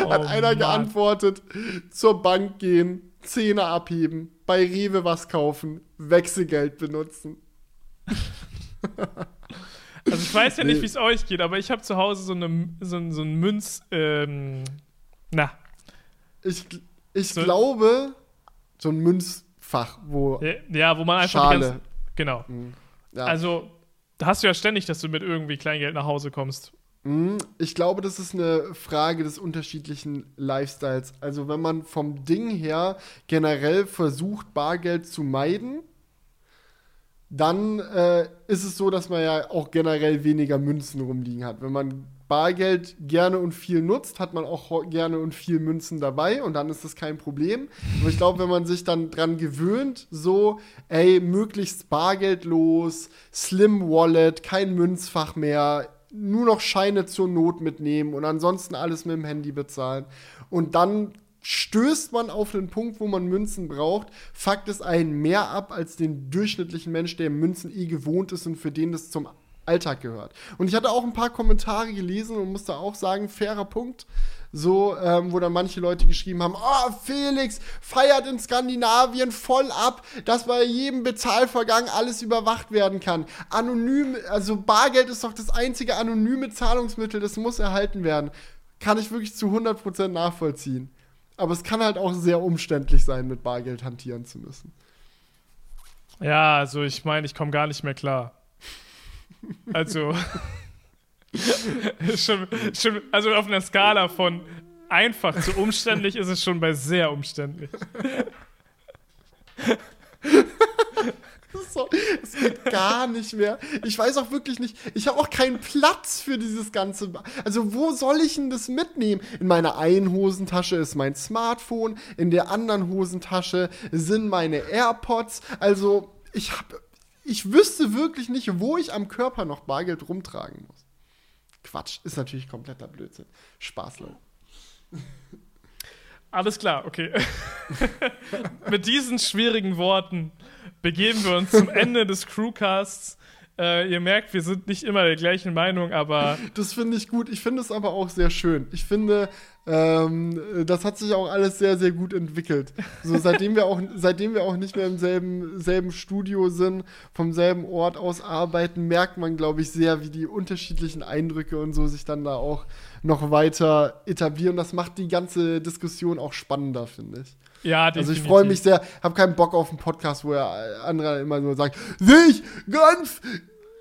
Hat oh, einer Mann. geantwortet, zur Bank gehen, Zähne abheben, bei Rewe was kaufen, Wechselgeld benutzen. Also ich weiß ja nicht, wie es euch geht, aber ich habe zu Hause so, eine, so, so ein Münz, ähm, na. Ich, ich so, glaube, so ein Münzfach, wo Ja, wo man einfach Schale. ganzen, genau. Mhm. Ja. Also, da hast du ja ständig, dass du mit irgendwie Kleingeld nach Hause kommst. Mhm. Ich glaube, das ist eine Frage des unterschiedlichen Lifestyles. Also wenn man vom Ding her generell versucht, Bargeld zu meiden, dann äh, ist es so, dass man ja auch generell weniger Münzen rumliegen hat. Wenn man Bargeld gerne und viel nutzt, hat man auch gerne und viel Münzen dabei und dann ist das kein Problem. Aber ich glaube, wenn man sich dann dran gewöhnt, so, ey, möglichst bargeldlos, Slim Wallet, kein Münzfach mehr, nur noch Scheine zur Not mitnehmen und ansonsten alles mit dem Handy bezahlen. Und dann stößt man auf den Punkt, wo man Münzen braucht, fuckt es einen mehr ab als den durchschnittlichen Mensch, der Münzen eh gewohnt ist und für den das zum Alltag gehört. Und ich hatte auch ein paar Kommentare gelesen und musste auch sagen, fairer Punkt so, ähm, wo dann manche Leute geschrieben haben, oh, Felix feiert in Skandinavien voll ab, dass bei jedem Bezahlvorgang alles überwacht werden kann. Anonym, also Bargeld ist doch das einzige anonyme Zahlungsmittel, das muss erhalten werden. Kann ich wirklich zu 100% nachvollziehen. Aber es kann halt auch sehr umständlich sein, mit Bargeld hantieren zu müssen. Ja, also ich meine, ich komme gar nicht mehr klar. Also. schon, schon, also auf einer Skala von einfach zu umständlich ist es schon bei sehr umständlich. So, es geht gar nicht mehr. Ich weiß auch wirklich nicht, ich habe auch keinen Platz für dieses ganze. Also, wo soll ich denn das mitnehmen? In meiner einen Hosentasche ist mein Smartphone, in der anderen Hosentasche sind meine AirPods. Also, ich habe ich wüsste wirklich nicht, wo ich am Körper noch Bargeld rumtragen muss. Quatsch, ist natürlich kompletter Blödsinn. Spaß, Leute. Alles klar, okay. Mit diesen schwierigen Worten begeben wir uns zum Ende des Crewcasts. Äh, ihr merkt, wir sind nicht immer der gleichen Meinung, aber. Das finde ich gut. Ich finde es aber auch sehr schön. Ich finde, ähm, das hat sich auch alles sehr, sehr gut entwickelt. So, seitdem wir auch, seitdem wir auch nicht mehr im selben, selben Studio sind, vom selben Ort aus arbeiten, merkt man, glaube ich, sehr, wie die unterschiedlichen Eindrücke und so sich dann da auch noch weiter etablieren. Das macht die ganze Diskussion auch spannender, finde ich. Ja, definitiv. Also ich freue mich sehr, habe keinen Bock auf einen Podcast, wo er andere immer nur sagt, sehe ich ganz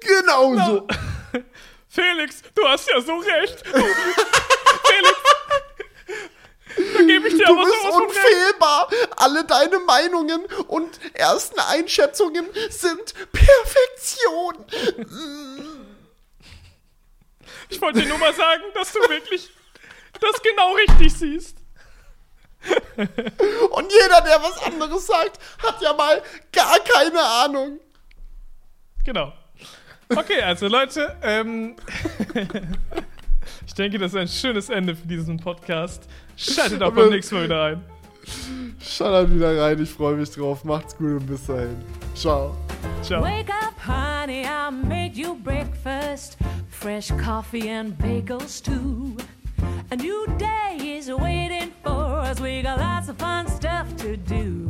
Genau so. Felix, du hast ja so recht. Felix, da gebe ich dir Du aber bist sowas unfehlbar. Alle deine Meinungen und ersten Einschätzungen sind Perfektion. Ich wollte dir nur mal sagen, dass du wirklich das genau richtig siehst. Und jeder, der was anderes sagt, hat ja mal gar keine Ahnung. Genau. Okay, also Leute, ähm, ich denke, das ist ein schönes Ende für diesen Podcast. Schaltet auch beim nächsten Mal wieder ein. Schaut wieder rein, ich freue mich drauf. Macht's gut und bis dahin. Ciao. Ciao. Wake up, honey, I made you breakfast. Fresh coffee and bagels, too. A new day is waiting for us. We got lots of fun stuff to do.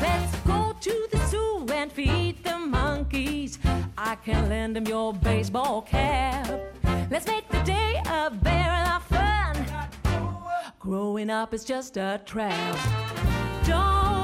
Let's go to the zoo and feed the monkeys. I can lend them your baseball cap. Let's make the day a barrel of fun. Growing up is just a trap. Don't